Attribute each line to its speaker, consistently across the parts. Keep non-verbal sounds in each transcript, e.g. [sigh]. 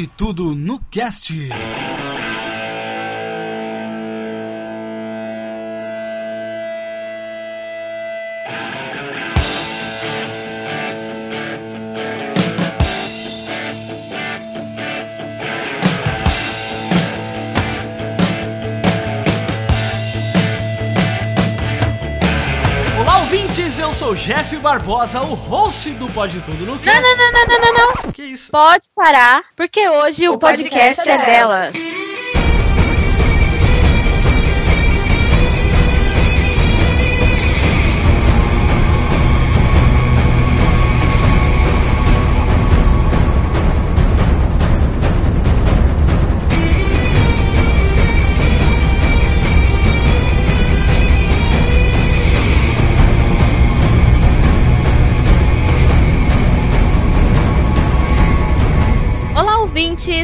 Speaker 1: Pode tudo no cast.
Speaker 2: Olá, ouvintes! Eu sou o Jeff Barbosa, o host do Pode Tudo no
Speaker 3: Não,
Speaker 2: cast.
Speaker 3: não, não, não, não, não, não.
Speaker 2: Que isso?
Speaker 3: Pode parar, porque hoje o, podcast, é dela. Olá,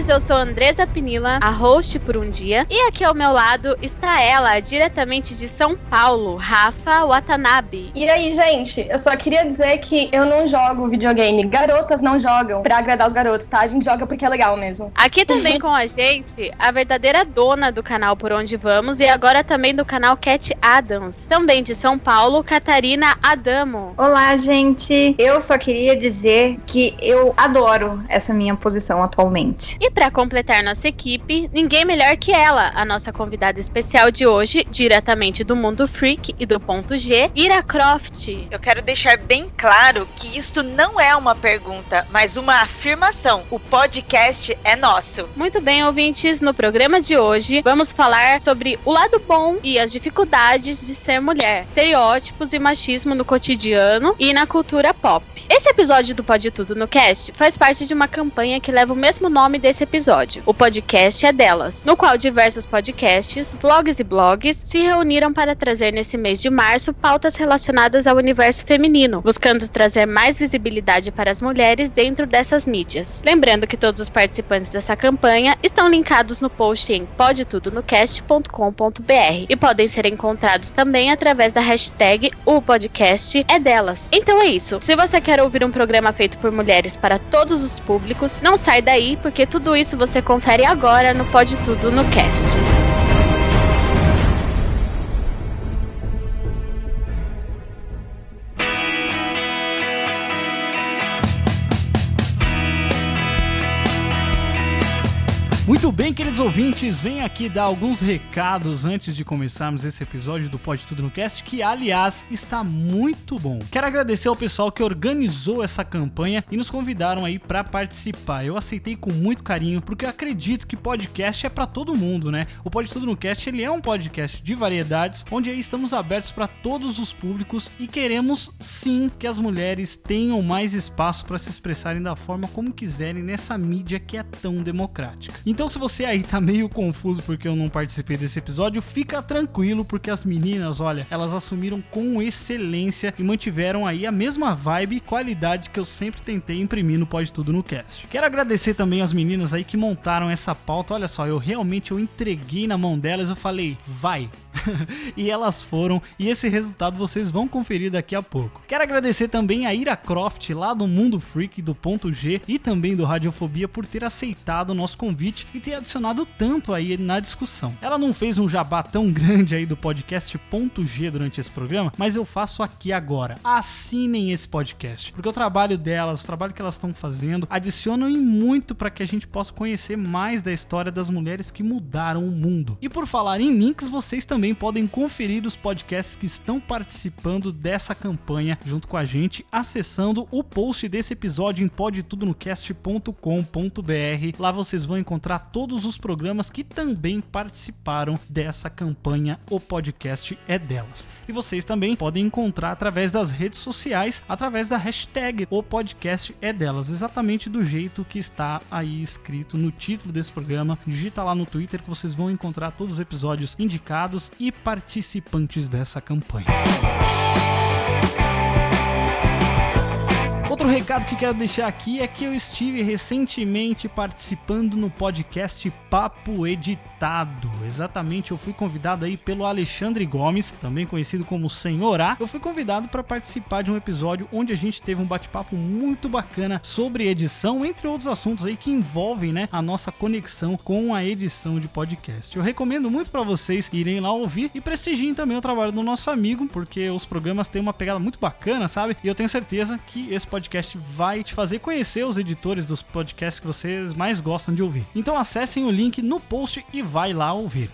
Speaker 3: Eu sou Andresa Pinila, a host por um dia. E aqui ao meu lado está ela, diretamente de São Paulo, Rafa Watanabe.
Speaker 4: E aí, gente, eu só queria dizer que eu não jogo videogame. Garotas não jogam pra agradar os garotos, tá? A gente joga porque é legal mesmo.
Speaker 3: Aqui também com a gente, a verdadeira dona do canal Por Onde Vamos e agora também do canal Cat Adams. Também de São Paulo, Catarina Adamo.
Speaker 5: Olá, gente. Eu só queria dizer que eu adoro essa minha posição atualmente.
Speaker 3: E para completar nossa equipe, ninguém melhor que ela, a nossa convidada especial de hoje, diretamente do Mundo Freak e do Ponto G, Ira Croft.
Speaker 6: Eu quero deixar bem claro que isto não é uma pergunta, mas uma afirmação. O podcast é nosso.
Speaker 3: Muito bem, ouvintes, no programa de hoje vamos falar sobre o lado bom e as dificuldades de ser mulher, estereótipos e machismo no cotidiano e na cultura pop. Esse episódio do Pode Tudo no Cast faz parte de uma campanha que leva o mesmo nome desse episódio. O podcast é delas, no qual diversos podcasts, vlogs e blogs se reuniram para trazer nesse mês de março pautas relacionadas ao universo feminino, buscando trazer mais visibilidade para as mulheres dentro dessas mídias. Lembrando que todos os participantes dessa campanha estão linkados no post em podetudonocast.com.br e podem ser encontrados também através da hashtag o podcast é delas. Então é isso. Se você quer ouvir um programa feito por mulheres para todos os públicos, não sai daí porque tudo isso você confere agora no Pode Tudo no Cast.
Speaker 2: Muito bem, queridos ouvintes, venho aqui dar alguns recados antes de começarmos esse episódio do Pode Tudo no Cast, que aliás está muito bom. Quero agradecer ao pessoal que organizou essa campanha e nos convidaram aí para participar. Eu aceitei com muito carinho, porque eu acredito que podcast é para todo mundo, né? O Pode Tudo no Cast, ele é um podcast de variedades, onde aí estamos abertos para todos os públicos e queremos sim que as mulheres tenham mais espaço para se expressarem da forma como quiserem nessa mídia que é tão democrática. Então, se você aí tá meio confuso porque eu não participei desse episódio, fica tranquilo, porque as meninas, olha, elas assumiram com excelência e mantiveram aí a mesma vibe e qualidade que eu sempre tentei imprimir no Pode Tudo no Cast. Quero agradecer também as meninas aí que montaram essa pauta. Olha só, eu realmente eu entreguei na mão delas, eu falei, vai. [laughs] e elas foram, e esse resultado vocês vão conferir daqui a pouco. Quero agradecer também a Ira Croft, lá do Mundo Freak do Ponto G e também do Radiofobia, por ter aceitado o nosso convite e ter adicionado tanto aí na discussão. Ela não fez um jabá tão grande aí do podcast G durante esse programa, mas eu faço aqui agora. Assinem esse podcast, porque o trabalho delas, o trabalho que elas estão fazendo, adicionam em muito para que a gente possa conhecer mais da história das mulheres que mudaram o mundo. E por falar em links, vocês também podem conferir os podcasts que estão participando dessa campanha junto com a gente, acessando o post desse episódio em podtudonocast.com.br. Lá vocês vão encontrar todos os programas que também participaram dessa campanha O Podcast é Delas. E vocês também podem encontrar através das redes sociais, através da hashtag O Podcast é Delas, exatamente do jeito que está aí escrito no título desse programa. Digita lá no Twitter que vocês vão encontrar todos os episódios indicados e participantes dessa campanha. Outro recado que quero deixar aqui é que eu estive recentemente participando no podcast Papo Editado. Exatamente, eu fui convidado aí pelo Alexandre Gomes, também conhecido como Senhor A. Eu fui convidado para participar de um episódio onde a gente teve um bate-papo muito bacana sobre edição, entre outros assuntos aí que envolvem, né, a nossa conexão com a edição de podcast. Eu recomendo muito para vocês irem lá ouvir e prestigiem também o trabalho do nosso amigo, porque os programas têm uma pegada muito bacana, sabe? E eu tenho certeza que esse podcast vai te fazer conhecer os editores dos podcasts que vocês mais gostam de ouvir. Então acessem o link no post e vai lá ouvir.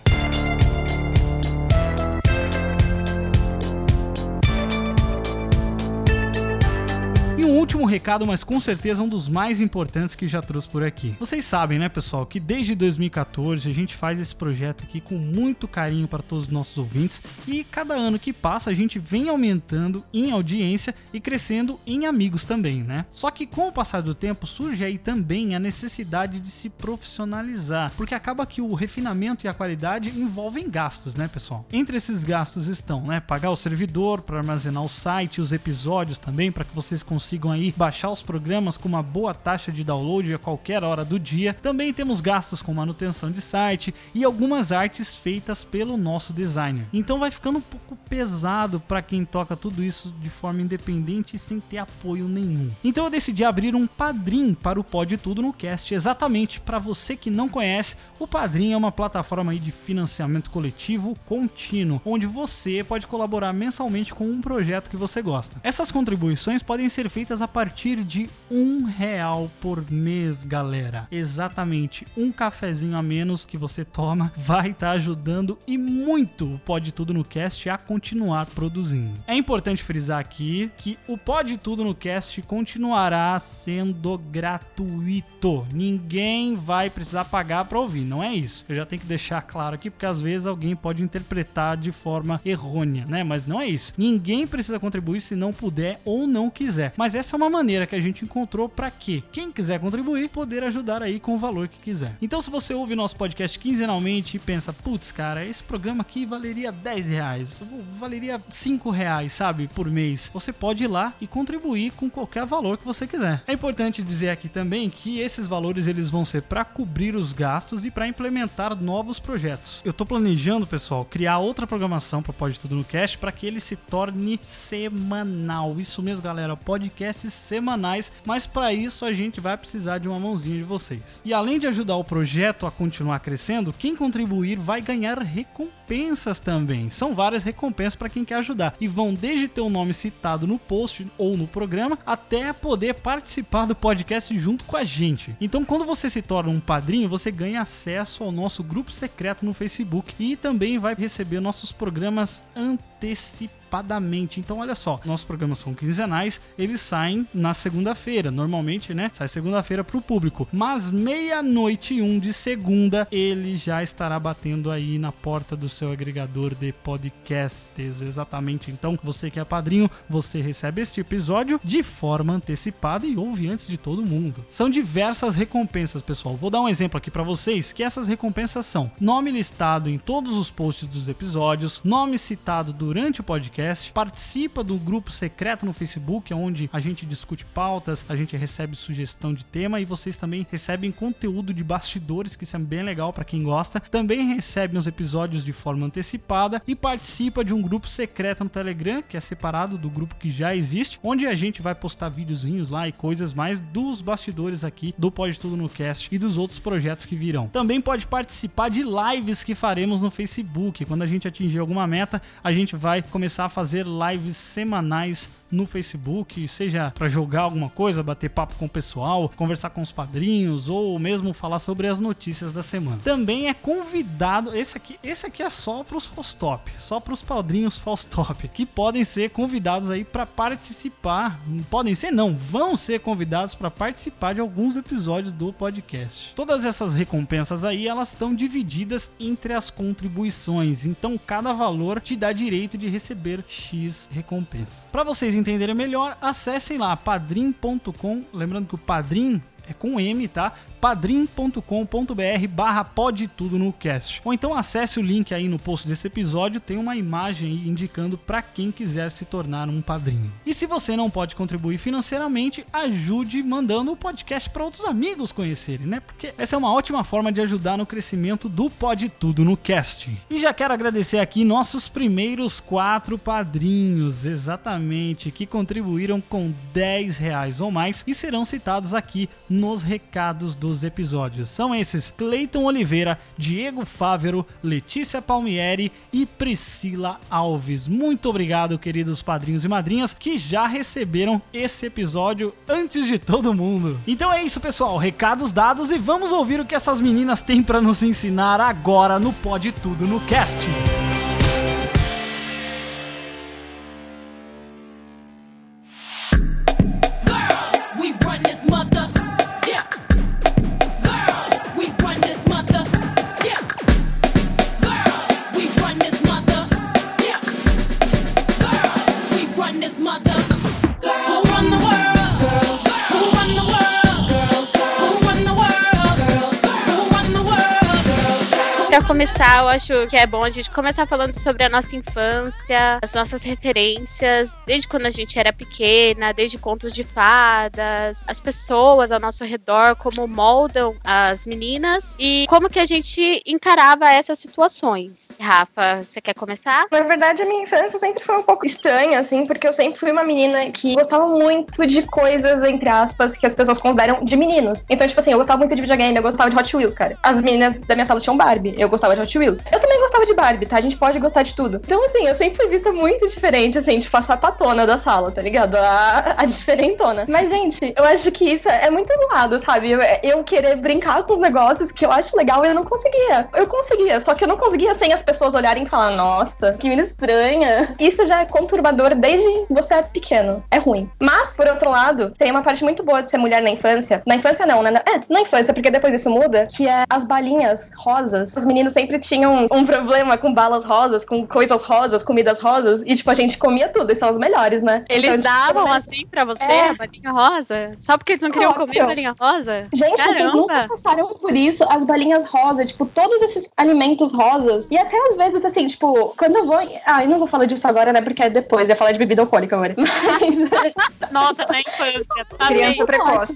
Speaker 2: E um último recado, mas com certeza um dos mais importantes que já trouxe por aqui. Vocês sabem, né, pessoal, que desde 2014 a gente faz esse projeto aqui com muito carinho para todos os nossos ouvintes e cada ano que passa a gente vem aumentando em audiência e crescendo em amigos também, né? Só que com o passar do tempo surge aí também a necessidade de se profissionalizar, porque acaba que o refinamento e a qualidade envolvem gastos, né, pessoal? Entre esses gastos estão, né, pagar o servidor para armazenar o site, os episódios também para que vocês consigam consigam aí baixar os programas com uma boa taxa de download a qualquer hora do dia. Também temos gastos com manutenção de site e algumas artes feitas pelo nosso designer. Então vai ficando um pouco pesado para quem toca tudo isso de forma independente e sem ter apoio nenhum. Então eu decidi abrir um padrim para o Pode Tudo no Cast, exatamente para você que não conhece. O Padrim é uma plataforma aí de financiamento coletivo contínuo, onde você pode colaborar mensalmente com um projeto que você gosta. Essas contribuições podem ser feitas a partir de um real por mês, galera. Exatamente, um cafezinho a menos que você toma [laughs] vai estar tá ajudando e muito o Pode Tudo no Cast a continuar produzindo. É importante frisar aqui que o Pode Tudo no Cast continuará sendo gratuito. Ninguém vai precisar pagar para ouvir, não é isso. Eu já tenho que deixar claro aqui porque às vezes alguém pode interpretar de forma errônea, né? Mas não é isso. Ninguém precisa contribuir se não puder ou não quiser. Mas essa é uma maneira que a gente encontrou para que quem quiser contribuir poder ajudar aí com o valor que quiser. Então, se você ouve nosso podcast quinzenalmente e pensa, putz, cara, esse programa aqui valeria 10 reais, valeria 5 reais, sabe, por mês, você pode ir lá e contribuir com qualquer valor que você quiser. É importante dizer aqui também que esses valores eles vão ser para cobrir os gastos e para implementar novos projetos. Eu tô planejando, pessoal, criar outra programação para Pode Tudo no Cast para que ele se torne semanal. Isso mesmo, galera. Pode podcasts semanais, mas para isso a gente vai precisar de uma mãozinha de vocês. E além de ajudar o projeto a continuar crescendo, quem contribuir vai ganhar recompensas também. São várias recompensas para quem quer ajudar e vão desde ter o nome citado no post ou no programa até poder participar do podcast junto com a gente. Então, quando você se torna um padrinho, você ganha acesso ao nosso grupo secreto no Facebook e também vai receber nossos programas antecipados antecipadamente. Então, olha só, nossos programas são quinzenais, eles saem na segunda-feira. Normalmente, né? Sai segunda-feira para o público. Mas meia-noite e um de segunda, ele já estará batendo aí na porta do seu agregador de podcasts. Exatamente. Então, você que é padrinho, você recebe este episódio de forma antecipada e ouve antes de todo mundo. São diversas recompensas, pessoal. Vou dar um exemplo aqui para vocês que essas recompensas são nome listado em todos os posts dos episódios, nome citado durante o podcast podcast, participa do grupo secreto no Facebook, onde a gente discute pautas, a gente recebe sugestão de tema e vocês também recebem conteúdo de bastidores, que isso é bem legal para quem gosta. Também recebem os episódios de forma antecipada e participa de um grupo secreto no Telegram, que é separado do grupo que já existe, onde a gente vai postar videozinhos lá e coisas mais dos bastidores aqui do Pode Tudo no Cast e dos outros projetos que virão. Também pode participar de lives que faremos no Facebook. Quando a gente atingir alguma meta, a gente vai começar a fazer lives semanais no Facebook, seja para jogar alguma coisa, bater papo com o pessoal, conversar com os padrinhos ou mesmo falar sobre as notícias da semana. Também é convidado, esse aqui, esse aqui é só para os Faustop, só para os padrinhos Faustop, que podem ser convidados aí para participar, podem ser não, vão ser convidados para participar de alguns episódios do podcast. Todas essas recompensas aí, elas estão divididas entre as contribuições, então cada valor te dá direito de receber X recompensas. Para vocês entenderem melhor, acessem lá padrim.com, lembrando que o Padrim é com M, tá? padrim.com.br barra pode tudo no cast. Ou então acesse o link aí no post desse episódio, tem uma imagem aí indicando para quem quiser se tornar um padrinho. E se você não pode contribuir financeiramente, ajude mandando o podcast para outros amigos conhecerem, né? Porque essa é uma ótima forma de ajudar no crescimento do Pode Tudo no cast. E já quero agradecer aqui nossos primeiros quatro padrinhos, exatamente, que contribuíram com 10 reais ou mais e serão citados aqui nos recados dos episódios. São esses: Cleiton Oliveira, Diego Fávero, Letícia Palmieri e Priscila Alves. Muito obrigado, queridos padrinhos e madrinhas, que já receberam esse episódio antes de todo mundo. Então é isso, pessoal. Recados dados e vamos ouvir o que essas meninas têm para nos ensinar agora no Pode Tudo no Cast.
Speaker 7: We
Speaker 3: Pra começar, eu acho que é bom a gente começar falando sobre a nossa infância, as nossas referências, desde quando a gente era pequena, desde contos de fadas, as pessoas ao nosso redor, como moldam as meninas e como que a gente encarava essas situações. Rafa, você quer começar?
Speaker 4: Na verdade, a minha infância sempre foi um pouco estranha, assim, porque eu sempre fui uma menina que gostava muito de coisas, entre aspas, que as pessoas consideram de meninos. Então, tipo assim, eu gostava muito de videogame, eu gostava de Hot Wheels, cara. As meninas da minha sala tinham Barbie, eu gostava de Hot Wheels. Eu também gostava de Barbie, tá? A gente pode gostar de tudo. Então, assim, eu sempre fui vista muito diferente, assim, tipo, a sapatona da sala, tá ligado? A, a diferentona. Mas, gente, eu acho que isso é muito zoado, sabe? Eu, eu querer brincar com os negócios que eu acho legal eu não conseguia. Eu conseguia, só que eu não conseguia sem as pessoas olharem e falar, nossa, que menina estranha. Isso já é conturbador desde você é pequeno. É ruim. Mas, por outro lado, tem uma parte muito boa de ser mulher na infância. Na infância não, né? É, na infância, porque depois isso muda, que é as balinhas rosas. Os meninos sempre tinham um problema com balas rosas, com coisas rosas, comidas rosas. E, tipo, a gente comia tudo, e são os melhores, né?
Speaker 3: Eles
Speaker 4: Então, tipo,
Speaker 3: davam
Speaker 4: né?
Speaker 3: assim pra você,
Speaker 4: É.
Speaker 3: a balinha rosa? Só porque eles não queriam
Speaker 4: Óbvio.
Speaker 3: comer a balinha rosa?
Speaker 4: Gente, vocês
Speaker 3: Caramba.
Speaker 4: nunca passaram por isso? As balinhas rosa, tipo, todos esses alimentos rosas. E até às vezes, assim, tipo, quando eu vou. Ah, eu não vou falar disso agora, né? Porque é depois, eu ia falar de bebida alcoólica agora. Mas. [laughs] [laughs]
Speaker 3: Nossa, na infância. Tá
Speaker 5: Criança precoce.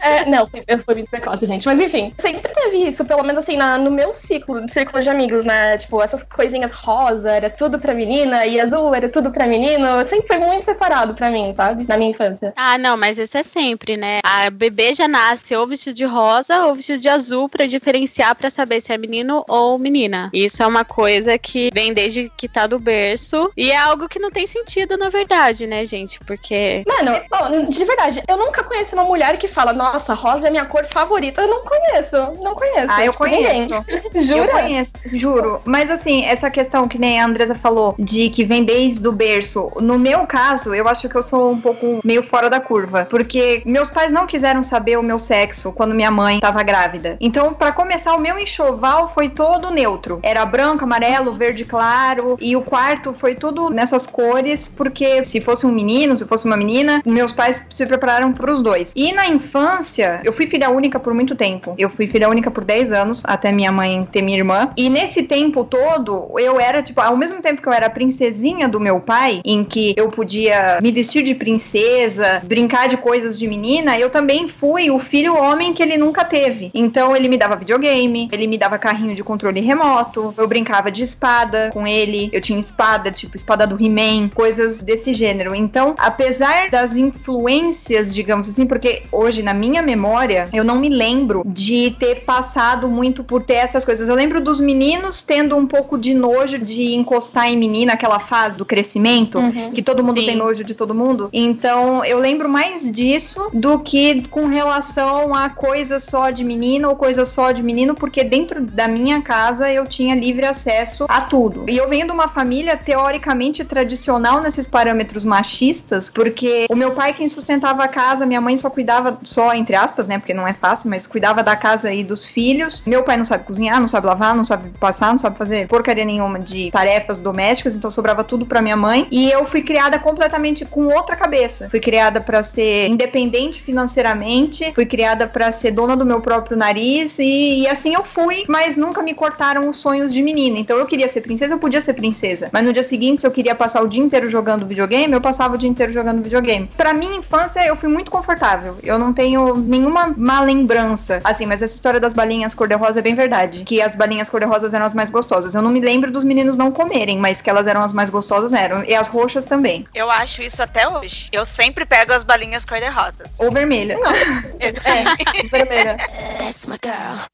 Speaker 4: É, não, eu fui muito precoce, gente. Mas enfim, sempre teve isso, pelo menos assim, na- no meu ciclo, no círculo de amigos, né? Tipo, essas coisinhas rosa era tudo pra menina e azul era tudo pra menino. Sempre foi muito separado pra mim, sabe? Na minha infância.
Speaker 3: Ah, não, mas isso é sempre, né? A bebê já nasce ou vestido de rosa ou vestido de azul pra diferenciar pra saber se é menino ou menina. Isso é uma coisa que vem desde que tá do berço e é algo que não tem sentido na verdade, né, gente? Porque
Speaker 4: Mano, de verdade, eu nunca conheci uma mulher que fala, nossa, rosa é minha cor favorita. Eu não conheço, não conheço.
Speaker 5: Ah, eu
Speaker 4: Tipo,
Speaker 5: conheço. [laughs]
Speaker 4: Jura?
Speaker 5: Eu conheço, juro. Mas assim, essa questão que nem a Andresa falou, de que vem desde o berço. No meu caso, eu acho que eu sou um pouco meio fora da curva. Porque meus pais não quiseram saber o meu sexo quando minha mãe estava grávida. Então, pra começar, o meu enxoval foi todo neutro. Era branco, amarelo, verde claro. E o quarto foi tudo nessas cores, porque se fosse um menino, se fosse uma menina, meus pais se prepararam pros dois. E na infância, eu fui filha única por muito tempo. Eu fui filha única por 10 anos, até minha mãe ter minha irmã. E nesse tempo todo, eu era, tipo, ao mesmo tempo que eu era princesinha do meu pai, em que eu podia me vestir de princesa, brincar de coisas de menina, eu também fui o filho homem que ele nunca teve. Então ele me dava videogame, ele me dava carrinho de controle remoto, eu brincava de espada com ele, eu tinha espada, tipo espada do He-Man, coisas desse gênero. Então, apesar das influências, digamos assim, porque hoje na minha memória eu não me lembro de ter passado muito por ter essas coisas. Eu lembro dos meninos tendo um pouco de nojo de encostar em menina, aquela fase do crescimento,
Speaker 4: Uhum.
Speaker 5: que todo mundo
Speaker 3: Sim.
Speaker 5: tem nojo de todo mundo. Então, eu lembro mais disso do que com relação a coisa só de menino ou coisa só de menino, porque dentro da minha casa eu tinha livre acesso a tudo. E eu venho de uma família teoricamente tradicional nesses parâmetros machistas, porque o meu pai quem sustentava a casa, minha mãe só cuidava só entre aspas, né, porque não é fácil, mas cuidava da casa e dos filhos. Meu pai não sabe cozinhar, não sabe lavar, não sabe passar, não sabe fazer porcaria nenhuma de tarefas domésticas, então sobrava tudo pra minha mãe. E eu fui criada completamente com outra cabeça. Fui criada pra ser independente financeiramente, fui criada pra ser dona do meu próprio nariz e, e assim eu fui, mas nunca me cortaram os sonhos de menina. Então eu queria ser princesa, eu podia ser princesa. Mas no dia seguinte, se eu queria passar o dia inteiro jogando videogame, eu passava o dia inteiro jogando videogame. Pra minha infância, eu fui muito confortável. Eu não tenho nenhuma má lembrança. Assim, mas essa história das balinhas cor-de-rosa é bem verdade. Que as balinhas cor-de-rosas eram as mais gostosas. Eu não me lembro dos meninos não comerem, mas que elas eram as mais gostosas eram. E as roxas também.
Speaker 6: Eu acho isso até hoje. Eu sempre pego as balinhas cor-de-rosas.
Speaker 5: Ou vermelha. [laughs]
Speaker 6: Esse-
Speaker 4: É, vermelha.
Speaker 7: That's my girl.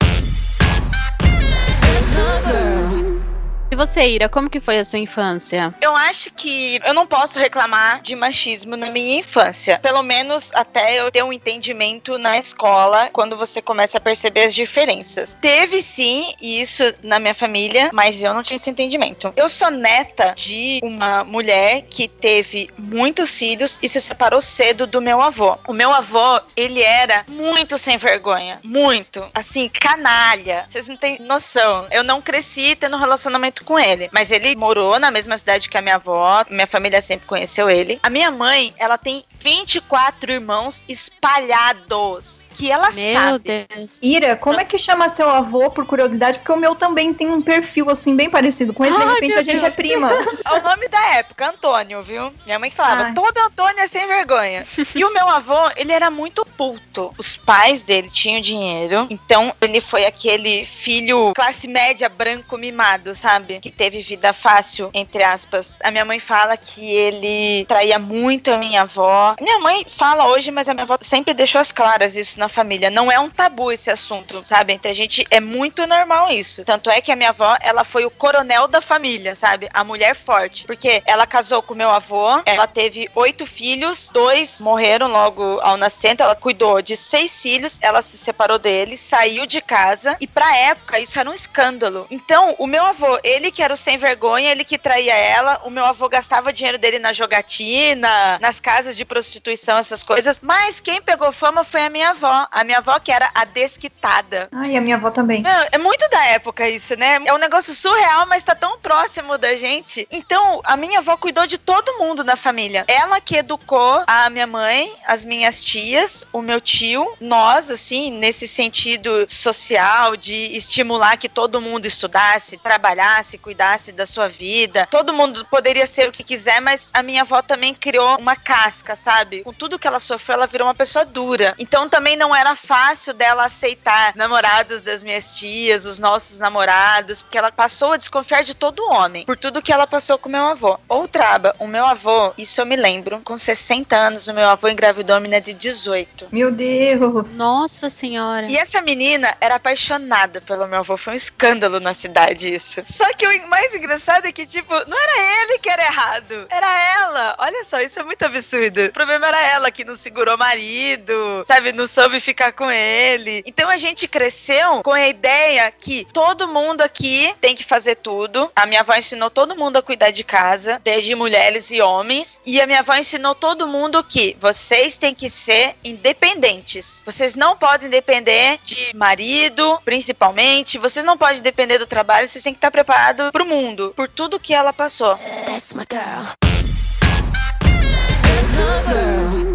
Speaker 3: E você, Ira, como que foi a sua infância?
Speaker 6: Eu acho que eu não posso reclamar de machismo na minha infância. Pelo menos até eu ter um entendimento na escola, quando você começa a perceber as diferenças. Teve sim isso na minha família, mas eu não tinha esse entendimento. Eu sou neta de uma mulher que teve muitos filhos e se separou cedo do meu avô. O meu avô, ele era muito sem vergonha. Muito. Assim, canalha. Vocês não têm noção. Eu não cresci tendo um relacionamento com ele. Mas ele morou na mesma cidade que a minha avó. Minha família sempre conheceu ele. A minha mãe, ela tem 24 irmãos espalhados. Que ela
Speaker 3: Meu
Speaker 6: sabe.
Speaker 3: Deus.
Speaker 5: Ira, como é que chama seu avô, por curiosidade? Porque o meu também tem um perfil, assim, bem parecido com esse. De
Speaker 3: Ai,
Speaker 5: repente
Speaker 3: meu
Speaker 5: a gente
Speaker 3: Deus.
Speaker 5: é prima. [laughs]
Speaker 6: É o nome da época, Antônio, viu? Minha mãe falava,
Speaker 5: Ai.
Speaker 6: todo Antônio é sem vergonha. [laughs] e o meu avô, ele era muito puto. Os pais dele tinham dinheiro, então ele foi aquele filho classe média branco mimado, sabe? Que teve vida fácil, entre aspas. A minha mãe fala que ele traía muito a minha avó. Minha mãe fala hoje, mas a minha avó sempre deixou as claras isso na família. Não é um tabu esse assunto, sabe? Entre a gente é muito normal isso. Tanto é que a minha avó, ela foi o coronel da família, sabe? A mulher forte. Porque ela casou com meu avô, ela teve oito filhos, dois morreram logo ao nascer, então ela cuidou de seis filhos, ela se separou dele, saiu de casa e pra época isso era um escândalo. Então, o meu avô, ele que era o sem vergonha, ele que traía ela, o meu avô gastava dinheiro dele na jogatina, nas casas de prostituição, essas coisas, mas quem pegou fama foi a minha avó. A minha avó que era a desquitada.
Speaker 5: Ai, a minha avó também.
Speaker 6: É muito da época isso, né? É um negócio surreal, mas tá tão próximo da gente. Então, a minha avó cuidou de todo mundo na família. Ela que educou a minha mãe, as minhas tias, o meu tio, nós, assim, nesse sentido social, de estimular que todo mundo estudasse, trabalhasse, cuidasse da sua vida. Todo mundo poderia ser o que quiser, mas a minha avó também criou uma casca, sabe? Com tudo que ela sofreu, ela virou uma pessoa dura. Então também não era fácil dela aceitar namorados das minhas tias, os nossos namorados, porque ela passou a desconfiar de todo homem, por tudo que ela passou com meu avô. Outra aba, o meu avô, isso eu me lembro, com 60 anos, o meu avô engravidou a menina de 18.
Speaker 5: Meu Deus.
Speaker 3: Nossa senhora.
Speaker 6: E essa menina era apaixonada pelo meu avô. Foi um escândalo na cidade isso. Só que o mais engraçado é que, tipo, não era ele que era errado. Era ela. Olha só, isso é muito absurdo. Problema era ela que não segurou marido, sabe? Não soube ficar com ele. Então a gente cresceu com a ideia que todo mundo aqui tem que fazer tudo. A minha avó ensinou todo mundo a cuidar de casa, desde mulheres e homens. E a minha avó ensinou todo mundo que vocês têm que ser independentes. Vocês não podem depender de marido, principalmente. Vocês não podem depender do trabalho. Vocês têm que estar preparados pro mundo, por tudo que ela passou.
Speaker 7: That's my girl. another.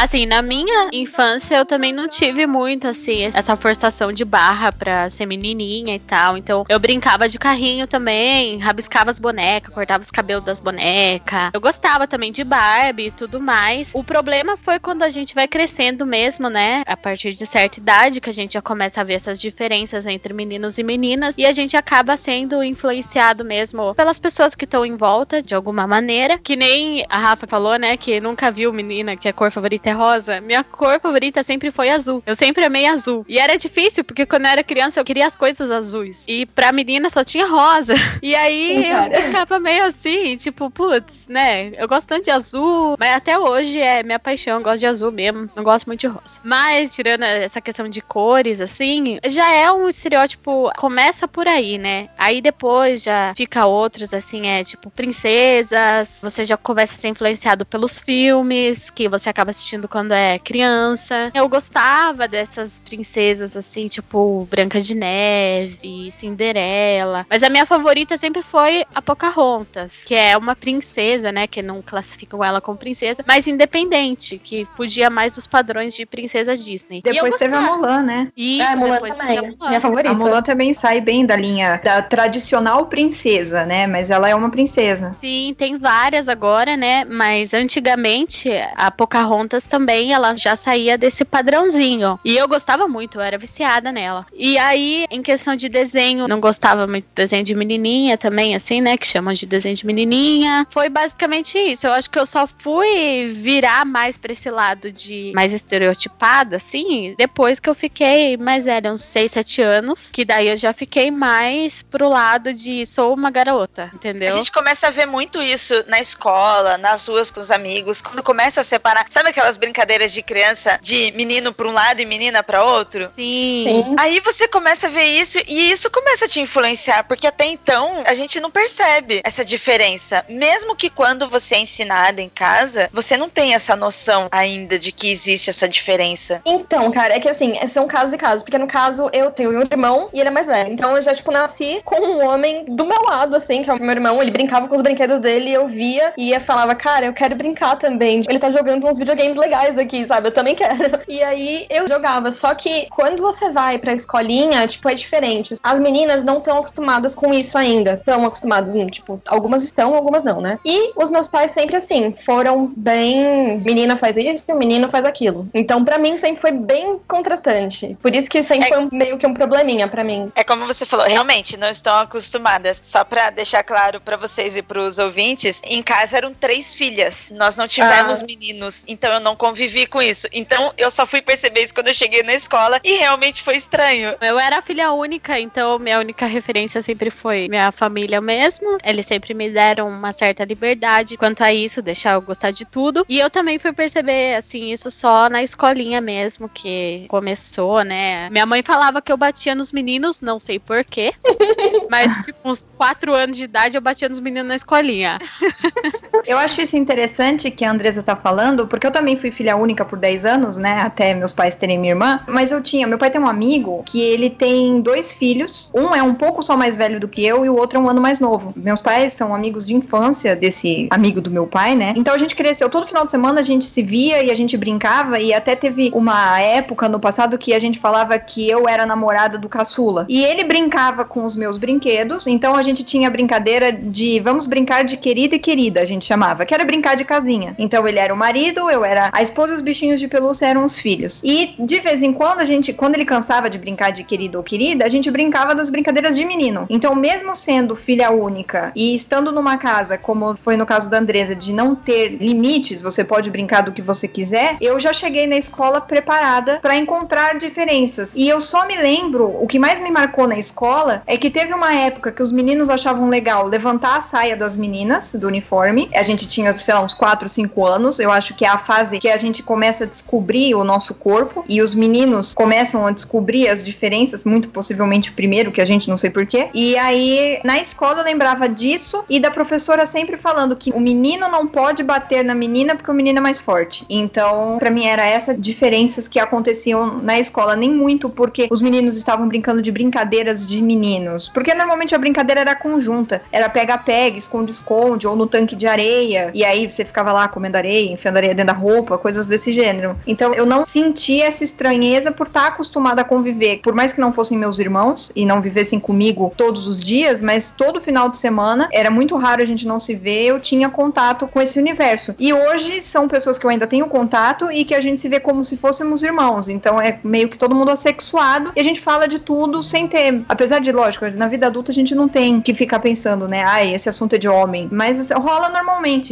Speaker 3: Assim, na minha infância eu também não tive muito, assim, essa forçação de barra pra ser menininha e tal. Então eu brincava de carrinho também, rabiscava as bonecas, cortava os cabelos das bonecas. Eu gostava também de Barbie e tudo mais. O problema foi quando a gente vai crescendo mesmo, né? A partir de certa idade, que a gente já começa a ver essas diferenças entre meninos e meninas. E a gente acaba sendo influenciado mesmo pelas pessoas que estão em volta, de alguma maneira. Que nem a Rafa falou, né? Que nunca viu menina que a cor favorita até rosa, minha cor favorita sempre foi azul. Eu sempre amei azul. E era difícil, porque quando eu era criança eu queria as coisas azuis. E pra menina só tinha rosa. [laughs] E aí
Speaker 4: cara.
Speaker 3: eu ficava meio assim, tipo, putz, né? Eu gosto tanto de azul, mas até hoje é minha paixão, eu gosto de azul mesmo. Não gosto muito de rosa. Mas, tirando essa questão de cores, assim, já é um estereótipo. Começa por aí, né? Aí depois já fica outros, assim, é tipo princesas. Você já começa a ser influenciado pelos filmes que você acaba assistindo quando é criança. Eu gostava dessas princesas, assim, tipo Branca de Neve, Cinderela. Mas a minha favorita sempre foi a Pocahontas, que é uma princesa, né? Que não classificam ela como princesa, mas independente, que fugia mais dos padrões de princesa Disney. E
Speaker 5: Depois teve a. Mulan, né?
Speaker 3: Isso,
Speaker 4: É, Mulan
Speaker 3: depois teve a
Speaker 4: também.
Speaker 3: Mulan.
Speaker 4: Minha favorita.
Speaker 5: A Mulan também sai bem da linha da tradicional princesa, né? Mas ela é uma princesa.
Speaker 3: Sim, tem várias agora, né? Mas antigamente a Pocahontas também, ela já saía desse padrãozinho. E eu gostava muito, eu era viciada nela. E aí, em questão de desenho, não gostava muito de desenho de menininha também, assim, né? Que chamam de desenho de menininha. Foi basicamente isso. Eu acho que eu só fui virar mais pra esse lado de mais estereotipada, assim, depois que eu fiquei mais velha, uns 6, 7 anos. Que daí eu já fiquei mais pro lado de sou uma garota, entendeu?
Speaker 6: A gente começa a ver muito isso na escola, nas ruas com os amigos, quando começa a separar. Sabe aquelas brincadeiras de criança de menino pra um lado e menina pra outro?
Speaker 3: Sim.
Speaker 4: Sim.
Speaker 6: Aí você começa a ver isso e isso começa a te influenciar, porque até então a gente não percebe essa diferença. Mesmo que quando você é ensinada em casa, você não tem essa noção ainda de que existe essa diferença.
Speaker 4: Então, cara, é que assim, são casos e casos. Porque no caso, eu tenho um irmão e ele é mais velho. Então eu já, tipo, nasci com um homem do meu lado, assim, que é o meu irmão. Ele brincava com os brinquedos dele e eu via e ia falava, cara, eu quero brincar também. Ele tá jogando uns videogames legais aqui, sabe? Eu também quero. E aí eu jogava. Só que quando você vai pra escolinha, tipo, é diferente. As meninas não estão acostumadas com isso ainda. Estão acostumadas, tipo, algumas estão, algumas não, né? E os meus pais sempre assim, foram bem. Menina faz isso, menino faz aquilo. Então, pra mim, sempre foi bem contrastante. Por isso que sempre
Speaker 6: É-
Speaker 4: foi um- meio que um probleminha pra mim.
Speaker 6: É como você falou, realmente não estão acostumadas. Só pra deixar claro pra vocês e pros ouvintes, em casa eram três filhas. Nós não tivemos
Speaker 4: Ah.
Speaker 6: meninos, então eu não convivi com isso. Então eu só fui perceber isso quando eu cheguei na escola e realmente foi estranho.
Speaker 3: Eu era filha única, então minha única referência sempre foi minha família mesmo. Eles sempre me deram uma certa liberdade quanto a isso, deixar eu gostar de tudo. E eu também fui perceber, assim, isso só na escolinha mesmo, que começou, né? Minha mãe falava que eu batia nos meninos, não sei porquê. [laughs] Mas, tipo, uns quatro anos de idade eu batia nos meninos na escolinha. [laughs]
Speaker 5: Eu acho isso interessante que a Andresa tá falando, porque eu também fui filha única por 10 anos, né? Até meus pais terem minha irmã. Mas eu tinha, meu pai tem um amigo que ele tem dois filhos. Um é um pouco só mais velho do que eu e o outro é um ano mais novo. Meus pais são amigos de infância desse amigo do meu pai, né? Então a gente cresceu. Todo final de semana a gente se via e a gente brincava. E até teve uma época no passado que a gente falava que eu era namorada do caçula. E ele brincava com os meus brinquedos. Então a gente tinha a brincadeira de vamos brincar de querido e querida, a gente chamava, que era brincar de casinha. Então ele era o marido, eu era a esposa e os bichinhos de pelúcia eram os filhos. E de vez em quando a gente, quando ele cansava de brincar de querido ou querida, a gente brincava das brincadeiras de menino. Então, mesmo sendo filha única e estando numa casa, como foi no caso da Andresa, de não ter limites, você pode brincar do que você quiser, eu já cheguei na escola preparada para encontrar diferenças. E eu só me lembro, o que mais me marcou na escola é que teve uma época que os meninos achavam legal levantar a saia das meninas do uniforme. A gente tinha, sei lá, uns 4, 5 anos. Eu acho que é a fase que a gente começa a descobrir o nosso corpo e os meninos começam a descobrir as diferenças, muito possivelmente primeiro, que a gente não sei porquê. E aí, na escola eu lembrava disso e da professora sempre falando que o menino não pode bater na menina porque o menino é mais forte. Então, pra mim era essa diferenças que aconteciam na escola, nem muito porque os meninos estavam brincando de brincadeiras de meninos, porque normalmente a brincadeira era conjunta, era pega-pega, esconde-esconde ou no tanque de areia, e aí você ficava lá comendo areia, enfiando areia dentro da roupa, coisas desse gênero. Então, eu não senti essa estranheza por estar acostumada a conviver, por mais que não fossem meus irmãos e não vivessem comigo todos os dias, mas todo final de semana era muito raro a gente não se ver, eu tinha contato com esse universo. E hoje são pessoas que eu ainda tenho contato e que a gente se vê como se fôssemos irmãos. Então é meio que todo mundo assexuado e a gente fala de tudo sem ter. Apesar de, lógico, na vida adulta a gente não tem que ficar pensando, né? Ai, esse assunto é de homem. Mas rola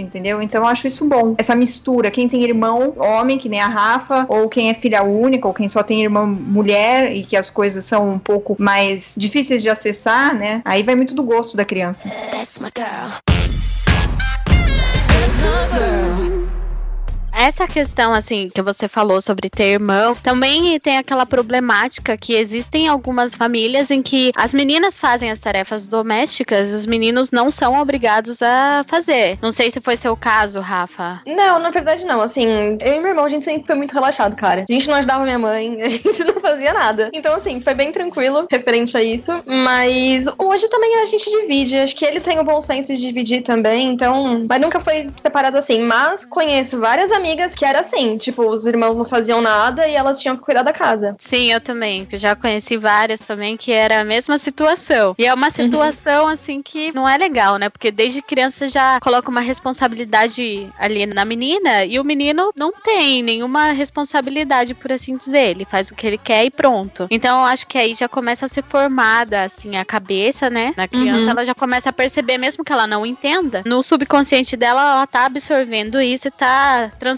Speaker 5: entendeu? Então eu acho isso bom. Essa mistura, quem tem irmão homem, que nem a Rafa, ou quem é filha única, ou quem só tem irmã mulher e que as coisas são um pouco mais difíceis de acessar, né? Aí vai muito do gosto da criança.
Speaker 7: That's my girl.
Speaker 3: Essa questão, assim, que você falou sobre ter irmão, também tem aquela problemática que existem algumas famílias em que as meninas fazem as tarefas domésticas e os meninos não são obrigados a fazer. Não sei se foi seu caso, Rafa.
Speaker 4: Não, na verdade não. Assim, eu e meu irmão, a gente sempre foi muito relaxado, cara. A gente não ajudava minha mãe, [laughs] a gente não fazia nada. Então, assim, foi bem tranquilo referente a isso. Mas hoje também a gente divide. Acho que ele tem o bom senso de dividir também, então. Mas nunca foi separado assim. Mas conheço várias amigas que era assim, tipo, os irmãos não faziam nada e elas tinham que cuidar da casa.
Speaker 3: Sim, eu também, que já conheci várias também que era a mesma situação. E é uma situação assim que não é legal, né? Porque desde criança já coloca uma responsabilidade ali na menina e o menino não tem nenhuma responsabilidade, por assim dizer. Ele faz o que ele quer e pronto. Então eu acho que aí já começa a ser formada assim a cabeça, né? Na criança
Speaker 4: Uhum.
Speaker 3: ela já começa a perceber mesmo que ela não entenda, no subconsciente dela ela tá absorvendo isso e tá transformando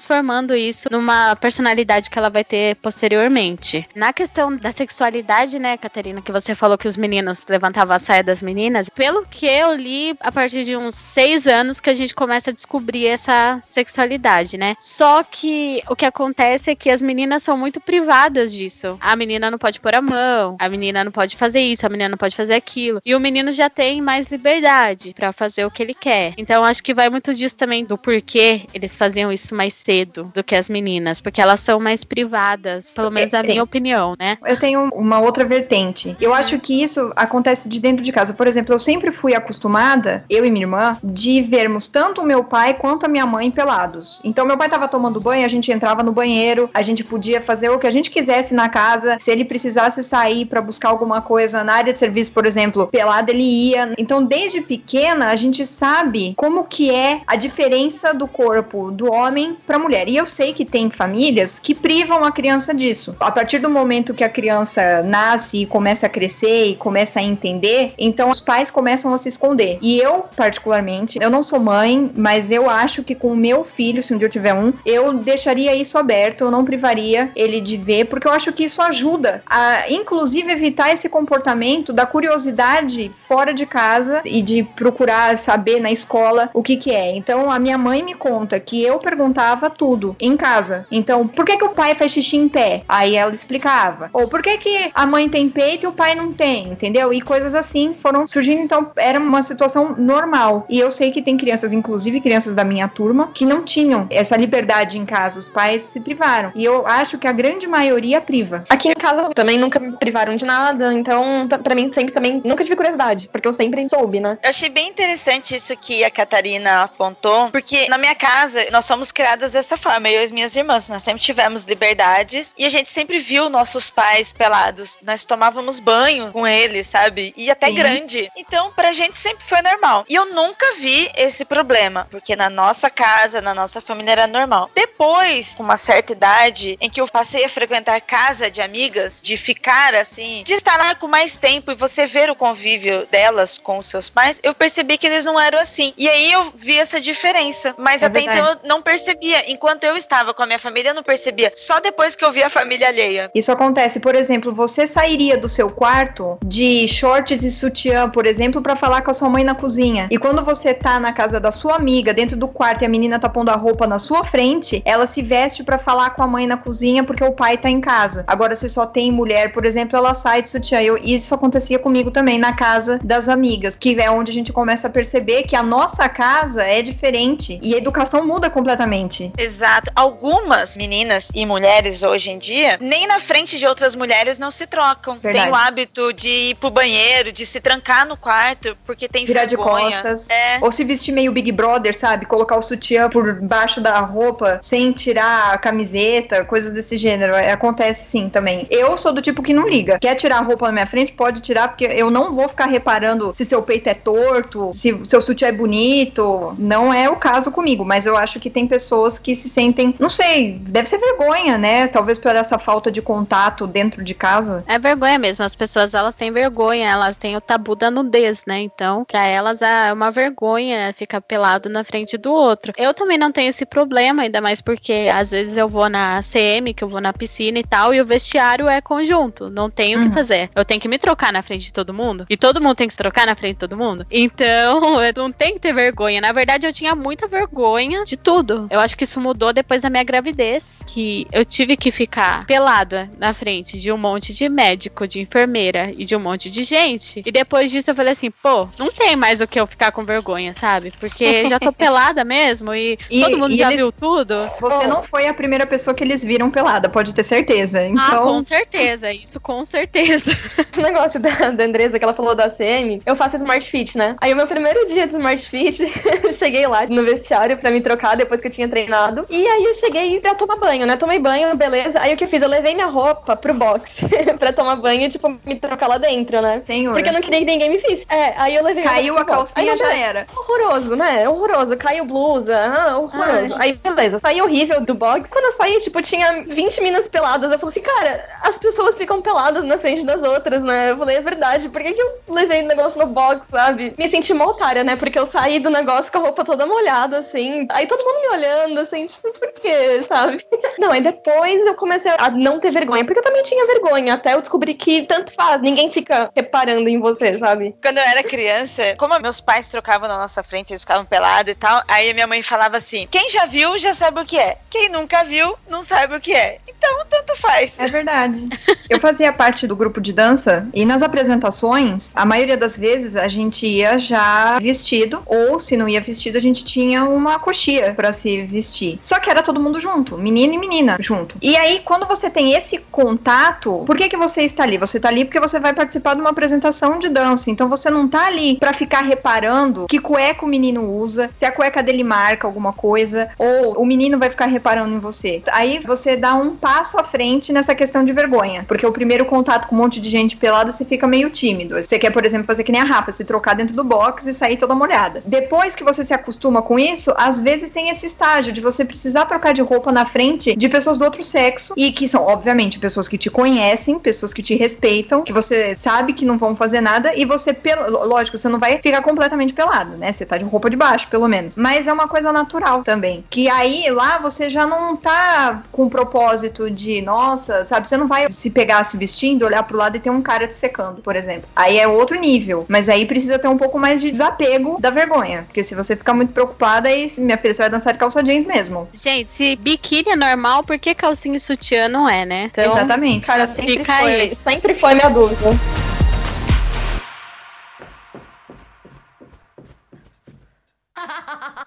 Speaker 3: isso numa personalidade que ela vai ter posteriormente. Na questão da sexualidade, né, Catarina, que você falou que os meninos levantavam a saia das meninas, pelo que eu li, a partir de uns seis anos que a gente começa a descobrir essa sexualidade, né? Só que o que acontece é que as meninas são muito privadas disso. A menina não pode pôr a mão, a menina não pode fazer isso, a menina não pode fazer aquilo. E o menino já tem mais liberdade pra fazer o que ele quer. Então acho que vai muito disso também do porquê eles faziam isso mais cedo do que as meninas, porque elas são mais privadas, pelo menos a
Speaker 5: É,
Speaker 3: minha opinião, né?
Speaker 5: Eu tenho uma outra vertente. Eu acho que isso acontece de dentro de casa. Por exemplo, eu sempre fui acostumada, eu e minha irmã, de vermos tanto o meu pai quanto a minha mãe pelados. Então, meu pai tava tomando banho, a gente entrava no banheiro, a gente podia fazer o que a gente quisesse na casa. Se ele precisasse sair pra buscar alguma coisa na área de serviço, por exemplo, pelado, ele ia. Então, desde pequena, a gente sabe como que é a diferença do corpo do homem pra mulher. E eu sei que tem famílias que privam a criança disso. A partir do momento que a criança nasce e começa a crescer e começa a entender, então os pais começam a se esconder. E eu, particularmente, eu não sou mãe, mas eu acho que com o meu filho, se um dia eu tiver um, eu deixaria isso aberto, eu não privaria ele de ver, porque eu acho que isso ajuda a, inclusive, evitar esse comportamento da curiosidade fora de casa e de procurar saber na escola o que que é. Então, a minha mãe me conta que eu perguntava tudo em casa. Então, por que que o pai faz xixi em pé? Aí ela explicava. Ou por que que a mãe tem peito e o pai não tem, entendeu? E coisas assim foram surgindo, então era uma situação normal. E eu sei que tem crianças, inclusive crianças da minha turma, que não tinham essa liberdade em casa. Os pais se privaram. E eu acho que a grande maioria priva.
Speaker 4: Aqui em casa também nunca me privaram de nada, então pra mim sempre também nunca tive curiosidade, porque eu sempre soube, né?
Speaker 6: Eu achei bem interessante isso que a Catarina apontou, porque na minha casa nós somos criadas dessa forma, eu e as minhas irmãs, nós sempre tivemos liberdades e a gente sempre viu nossos pais pelados. Nós tomávamos banho com eles, sabe? E até
Speaker 5: Sim.
Speaker 6: grande. Então, pra gente sempre foi normal. E eu nunca vi esse problema, porque na nossa casa, na nossa família era normal. Depois, com uma certa idade, em que eu passei a frequentar casa de amigas, de ficar assim, de estar lá com mais tempo e você ver o convívio delas com os seus pais, eu percebi que eles não eram assim. E aí eu vi essa diferença. Mas
Speaker 5: É
Speaker 6: até
Speaker 5: verdade.
Speaker 6: então eu não percebia. Enquanto eu estava com a minha família, eu não percebia. Só depois que eu vi a família alheia.
Speaker 5: Isso acontece, por exemplo, você sairia do seu quarto de shorts e sutiã, por exemplo, pra falar com a sua mãe na cozinha. E quando você tá na casa da sua amiga, dentro do quarto e a menina tá pondo a roupa na sua frente, ela se veste pra falar com a mãe na cozinha porque o pai tá em casa. Agora, se só tem mulher, por exemplo, ela sai de sutiã. Eu, isso acontecia comigo também na casa das amigas, que é onde a gente começa a perceber que a nossa casa é diferente e a educação muda completamente.
Speaker 6: Exato. Algumas meninas e mulheres hoje em dia, nem na frente de outras mulheres não se trocam.
Speaker 5: Verdade.
Speaker 6: Tem o hábito de ir pro banheiro, de se trancar no quarto, porque tem
Speaker 5: Virar de
Speaker 6: vergonha.
Speaker 5: costas.
Speaker 6: É.
Speaker 5: Ou se vestir meio Big Brother, sabe? Colocar o sutiã por baixo da roupa sem tirar a camiseta, coisas desse gênero. É, Acontece sim também. Eu sou do tipo que não liga. Quer tirar a roupa na minha frente? Pode tirar, porque eu não vou ficar reparando se seu peito é torto, se seu sutiã é bonito. Não é o caso comigo, mas eu acho que tem pessoas que se sentem, não sei, deve ser vergonha, né? Talvez por essa falta de contato dentro de casa.
Speaker 3: É vergonha mesmo. As pessoas elas têm vergonha, elas têm o tabu da nudez, né? Então, pra elas é uma vergonha ficar pelado na frente do outro. Eu também não tenho esse problema, ainda mais porque às vezes eu vou na CM, que eu vou na piscina e tal, e o vestiário é conjunto. Não tenho o
Speaker 5: Uhum.
Speaker 3: que fazer. Eu tenho que me trocar na frente de todo mundo. E todo mundo tem que se trocar na frente de todo mundo. Então, [laughs] eu não tenho que ter vergonha. Na verdade, eu tinha muita vergonha de tudo. Eu acho que isso mudou depois da minha gravidez. Que eu tive que ficar pelada na frente de um monte de médico, de enfermeira e de um monte de gente. E depois disso eu falei assim, pô, não tem mais o que eu ficar com vergonha, sabe? Porque já tô [laughs] pelada mesmo e,
Speaker 5: E-
Speaker 3: todo mundo
Speaker 5: e
Speaker 3: já
Speaker 5: eles-
Speaker 3: viu tudo.
Speaker 5: Você
Speaker 4: Oh.
Speaker 5: não foi a primeira pessoa que eles viram pelada, pode ter certeza.
Speaker 3: Ah,
Speaker 5: Então,
Speaker 3: com certeza, isso com certeza. [laughs]
Speaker 4: O negócio da, da Andresa, que ela falou da CM, eu faço Smart Fit, né? Aí o meu primeiro dia de Smart Fit, [laughs] eu cheguei lá no vestiário pra me trocar depois que eu tinha treinado. E aí eu cheguei pra tomar banho, né? Tomei banho, beleza. Aí o que eu fiz? Eu levei minha roupa pro box [laughs] pra tomar banho e, tipo, me trocar lá dentro, né?
Speaker 5: senhor,
Speaker 4: Porque eu não queria que ninguém me visse. É, aí eu levei.
Speaker 5: caiu a.
Speaker 4: Aí
Speaker 5: calcinha,
Speaker 4: eu
Speaker 5: já era.
Speaker 4: Horroroso, né? Horroroso. Caiu blusa. Ah, horroroso. Aí, beleza. Saí horrível do box. Quando eu saí, tipo, tinha 20 minas peladas. Eu falei assim, cara, as pessoas ficam peladas na frente das outras, né? Eu falei, é verdade. Por que, que eu levei o negócio no box, sabe? Me senti uma otária, né? Porque eu saí do negócio com a roupa toda molhada, assim. Aí todo mundo me olhando, assim, tipo, por quê, sabe? [laughs] Não, aí depois eu comecei a não ter vergonha. Porque eu também tinha vergonha. Até eu descobri que tanto faz. Ninguém fica reparando em você, sabe?
Speaker 6: Quando eu era criança, como meus pais trocavam na nossa frente, eles ficavam pelados e tal, aí a minha mãe falava assim: quem já viu já sabe o que é. Quem nunca viu não sabe o que é. Então, tanto faz.
Speaker 5: É verdade. Eu fazia parte do grupo de dança e nas apresentações, a maioria das vezes a gente ia já vestido, ou se não ia vestido, a gente tinha uma coxia pra se vestir. Só que era todo mundo junto, menino e menina junto. E aí, quando você tem esse contato, por que que você está ali? Você tá ali porque você vai participar de uma apresentação de dança. Então você não tá ali pra ficar reparando que cueca o menino usa, se a cueca dele marca alguma coisa, ou o menino vai ficar reparando em você. Aí você dá um passo à frente nessa questão de vergonha. Porque o primeiro contato com um monte de gente pelada, você fica meio tímido. Você quer, por exemplo, fazer que nem a Rafa, se trocar dentro do box e sair toda molhada. Depois que você se acostuma com isso, às vezes tem esse estágio de você precisar trocar de roupa na frente de pessoas do outro sexo e que são, obviamente, pessoas que te conhecem, pessoas que te respeitam, que você sabe que não vão fazer nada e você, pel- lógico, você não vai ficar completamente pelado, né? Você tá de roupa de baixo, pelo menos. Mas é uma coisa natural também. Que aí lá você já não tá com o propósito de, nossa, sabe? Você não vai se pegar se vestindo, olhar pro lado e ter um cara te secando, por exemplo. Aí é outro nível. Mas aí precisa ter um pouco mais de desapego da vergonha. Porque se você ficar muito preocupada, aí, minha filha, você vai dançar de calça jeans mesmo.
Speaker 3: Gente, se biquíni é normal, por que calcinha e sutiã não é, né? Então,
Speaker 5: Exatamente.
Speaker 4: Cara, sempre
Speaker 3: Fica
Speaker 4: foi,
Speaker 3: aí.
Speaker 4: sempre foi minha dúvida.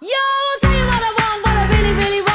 Speaker 7: Yo, I'll tell you what I want, what I really, really want.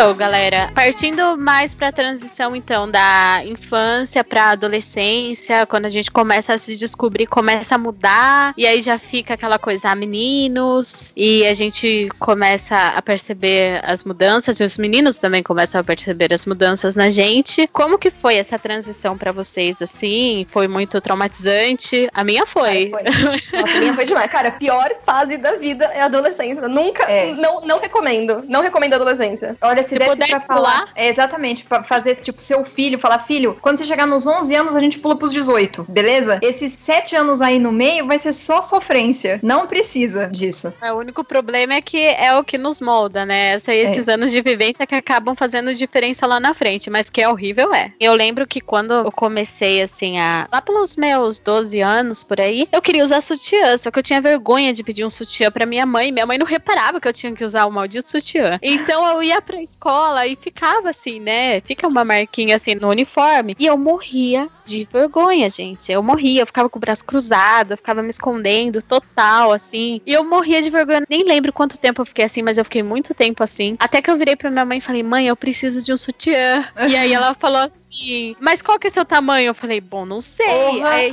Speaker 3: Então, galera, partindo mais pra transição, então, da infância pra adolescência, quando a gente começa a se descobrir, começa a mudar, e aí já fica aquela coisa, ah, meninos, e a gente começa a perceber as mudanças, e os meninos também começam a perceber as mudanças na gente. Como que foi essa transição pra vocês, assim? Foi muito traumatizante? A minha foi.
Speaker 4: Foi. Nossa, a minha foi demais. Cara, a pior fase da vida é a adolescência. Nunca,
Speaker 5: É.
Speaker 4: não, não recomendo. Não recomendo a adolescência.
Speaker 5: Olha, se,
Speaker 3: Se
Speaker 5: desse
Speaker 3: pudesse
Speaker 5: pra falar.
Speaker 3: pular.
Speaker 5: É, exatamente, pra fazer, tipo, seu filho, falar, filho, quando você chegar nos 11 anos, a gente pula pros 18, beleza? Esses 7 anos aí no meio vai ser só sofrência. Não precisa disso.
Speaker 3: É, O único problema é que é o que nos molda, né? Essa- esses anos de vivência que acabam fazendo diferença lá na frente, mas que é horrível, é. Eu lembro que quando eu comecei, assim, a. Lá pelos meus 12 anos, por aí, eu queria usar sutiã, só que eu tinha vergonha de pedir um sutiã pra minha mãe. Minha mãe não reparava que eu tinha que usar o maldito sutiã. Então eu ia pra escola e ficava assim, né? Fica uma marquinha assim no uniforme. E eu morria de vergonha, gente. Eu morria, eu ficava com o braço cruzado, eu ficava me escondendo total, assim. E eu morria de vergonha. Nem lembro quanto tempo eu fiquei assim, mas eu fiquei muito tempo assim. Até que eu virei pra minha mãe e falei, mãe, eu preciso de um sutiã. e aí ela falou assim, mas qual que é seu tamanho? Eu falei, bom, não sei. Aí,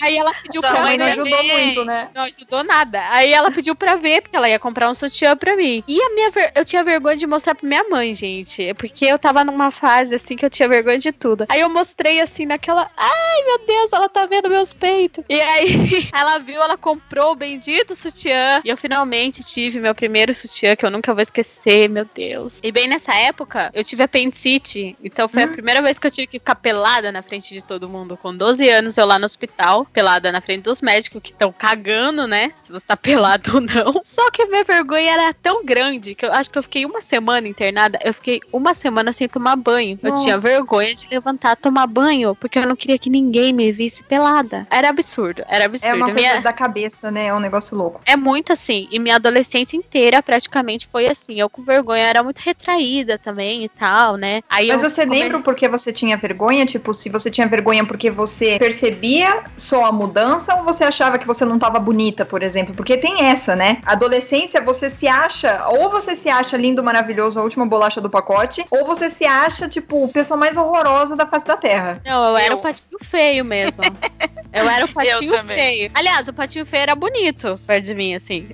Speaker 3: Aí ela pediu
Speaker 6: Sua
Speaker 3: pra
Speaker 5: mãe não
Speaker 3: ver.
Speaker 5: ajudou muito, né?
Speaker 3: Não ajudou nada. Aí ela pediu pra ver, porque ela ia comprar um sutiã pra mim. E a minha ver- eu tinha vergonha de mostrar pra minha mãe, gente. Porque eu tava numa fase assim que eu tinha vergonha de tudo. Aí eu mostrei assim naquela. Ai, meu Deus, ela tá vendo meus peitos. E aí [laughs] ela viu, ela comprou o bendito sutiã. E eu finalmente tive meu primeiro sutiã, que eu nunca vou esquecer, meu Deus. E bem nessa época, eu tive apendicite. Então foi a primeira vez que eu tive que ficar pelada na frente de todo mundo. Com 12 anos, eu lá no hospital, pelada na frente dos médicos que estão cagando, né? Se você tá [laughs] pelado ou não. Só que a minha vergonha era tão grande que eu acho que eu fiquei uma semana internada. Eu fiquei uma semana sem tomar banho. Eu
Speaker 5: Nossa.
Speaker 3: tinha vergonha de levantar, tomar banho, porque eu não queria que ninguém me visse pelada. Era absurdo, era absurdo.
Speaker 5: É uma coisa
Speaker 3: Minha-
Speaker 5: da cabeça, né? É um negócio louco.
Speaker 3: é muito assim. E minha adolescência inteira praticamente foi assim. Eu com vergonha era muito retraída também e tal, né? Aí
Speaker 5: Mas
Speaker 3: eu
Speaker 5: você
Speaker 3: come-
Speaker 5: lembra porque você tinha vergonha? Tipo, se você tinha vergonha porque você percebia só a mudança ou você achava que você não tava bonita, por exemplo? Porque tem essa, né? Adolescência, você se acha, ou você se acha lindo, maravilhoso, a última bolacha do pacote, ou você se acha, tipo, a pessoa mais horrorosa da face da terra.
Speaker 3: Não, eu era
Speaker 6: Eu.
Speaker 3: o patinho feio mesmo. [laughs] Eu era o patinho feio. Aliás, o patinho feio era bonito perto de mim, assim.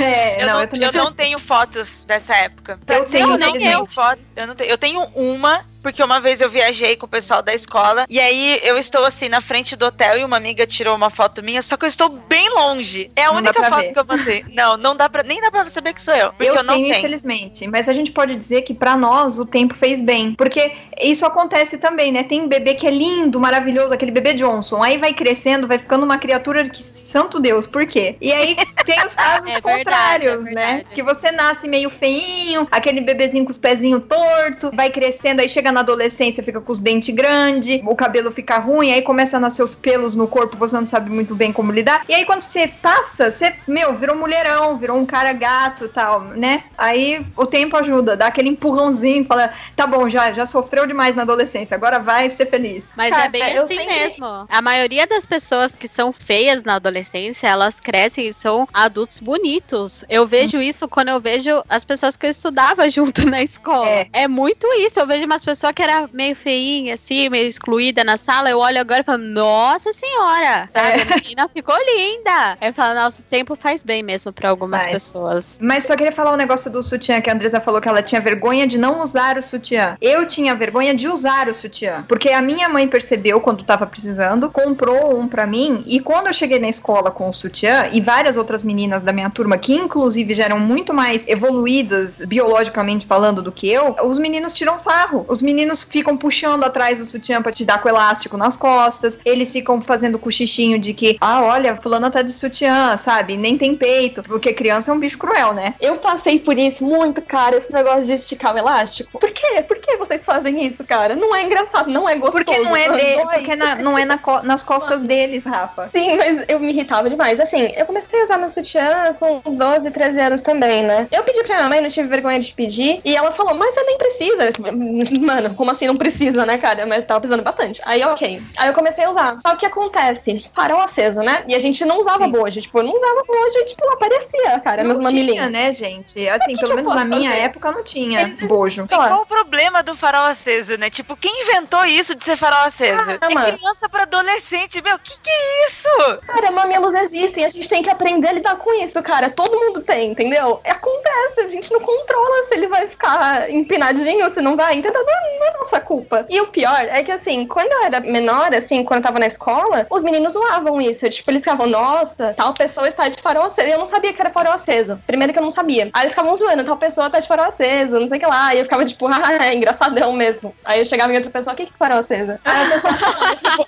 Speaker 5: É,
Speaker 6: Eu,
Speaker 5: não,
Speaker 6: não,
Speaker 5: eu
Speaker 6: eu não tenho fotos dessa época.
Speaker 5: Eu tenho,
Speaker 6: eu não tenho
Speaker 5: infelizmente.
Speaker 6: foto. Eu, não tenho, eu tenho uma, porque uma vez eu viajei com o pessoal da escola. E aí eu estou assim na frente do hotel e uma amiga tirou uma foto minha, só que eu estou bem longe. É a
Speaker 5: Não
Speaker 6: única foto
Speaker 5: ver.
Speaker 6: que eu mandei. [laughs] Não, não dá pra. Nem dá pra saber que sou eu. Porque eu,
Speaker 5: eu
Speaker 6: não
Speaker 5: tenho,
Speaker 6: tenho.
Speaker 5: infelizmente. Mas a gente pode dizer que pra nós o tempo fez bem. Porque isso acontece também, né? Tem bebê que é lindo, maravilhoso, aquele bebê Johnson. Aí vai crescendo, vai ficando uma criatura que, santo Deus, por quê? E aí tem os [laughs] casos
Speaker 3: É verdade,
Speaker 5: contrários,
Speaker 3: é
Speaker 5: né?
Speaker 3: verdade.
Speaker 5: Que você nasce meio feinho, aquele bebezinho com os pezinhos tortos, vai crescendo, aí chega na adolescência, fica com os dentes grandes, o cabelo fica ruim, aí começa a nascer os pelos no corpo, você não sabe muito bem como lidar. E aí quando você passa, você, meu, virou mulherão, virou um cara gato e tal, né? Aí o tempo ajuda, dá aquele empurrãozinho, fala, tá bom, já, já sofreu demais na adolescência, agora vai ser feliz.
Speaker 3: Mas
Speaker 4: Cara,
Speaker 3: é bem assim
Speaker 4: sempre-
Speaker 3: mesmo. A maioria das pessoas que são feias na adolescência, elas crescem e são adultos bonitos. Eu vejo isso quando eu vejo as pessoas que eu estudava [laughs] junto na escola.
Speaker 5: É.
Speaker 3: É, muito isso. Eu vejo umas pessoas que era meio feinha, assim, meio excluída na sala. Eu olho agora e falo, nossa senhora, sabe?
Speaker 5: É.
Speaker 3: A menina ficou linda. Aí eu falo, nossa, o tempo faz bem mesmo pra algumas
Speaker 5: Faz.
Speaker 3: pessoas.
Speaker 5: Mas só queria falar um negócio do sutiã que a Andresa falou que ela tinha vergonha de não usar o sutiã. Eu tinha vergonha de usar o sutiã, porque a minha mãe percebeu quando tava precisando, comprou um pra mim e quando eu cheguei na escola com o sutiã e várias outras meninas da minha turma que inclusive já eram muito mais evoluídas biologicamente falando do que eu, os meninos tiram sarro. Os meninos ficam puxando atrás do sutiã pra te dar com elástico nas costas. Eles ficam fazendo cochichinho de que, ah, olha, fulana tá de sutiã, sabe? Nem tem peito, porque criança é um bicho cruel, né?
Speaker 4: Eu passei por isso muito, cara, esse negócio de esticar o elástico. Por quê? Por que vocês fazem isso, cara? Não é engraçado, não é gostoso.
Speaker 5: Porque não é dele,
Speaker 4: Dói.
Speaker 5: porque na- não é na co- nas costas deles, Rafa.
Speaker 4: Sim, mas eu me irritava demais. Assim, eu comecei a usar meu sutiã com uns 12, 13 anos também, né? Eu pedi pra minha mãe, não tive vergonha de pedir, e ela falou, mas você nem precisa. [laughs] Mano, como assim não precisa, né, cara? Mas tava precisando bastante. Aí, ok. Aí eu comecei a usar. Só que acontece? Farol aceso, né? E a gente não usava
Speaker 5: Sim.
Speaker 4: bojo. Tipo, eu não usava bojo e, tipo, aparecia, cara, meus
Speaker 5: não tinha,
Speaker 4: mamilinhos.
Speaker 5: né, gente? Assim,
Speaker 4: que
Speaker 5: pelo menos na minha
Speaker 4: fazer?
Speaker 5: época não tinha
Speaker 4: Eles-
Speaker 5: bojo.
Speaker 6: E qual o problema do farol aceso, né? Tipo, quem inventou isso de ser farol aceso?
Speaker 4: Ah,
Speaker 6: é
Speaker 4: mano.
Speaker 6: criança pra adolescente, meu, que que é isso?
Speaker 4: Cara, mamilos existem, a gente tem que aprender a lidar com isso, cara. Todo mundo tem, entendeu? Acontece, a gente não controla se ele vai ficar empinadinho ou se não vai, entendeu? Não é nossa culpa. E o pior é que, assim, quando eu era menor, assim, quando eu tava na escola, os meninos zoavam isso. Tipo, eles ficavam, nossa, tal pessoa está de farol aceso. Eu não sabia que era farol aceso. Primeiro que eu não sabia. Aí eles ficavam zoando, tal pessoa tá de farol aceso, não sei o que lá. E eu ficava, tipo, [laughs] ah, é engraçadão mesmo. Aí eu chegava em outra pessoa, o que que é farol aceso? Aí a pessoa falava, [laughs] tipo,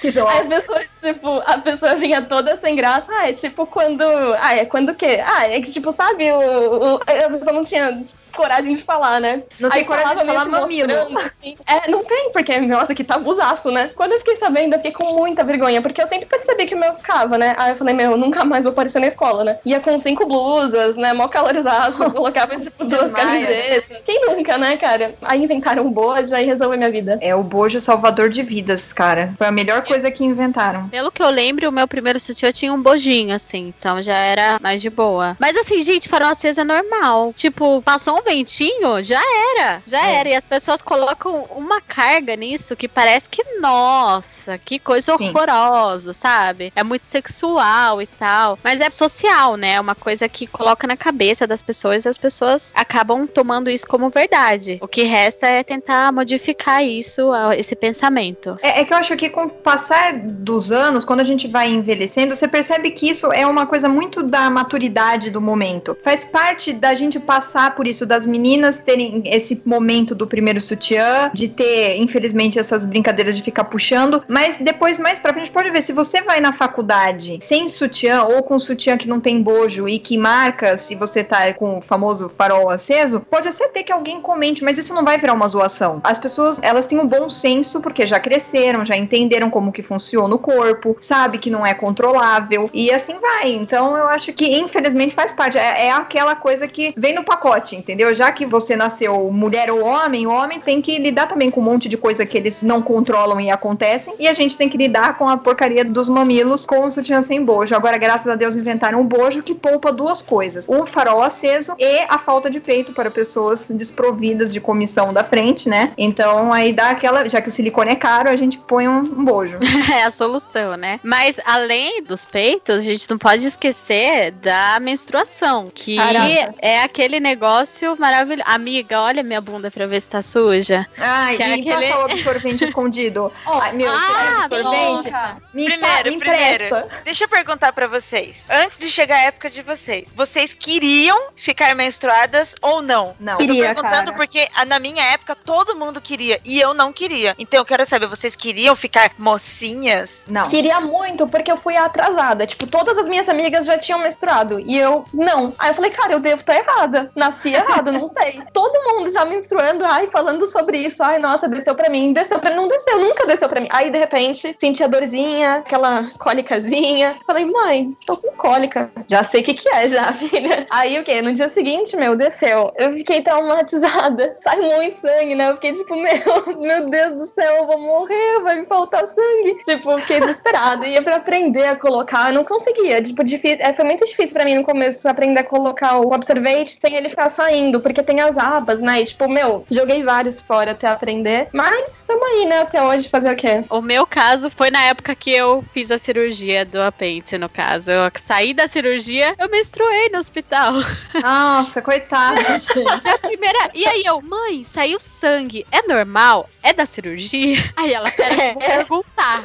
Speaker 5: Que dó.
Speaker 4: Aí a pessoa, tipo, a pessoa vinha toda sem graça. Ah, é tipo quando. Ah, é quando o quê? Ah, é que, tipo, sabe, o, o- a pessoa não tinha coragem de falar, né?
Speaker 5: Não tem
Speaker 4: Aí
Speaker 5: coragem de falar mamilo.
Speaker 4: assim. É, não tem, porque, nossa, que tabuzaço, né? Quando eu fiquei sabendo, eu fiquei com muita vergonha, porque eu sempre percebi que o meu ficava, né? Aí eu falei, meu, nunca mais vou aparecer na escola, né? Ia com cinco blusas, né? Mó calorizaço, [laughs] colocava, tipo, duas
Speaker 5: Desmaia.
Speaker 4: camisetas. Quem nunca, né, cara? Aí inventaram um bojo, aí resolveu minha vida.
Speaker 5: É o bojo salvador de vidas, cara. Foi a melhor coisa que inventaram.
Speaker 3: Pelo que eu lembro, o meu primeiro sutiã tinha um bojinho, assim. Então já era mais de boa. Mas assim, gente, farol aceso é normal. Tipo, passou um ventinho, já era. Já
Speaker 5: É.
Speaker 3: era. E as pessoas colocam uma carga nisso que parece que, nossa, que coisa
Speaker 5: Sim.
Speaker 3: horrorosa, sabe? É muito sexual e tal. Mas é social, né? É uma coisa que coloca na cabeça das pessoas e as pessoas acabam tomando isso como verdade. O que resta é tentar modificar isso, esse pensamento.
Speaker 5: É, é que eu acho que com o passar dos anos, quando a gente vai envelhecendo, você percebe que isso é uma coisa muito da maturidade do momento. Faz parte da gente passar por isso, das meninas terem esse momento do primeiro sutiã, de ter, infelizmente, essas brincadeiras de ficar puxando, mas depois, mais pra frente, pode ver, se você vai na faculdade sem sutiã ou com sutiã que não tem bojo e que marca se você tá com o famoso farol aceso, pode até ter que alguém comente, mas isso não vai virar uma zoação. As pessoas, elas têm um bom senso porque já cresceram, já entenderam como que funciona o corpo, sabe que não é controlável e assim vai. Então eu acho que infelizmente faz parte. É, é aquela coisa que vem no pacote, entendeu? Já que você nasceu mulher ou homem, o homem tem que lidar também com um monte de coisa que eles não controlam e acontecem e a gente tem que lidar com a porcaria dos mamilos com o sutiã sem bojo. Agora, graças a Deus, inventaram um bojo que poupa duas coisas: o farol aceso e a falta de peito para pessoas desprovidas de comissão da frente, né? Então aí dá aquela. Já que o silicone é caro, a gente põe um, um bojo. [laughs]
Speaker 3: É a solução, né? Mas além dos peitos, a gente não pode esquecer da menstruação, que
Speaker 4: Caraca.
Speaker 3: é aquele negócio maravilhoso. Amiga, olha minha bunda pra ver se tá suja.
Speaker 5: Ai,
Speaker 3: Que
Speaker 5: e
Speaker 3: aquele-
Speaker 5: passar o absorvente escondido. [laughs] Ai, meu,
Speaker 3: ah,
Speaker 5: absorvente. Me,
Speaker 6: Primeiro,
Speaker 5: me
Speaker 6: primeiro. Deixa eu perguntar pra vocês. Antes de chegar a época de vocês, vocês queriam ficar menstruadas ou não?
Speaker 5: Não.
Speaker 6: Eu tô
Speaker 4: Queria,
Speaker 6: perguntando
Speaker 4: cara.
Speaker 6: porque ah, na minha época todo mundo queria e eu não queria. Então eu quero saber, vocês queriam ficar mocinhas?
Speaker 5: Não.
Speaker 4: Queria muito, porque eu fui atrasada. Tipo, todas as minhas amigas já tinham menstruado. E eu, não. Aí eu falei, cara, eu devo estar errada. Nasci errada, [laughs] não sei. Todo mundo já menstruando, ai, falando sobre isso. Ai, nossa, desceu pra mim. Desceu pra mim. Não desceu, nunca desceu pra mim. Aí, de repente, senti a dorzinha, aquela cólicazinha. Falei, mãe, tô com cólica. Já sei o que que é, já, [laughs] filha. Aí, o quê? No dia seguinte, meu, desceu. Eu fiquei traumatizada. [laughs] Sai muito sangue, né? Eu fiquei tipo, [laughs] meu, meu Deus do céu, eu vou morrer, vai me faltar sangue. Tipo, fiquei desesperada. E pra aprender a colocar, eu não conseguia. Tipo, difícil, é, foi muito difícil pra mim no começo aprender a colocar o absorvente sem ele ficar saindo, porque tem as abas, né? E, tipo, meu, joguei vários fora até aprender. Mas tamo aí, né? Até hoje fazer o quê?
Speaker 3: O meu caso foi na época que eu fiz a cirurgia do apêndice, no caso. Eu saí da cirurgia, eu menstruei no hospital. [laughs]
Speaker 5: Nossa, coitada, gente.
Speaker 3: A primeira. E aí eu, mãe, saiu sangue. É normal? É da cirurgia? Aí ela, pera, eu vou perguntar.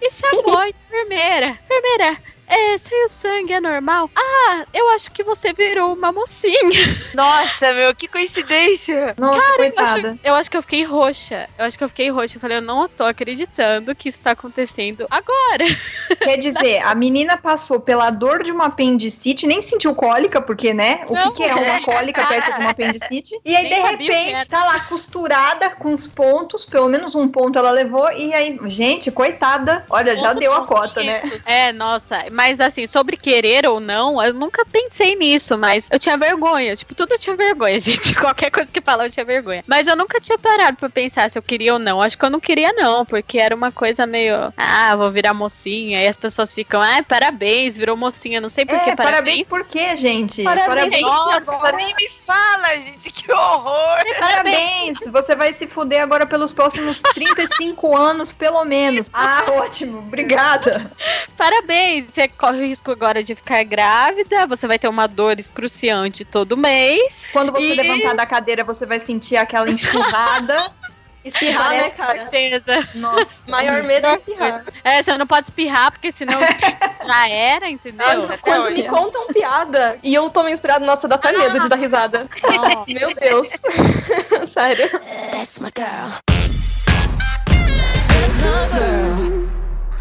Speaker 3: E chamou a enfermeira. Enfermeira. É, saiu sangue, é normal? Ah, eu acho que você virou uma mocinha. [laughs]
Speaker 6: Nossa, meu, que coincidência!
Speaker 5: Nossa,
Speaker 3: Eu
Speaker 5: coitada.
Speaker 3: acho, eu acho que eu fiquei roxa. Eu acho que eu fiquei roxa. Eu falei, eu não tô acreditando que isso tá acontecendo agora. [laughs]
Speaker 5: Quer dizer, a menina passou pela dor de uma apendicite, nem sentiu cólica, porque, né? O
Speaker 3: Não,
Speaker 5: que, que é uma cólica perto de uma [laughs] apendicite? E aí,
Speaker 3: Nem
Speaker 5: de repente, tá lá costurada com os pontos, pelo menos um ponto ela levou, e aí, gente, coitada, olha, já
Speaker 3: Pontos
Speaker 5: deu a cota, né?
Speaker 3: É, nossa. Mas assim, sobre querer ou não, eu nunca pensei nisso, mas eu tinha vergonha. Tipo, tudo eu tinha vergonha, [laughs] gente. Qualquer coisa que falar eu tinha vergonha. Mas eu nunca tinha parado pra pensar se eu queria ou não. Acho que eu não queria, não, porque era uma coisa meio. Ah, vou virar mocinha. E as pessoas ficam, ah, parabéns, virou mocinha. Não sei por que
Speaker 5: É, parabéns por quê, gente?
Speaker 4: Parabéns.
Speaker 6: Nossa,
Speaker 5: agora.
Speaker 6: nem me fala, gente, que horror!
Speaker 5: Parabéns! Você vai se fuder agora pelos próximos 35 anos, pelo menos. Ah, ótimo, obrigada.
Speaker 3: Parabéns! Você corre o risco agora de ficar grávida. Você vai ter uma dor excruciante todo mês.
Speaker 5: Quando você
Speaker 3: E-
Speaker 5: levantar da cadeira, você vai sentir aquela enxurrada. [laughs]
Speaker 4: Espirrar, né, cara?
Speaker 3: Certeza.
Speaker 5: Nossa.
Speaker 4: Maior medo é espirrar.
Speaker 3: É, você não pode espirrar, porque senão [laughs] já era, entendeu?
Speaker 6: Nossa,
Speaker 4: Quando me contam piada e eu tô menstruada, nossa, dá até medo de dar risada.
Speaker 3: Não.
Speaker 4: Meu Deus. [laughs] Sério.
Speaker 7: That's my girl.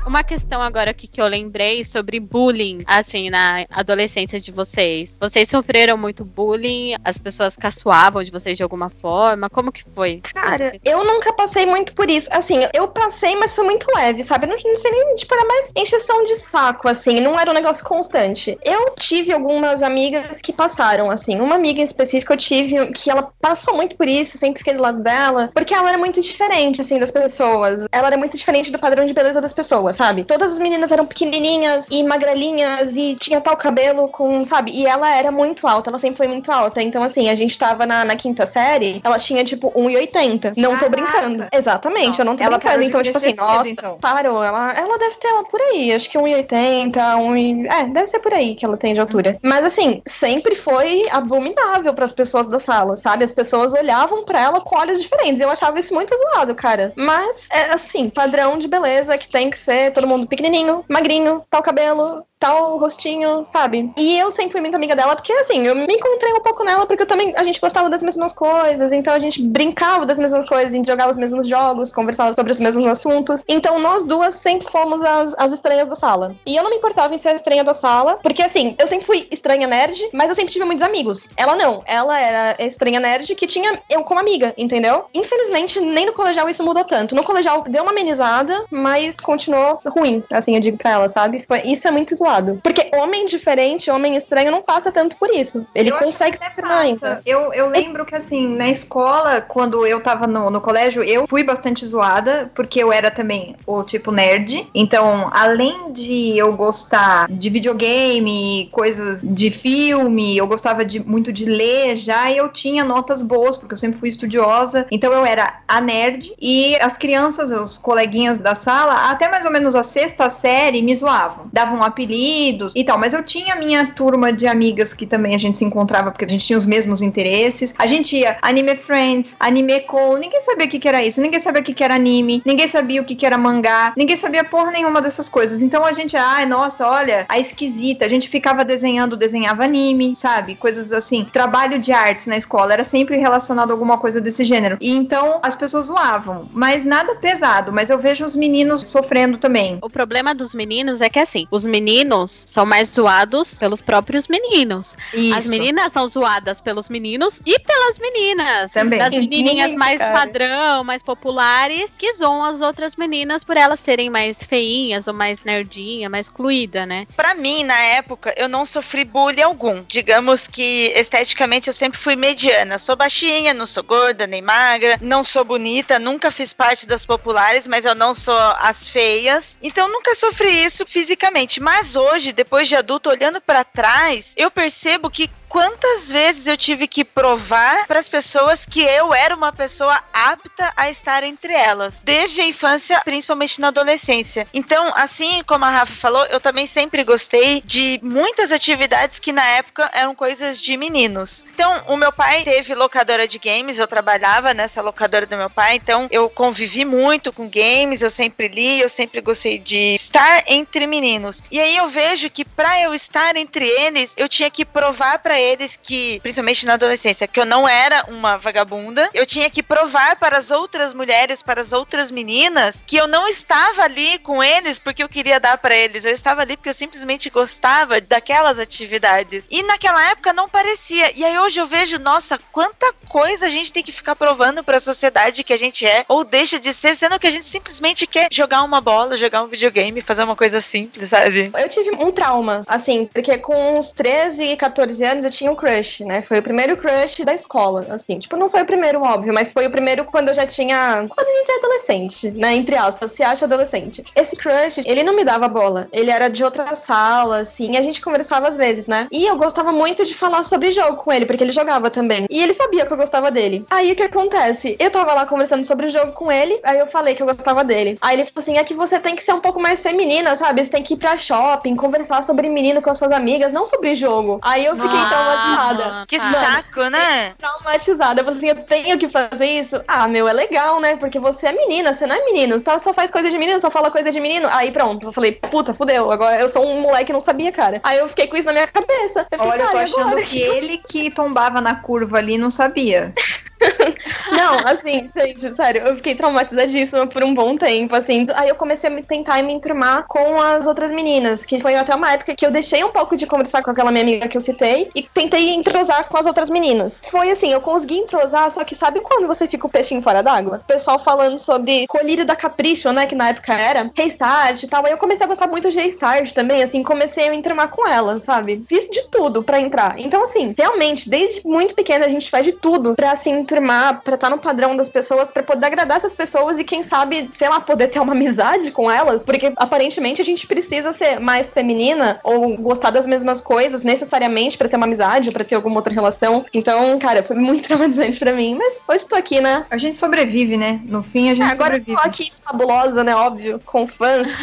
Speaker 3: Uma questão agora aqui que eu lembrei sobre bullying, assim, na adolescência de vocês. Vocês sofreram muito bullying? As pessoas caçoavam de vocês de alguma forma? Como que foi?
Speaker 4: Cara, eu nunca passei muito por isso. Assim, eu passei, mas foi muito leve, sabe? Não, não sei nem, tipo, era mais encheção de saco, assim. Não era um negócio constante. Eu tive algumas amigas que passaram, assim. Uma amiga em específico eu tive que ela passou muito por isso, sempre fiquei do lado dela. Porque ela era muito diferente, assim, das pessoas. Ela era muito diferente do padrão de beleza das pessoas, sabe? Todas as meninas eram pequenininhas e magrelinhas e tinha tal cabelo com, sabe? E ela era muito alta, ela sempre foi muito alta. Então, assim, a gente tava na, na quinta série, ela tinha, tipo, 1,80. Não tô brincando. Exatamente, eu não tô
Speaker 5: Ela
Speaker 4: brincando. Então, tipo assim,
Speaker 5: cedo,
Speaker 4: nossa,
Speaker 5: então.
Speaker 4: parou. Ela, ela deve ter ela por aí, acho que 1,80, 1... e- É, deve ser por aí que ela tem de altura. Mas, assim, sempre foi abominável pras pessoas da sala, sabe? As pessoas olhavam pra ela com olhos diferentes. Eu achava isso muito zoado, cara. Mas, é assim, padrão de beleza que tem que ser todo mundo pequenininho, magrinho, tal cabelo, tal rostinho, sabe? E eu sempre fui muito amiga dela, porque assim, eu me encontrei um pouco nela, porque eu também, a gente gostava das mesmas coisas, então a gente brincava das mesmas coisas, a gente jogava os mesmos jogos, conversava sobre os mesmos assuntos. Então nós duas sempre fomos as, as estranhas da sala. E eu não me importava em ser a estranha da sala, porque assim, eu sempre fui estranha nerd, mas eu sempre tive muitos amigos. Ela não, ela era estranha nerd que tinha eu como amiga, entendeu? Infelizmente, nem no colegial isso mudou tanto. No colegial deu uma amenizada, mas continuou ruim, assim eu digo pra ela, sabe? Foi- isso é muito zoado. Porque homem diferente, homem estranho, não passa tanto por isso. Ele
Speaker 5: Eu
Speaker 4: consegue
Speaker 5: que
Speaker 4: se
Speaker 5: até
Speaker 4: firmar ainda.
Speaker 5: passa. Eu, eu lembro que, assim, na escola, quando eu tava no, no colégio, eu fui bastante zoada, porque eu era também o tipo nerd. Então, além de eu gostar de videogame, coisas de filme, eu gostava de, muito de ler já, eu tinha notas boas, porque eu sempre fui estudiosa. Então, eu era a nerd. E as crianças, os coleguinhas da sala, até mais ou menos a sexta série, me zoavam. Davam apelidos e tal. Mas eu tinha minha turma de amigas que também a gente se encontrava, porque a gente tinha os mesmos interesses. A gente ia Anime Friends, Anime Con, ninguém sabia o que, que era isso, ninguém sabia o que, que era anime, ninguém sabia o que, que era mangá, ninguém sabia porra nenhuma dessas coisas. Então a gente, ai, nossa, olha, a esquisita. A gente ficava desenhando, desenhava anime, sabe? Coisas assim. Trabalho de artes na escola era sempre relacionado a alguma coisa desse gênero. E então as pessoas zoavam, mas nada pesado. Mas eu vejo os meninos sofrendo também.
Speaker 3: O problema dos meninos é que assim, os meninos são mais zoados pelos próprios meninos.
Speaker 5: Isso.
Speaker 3: As meninas são zoadas pelos meninos e pelas meninas.
Speaker 5: Também.
Speaker 3: Das menininhas mais
Speaker 4: cara.
Speaker 3: padrão, mais populares, que zoam as outras meninas por elas serem mais feinhas ou mais nerdinha, mais excluída, né?
Speaker 6: Pra mim, na época, eu não sofri bullying algum. Digamos que esteticamente eu sempre fui mediana. Sou baixinha, não sou gorda nem magra, não sou bonita, nunca fiz parte das populares, mas eu não sou as feias. Então nunca sofri isso fisicamente. Mas hoje, depois de adulto, olhando pra trás, eu percebo que quantas vezes eu tive que provar para as pessoas que eu era uma pessoa apta a estar entre elas, desde a infância, principalmente na adolescência. Então, assim como a Rafa falou, eu também sempre gostei de muitas atividades que na época eram coisas de meninos. Então, o meu pai teve locadora de games, eu trabalhava nessa locadora do meu pai, então eu convivi muito com games, eu sempre li, eu sempre gostei de estar entre meninos. E aí eu vejo que para eu estar entre eles, eu tinha que provar para eles que, principalmente na adolescência, que eu não era uma vagabunda. Eu tinha que provar para as outras mulheres, para as outras meninas, que eu não estava ali com eles porque eu queria dar para eles. Eu estava ali porque eu simplesmente gostava daquelas atividades. E naquela época não parecia. E aí hoje eu vejo, nossa, quanta coisa a gente tem que ficar provando para a sociedade que a gente é ou deixa de ser, sendo que a gente simplesmente quer jogar uma bola, jogar um videogame, fazer uma coisa simples, sabe?
Speaker 4: Eu tive um trauma, assim, porque com uns 13, 14 anos eu tinha um crush, né? Foi o primeiro crush da escola, assim. Tipo, não foi o primeiro, óbvio, mas foi o primeiro quando eu já tinha. Quando a gente é adolescente, né? Entre aspas, se acha adolescente. Esse crush, ele não me dava bola. Ele era de outra sala, assim, e a gente conversava às vezes, né? E eu gostava muito de falar sobre jogo com ele, porque ele jogava também. E ele sabia que eu gostava dele. Aí o que acontece? Eu tava lá conversando sobre o jogo com ele, aí eu falei que eu gostava dele. Aí ele falou assim: é que você tem que ser um pouco mais feminina, sabe? Você tem que ir pra shopping, conversar sobre menino com as suas amigas, não sobre jogo. Aí eu fiquei traumatizada.
Speaker 6: Que
Speaker 3: Mano,
Speaker 6: saco, né?
Speaker 4: Traumatizada. Eu falei assim: eu tenho que fazer isso? Ah, meu, é legal, né? Porque você é menina, você não é menino. Você só faz coisa de menino, só fala coisa de menino. Aí pronto, eu falei: puta, fudeu. Agora eu sou um moleque que não sabia, cara. Aí eu fiquei com isso na minha cabeça. Eu fiquei,
Speaker 5: Olha, eu tô achando
Speaker 4: agora?
Speaker 5: que ele que tombava na curva ali não sabia. [laughs] [laughs]
Speaker 4: Não, assim, gente, sério, eu fiquei traumatizadíssima por um bom tempo, assim. Aí eu comecei a tentar me enturmar com as outras meninas, que foi até uma época que eu deixei um pouco de conversar com aquela minha amiga que eu citei e tentei entrosar com as outras meninas. Foi assim, eu consegui entrosar, só que sabe quando você fica o peixinho fora d'água? O pessoal falando sobre colírio da Capricho, né, que na época era, Restart e tal. Aí eu comecei a gostar muito de Restart também, assim, comecei a me enturmar com ela, sabe? Fiz de tudo pra entrar. Então, assim, realmente, desde muito pequena a gente faz de tudo pra se enturmar enturmar, pra estar no padrão das pessoas, pra poder agradar essas pessoas e quem sabe, sei lá, poder ter uma [laughs] amizade com elas, porque aparentemente a gente precisa ser mais feminina ou gostar das mesmas coisas necessariamente pra ter uma amizade, pra ter alguma outra relação. Então, cara, foi muito [laughs] traumatizante pra mim, mas hoje tô aqui, né?
Speaker 5: A gente sobrevive, né? No fim, a gente
Speaker 4: Ah, agora eu
Speaker 5: sobrevive.
Speaker 4: tô aqui fabulosa, né? Óbvio, com fãs. [laughs]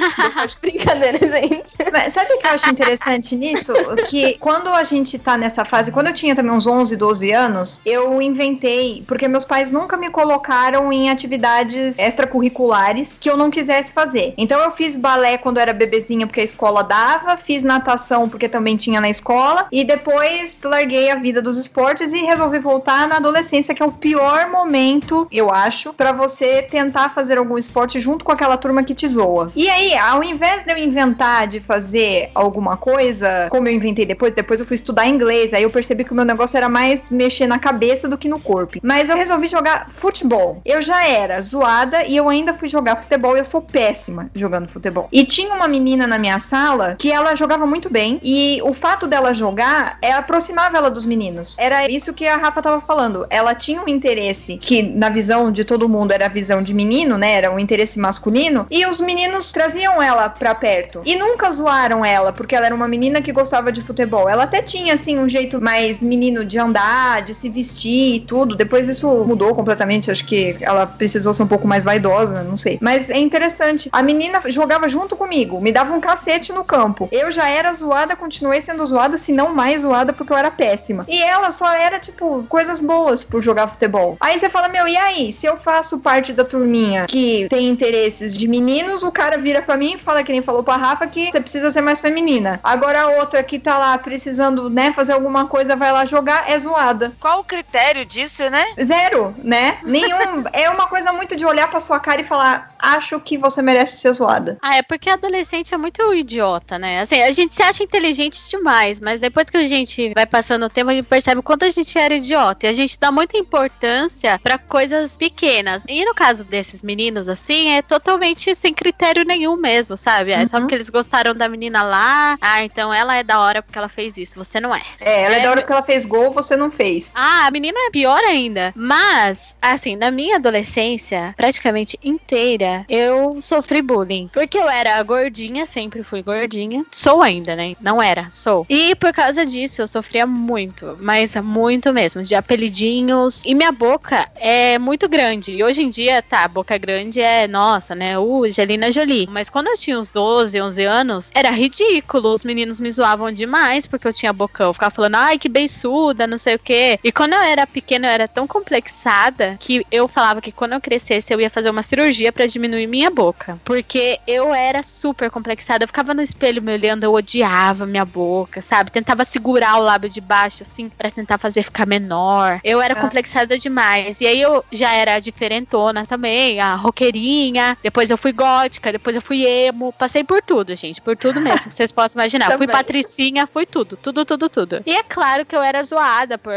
Speaker 4: De brincadeira, gente.
Speaker 5: Mas sabe o que eu acho interessante nisso? Que quando a gente tá nessa fase, quando eu tinha também uns 11, 12 anos, eu inventei, porque meus pais nunca me colocaram em atividades extracurriculares que eu não quisesse fazer. Então eu fiz balé quando era bebezinha porque a escola dava, fiz natação porque também tinha na escola e depois larguei a vida dos esportes e resolvi voltar na adolescência, que é o pior momento, eu acho, pra você tentar fazer algum esporte junto com aquela turma que te zoa. E aí, ao invés de eu inventar de fazer alguma coisa, como eu inventei depois, depois eu fui estudar inglês, aí eu percebi que o meu negócio era mais mexer na cabeça do que no corpo. Mas eu resolvi jogar futebol. Eu já era zoada e eu ainda fui jogar futebol eu sou péssima jogando futebol. E tinha uma menina na minha sala que ela jogava muito bem e o fato dela jogar é aproximava ela dos meninos. Era isso que a Rafa tava falando. Ela tinha um interesse que na visão de todo mundo era a visão de menino, né? Era um interesse masculino e os meninos traziam ela pra perto e nunca zoaram ela porque ela era uma menina que gostava de futebol. Ela até tinha assim um jeito mais menino de andar, de se vestir e tudo. Depois isso mudou completamente. Acho que ela precisou ser um pouco mais vaidosa, não sei. Mas é interessante. A menina jogava junto comigo, me dava um cacete no campo. Eu já era zoada, continuei sendo zoada, se não mais zoada, porque eu era péssima. E ela só era, tipo, coisas boas por jogar futebol. Aí você fala, meu, e aí? Se eu faço parte da turminha que tem interesses de meninos, o cara vira pra mim e fala, que nem falou pra Rafa, que você precisa ser mais feminina. Agora a outra que tá lá precisando, né, fazer alguma coisa, vai lá jogar, é zoada.
Speaker 6: Qual o critério disso, né?
Speaker 5: Zero, né? Nenhum. é uma coisa muito de olhar pra sua cara e falar, acho que você merece ser zoada.
Speaker 3: Ah, é porque adolescente é muito idiota, né? Assim, a gente se acha inteligente demais, mas depois que a gente vai passando o tempo, a gente percebe o quanto a gente era idiota. E a gente dá muita importância pra coisas pequenas. E no caso desses meninos, assim, é totalmente sem critério nenhum mesmo, sabe? É só
Speaker 5: Uhum.
Speaker 3: porque eles gostaram da menina lá. Ah, então ela é da hora porque ela fez isso. Você não é.
Speaker 5: É, ela é,
Speaker 3: É,
Speaker 5: da hora que ela fez gol, você não fez.
Speaker 3: Ah, a menina é pior ainda. Mas, assim, na minha adolescência, praticamente inteira, eu sofri bullying. Porque eu era gordinha, sempre fui gordinha. Sou ainda, né? Não era, sou. E por causa disso, eu sofria muito. Mas muito mesmo, de apelidinhos. E minha boca é muito grande. E hoje em dia, tá, boca grande é, nossa, né? Uh, Angelina Jolie. Mas quando eu tinha uns 12, 11 anos, era ridículo. Os meninos me zoavam demais porque eu tinha bocão. Eu ficava falando, ai, que beiçuda, não sei o quê. E quando eu era pequena, eu era tão complexada que eu falava que quando eu crescesse, eu ia fazer uma cirurgia pra diminuir minha boca. Porque eu era super complexada. Eu ficava no espelho me olhando, eu odiava minha boca, sabe? Tentava segurar o lábio de baixo, assim, pra tentar fazer ficar menor. Eu era
Speaker 5: Ah.
Speaker 3: complexada demais. E aí eu já era diferentona também, a roqueirinha. Depois eu fui gótica, depois eu fui emo. Passei por tudo, gente. Por tudo mesmo, que vocês possam imaginar. fui patricinha, fui tudo. Tudo, tudo, tudo. E é claro que eu era zoada por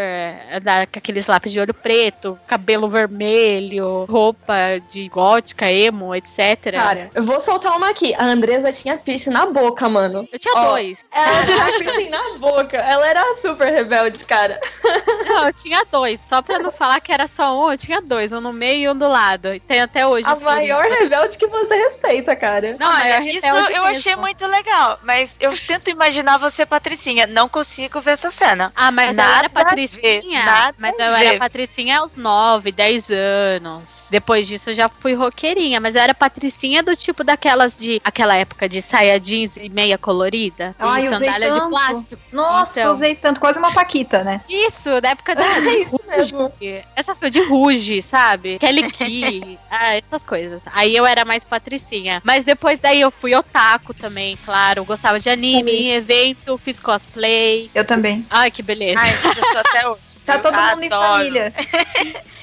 Speaker 3: andar com aqueles lápis de olho preto, cabelo vermelho, roupa de gótica, emo, etc.
Speaker 4: Cara, eu vou soltar uma aqui. A Andresa tinha piercing na boca, mano.
Speaker 3: eu tinha
Speaker 4: Ó,
Speaker 3: dois.
Speaker 4: Ela tinha piercing na boca. Ela era super rebelde, cara.
Speaker 3: Não, eu tinha dois. Só pra não falar que era só um, eu tinha dois. Um no meio e um do lado. E tem até hoje.
Speaker 4: A maior rebelde que você respeita, cara.
Speaker 3: Não,
Speaker 6: Olha, isso
Speaker 3: rebelde
Speaker 6: eu
Speaker 3: mesmo.
Speaker 6: achei muito legal, mas eu tento imaginar você, Patricinha. Não consigo ver essa cena.
Speaker 3: Ah, mas eu
Speaker 6: Nada
Speaker 3: era
Speaker 6: a
Speaker 3: patricinha.
Speaker 6: ver, nada
Speaker 3: mas eu
Speaker 6: ver.
Speaker 3: era patricinha aos 9, 10 anos. Depois disso eu já fui roqueirinha, mas eu era patricinha do tipo daquelas de aquela época de saia jeans e meia colorida.
Speaker 5: Ai,
Speaker 3: e
Speaker 5: usei
Speaker 3: sandália de plástico.
Speaker 5: Nossa,
Speaker 3: Então.
Speaker 5: usei tanto, quase uma paquita, né?
Speaker 3: Isso, da época da [laughs]
Speaker 4: mesmo.
Speaker 3: Ruge. Essas coisas de Ruge, sabe? Kelly [laughs] Key, ah, essas coisas. Aí eu era mais patricinha. Mas depois daí eu fui otaku também, claro. Gostava de anime, em evento, fiz cosplay.
Speaker 5: Eu também.
Speaker 3: Ai, que beleza.
Speaker 6: Ai, gente, eu sou até [laughs] hoje.
Speaker 5: Tá
Speaker 6: Eu
Speaker 5: todo mundo em
Speaker 6: adoro.
Speaker 5: família.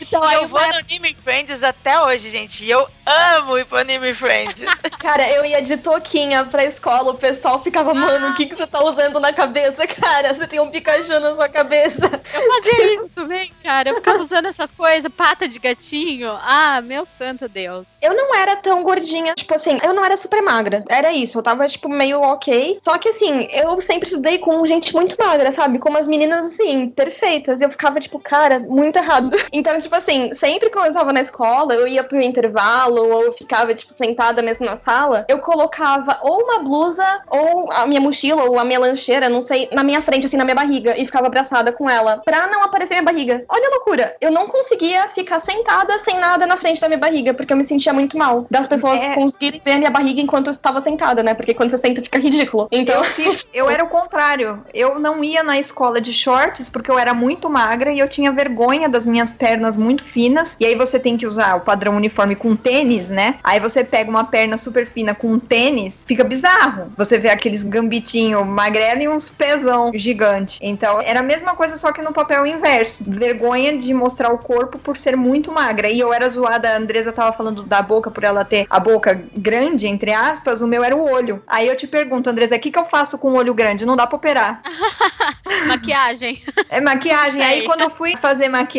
Speaker 3: Então aí
Speaker 6: Eu vou no Anime Friends até hoje, gente. E eu amo ir pro Anime Friends. [laughs]
Speaker 4: Cara, eu ia de toquinha pra escola, o pessoal ficava, mano, o que, que você tá usando na cabeça, cara? Você tem um Pikachu na sua cabeça.
Speaker 3: eu fazia isso também. cara. Eu ficava usando essas coisas, pata de gatinho. Ah, meu santo Deus.
Speaker 4: Eu não era tão gordinha, tipo assim, eu não era super magra. Era isso, eu tava, tipo, meio ok. Só que assim, eu sempre estudei com gente muito magra, sabe? Com umas meninas, assim, perfeitas. E eu ficava, tipo, cara, muito errado. [laughs] Então, tipo assim, sempre quando eu tava na escola, eu ia pro intervalo, ou ficava, tipo, sentada mesmo na sala, eu colocava ou uma blusa, ou a minha mochila, ou a minha lancheira, não sei, na minha frente, assim, na minha barriga, e ficava abraçada com ela, pra não aparecer minha barriga. Olha a loucura, eu não conseguia ficar sentada sem nada na frente da minha barriga, porque eu me sentia muito mal. Das pessoas
Speaker 5: É.
Speaker 4: conseguirem ver a minha barriga enquanto eu estava sentada, né? Porque quando você senta fica ridículo. Então,
Speaker 5: Eu, fiz- [laughs] eu era o contrário. Eu não ia na escola de shorts porque eu era muito magra e eu tinha vergonha das minhas pernas muito finas. E aí você tem que usar o padrão uniforme com tênis, né? Aí você pega uma perna super fina com um tênis, fica bizarro. Você vê aqueles gambitinho magrelo e uns pesão gigante. Então era a mesma coisa, só que no papel inverso. Vergonha de mostrar o corpo por ser muito magra. E eu era zoada, a Andresa tava falando da boca por ela ter a boca grande, entre aspas, o meu era o olho. Aí eu te pergunto, Andresa, o que, que eu faço com o olho grande? Não dá pra operar. [laughs]
Speaker 3: Maquiagem.
Speaker 5: É maquiagem. Aí quando eu fui fazer maquiagem,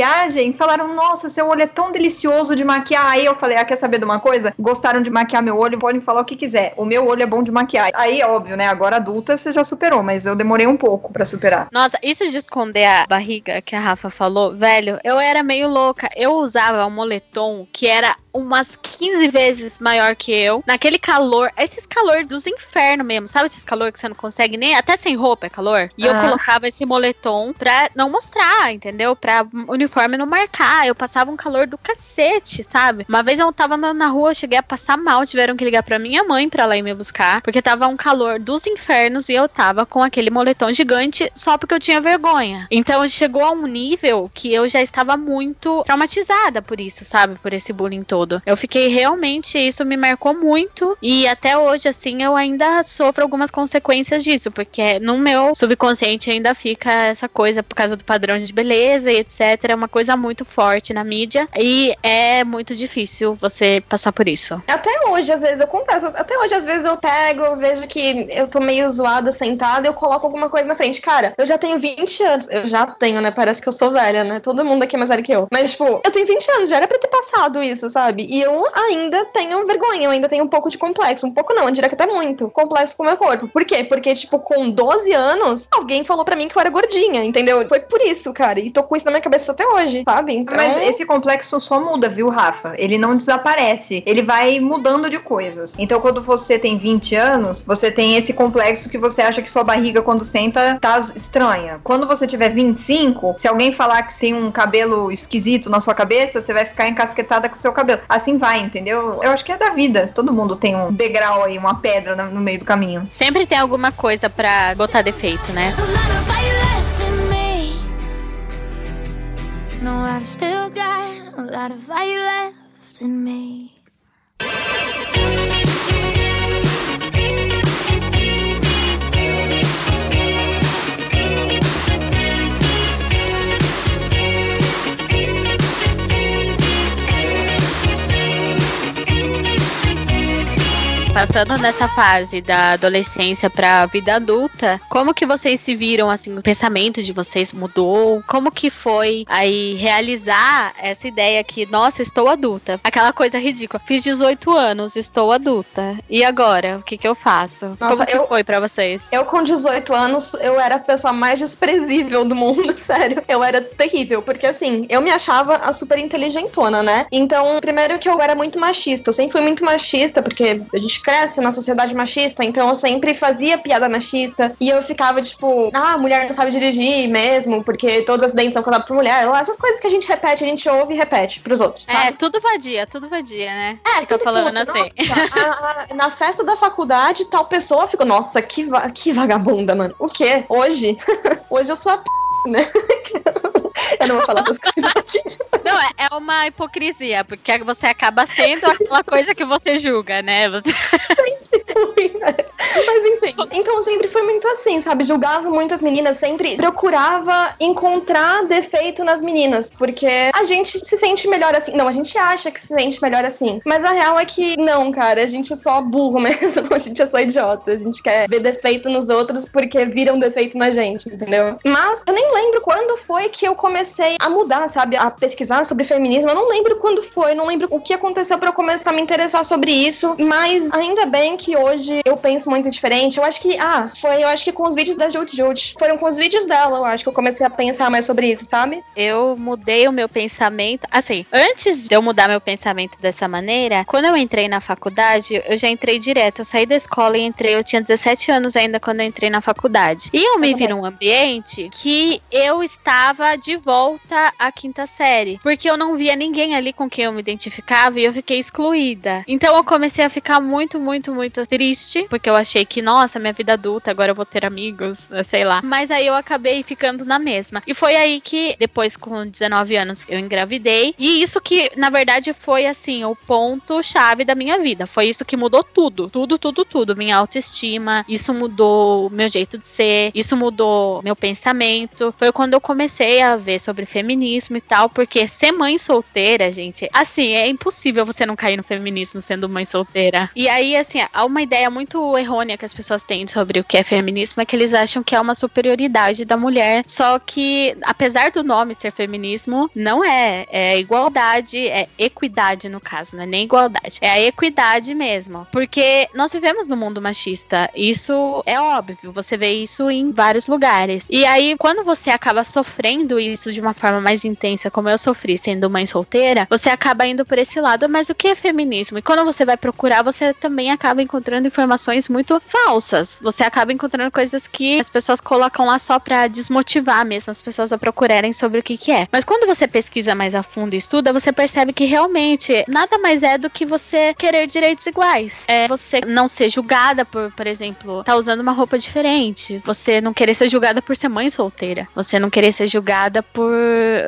Speaker 5: falaram: Nossa, seu olho é tão delicioso de maquiar. Aí eu falei: Ah, quer saber de uma coisa? Gostaram de maquiar meu olho? Podem falar o que quiser. O meu olho é bom de maquiar. Aí, óbvio, né? Agora adulta você já superou, mas eu demorei um pouco pra superar.
Speaker 3: Nossa, isso de esconder a barriga que a Rafa falou, velho, eu era meio louca. Eu usava um moletom que era umas 15 vezes maior que eu. Naquele calor, esses calor dos infernos mesmo, sabe esses calor que você não consegue nem, até sem roupa é calor? E eu
Speaker 5: Ah.
Speaker 3: colocava esse moletom pra não mostrar, entendeu? Pra uniforme não marcar. Eu passava um calor do cacete, sabe? Uma vez eu tava andando na rua, cheguei a passar mal, tiveram que ligar pra minha mãe pra ela ir me buscar, porque tava um calor dos infernos e eu tava com aquele moletom gigante só porque eu tinha vergonha. Então chegou a um nível que eu já estava muito traumatizada por isso, sabe? Por esse bullying todo. Eu fiquei realmente, isso me marcou muito e até hoje, assim, eu ainda sofro algumas consequências disso, porque no meu subconsciente ainda fica essa coisa por causa do padrão de beleza e etc. É uma coisa muito forte na mídia e é muito difícil você passar por isso.
Speaker 4: Até hoje, às vezes, eu confesso, até hoje, às vezes eu pego, eu vejo que eu tô meio zoada, sentada, eu coloco alguma coisa na frente. Cara, eu já tenho 20 anos. Eu já tenho, né? Parece que eu sou velha, né? Todo mundo aqui é mais velho que eu. Mas, tipo, eu tenho 20 anos, já era pra ter passado isso, sabe? E eu ainda tenho vergonha, eu ainda tenho um pouco de complexo. Um pouco não, eu diria que até muito. Complexo com o meu corpo. Por quê? Porque, tipo, com 12 anos, alguém falou pra mim que eu era gordinha, entendeu? Foi por isso, cara. E tô com isso na minha cabeça até hoje, sabe? Então...
Speaker 5: Mas esse complexo só muda, viu, Rafa? Ele não desaparece. Ele vai mudando de coisas. Então, quando você tem 20 anos, você tem esse complexo que você acha que sua barriga, quando senta, tá estranha. Quando você tiver 25, se alguém falar que tem um cabelo esquisito na sua cabeça, você vai ficar encasquetada com o seu cabelo. Assim vai, entendeu? Eu acho que é da vida. Todo mundo tem um degrau aí, uma pedra no no meio do caminho.
Speaker 3: Sempre tem alguma coisa pra botar defeito, né?
Speaker 7: No, I've still got a lot of fire left in me.
Speaker 3: Passando nessa fase da adolescência pra vida adulta, como que vocês se viram assim, o pensamento de vocês mudou? Como que foi aí realizar essa ideia que, nossa, estou adulta? Aquela coisa ridícula. Fiz 18 anos, estou adulta. E agora, o que que eu faço?
Speaker 4: Nossa,
Speaker 3: como que
Speaker 4: eu-
Speaker 3: foi pra vocês?
Speaker 4: Eu, com 18 anos, eu era a pessoa mais desprezível do mundo, [laughs] sério. Eu era terrível, porque assim, eu me achava a super inteligentona, né? Então, primeiro que eu era muito machista. Eu sempre fui muito machista, porque a gente cresce na sociedade machista, então eu sempre fazia piada machista. E eu ficava tipo, ah, mulher não sabe dirigir mesmo, porque todos os acidentes são causados por mulher. Essas coisas que a gente repete, a gente ouve e repete pros outros, sabe?
Speaker 3: É, tudo vadia, tudo vadia, né?
Speaker 4: É,
Speaker 3: Fica falando
Speaker 4: puto.
Speaker 3: assim.
Speaker 4: Nossa, a- a- [laughs] na festa da faculdade, tal pessoa ficou, nossa, que, va- que vagabunda, mano. O quê? Hoje? [laughs] Hoje eu sou a p, né? [laughs] eu não vou falar essas coisas aqui.
Speaker 3: Não, é, é uma hipocrisia, porque você acaba sendo aquela coisa que você julga, né? Você... [laughs]
Speaker 4: Mas enfim. Então sempre foi muito assim, sabe? Julgava muitas meninas, sempre procurava encontrar defeito nas meninas, porque a gente se sente melhor assim. Não, a gente acha que se sente melhor assim. Mas a real é que não, cara, a gente é só burro [laughs] mesmo, a gente é só idiota. A gente quer ver defeito nos outros porque viram defeito na gente, entendeu? Mas eu nem lembro quando foi que eu comecei a mudar, sabe? A pesquisar sobre feminismo. Eu não lembro quando foi, não lembro o que aconteceu pra eu começar a me interessar sobre isso. Mas ainda bem que hoje eu penso muito diferente. Eu acho que, ah, foi, eu acho que com os vídeos da Jut Jut. Foram com os vídeos dela, eu acho que eu comecei a pensar mais sobre isso, sabe?
Speaker 3: Eu mudei o meu pensamento. Assim, antes de eu mudar meu pensamento dessa maneira, quando eu entrei na faculdade, eu já entrei direto. Eu saí da escola e entrei. Eu tinha 17 anos ainda quando eu entrei na faculdade. E eu me vi num ambiente que eu estava de volta à quinta série. Porque eu não via ninguém ali com quem eu me identificava e eu fiquei excluída. Então eu comecei a ficar muito, muito, muito triste. Porque eu achei que, nossa, minha vida adulta, agora eu vou ter amigos, sei lá. Mas aí eu acabei ficando na mesma. E foi aí que, depois, com 19 anos, eu engravidei. E isso que, na verdade, foi assim, o ponto-chave da minha vida. Foi isso que mudou tudo. Tudo, tudo, tudo. Minha autoestima. Isso mudou meu jeito de ser. Isso mudou meu pensamento. Foi quando eu comecei a ver sobre feminismo e tal. Porque ser mãe solteira, gente, assim, é impossível você não cair no feminismo sendo mãe solteira. E aí, assim, há uma ideia muito errônea que as pessoas têm sobre o que é feminismo, é que eles acham que é uma superioridade da mulher. Só que, apesar do nome ser feminismo, não é. É igualdade, é equidade no caso, não é nem igualdade. É a equidade mesmo. Porque nós vivemos no mundo machista. Isso é óbvio. Você vê isso em vários lugares. E aí, quando você acaba sofrendo isso de uma forma mais intensa, como eu sofri sendo mãe solteira, você acaba indo por esse lado. Mas o que é feminismo? E quando você vai procurar, você também acaba encontrando informações muito falsas. Você acaba encontrando coisas que as pessoas colocam lá só pra desmotivar mesmo as pessoas a procurarem sobre o que, que é. Mas quando você pesquisa mais a fundo e estuda, você percebe que realmente nada mais é do que você querer direitos iguais. É você não ser julgada por, por exemplo, tá usando uma roupa diferente. Você não querer ser julgada por ser mãe solteira. Você não querer ser julgada por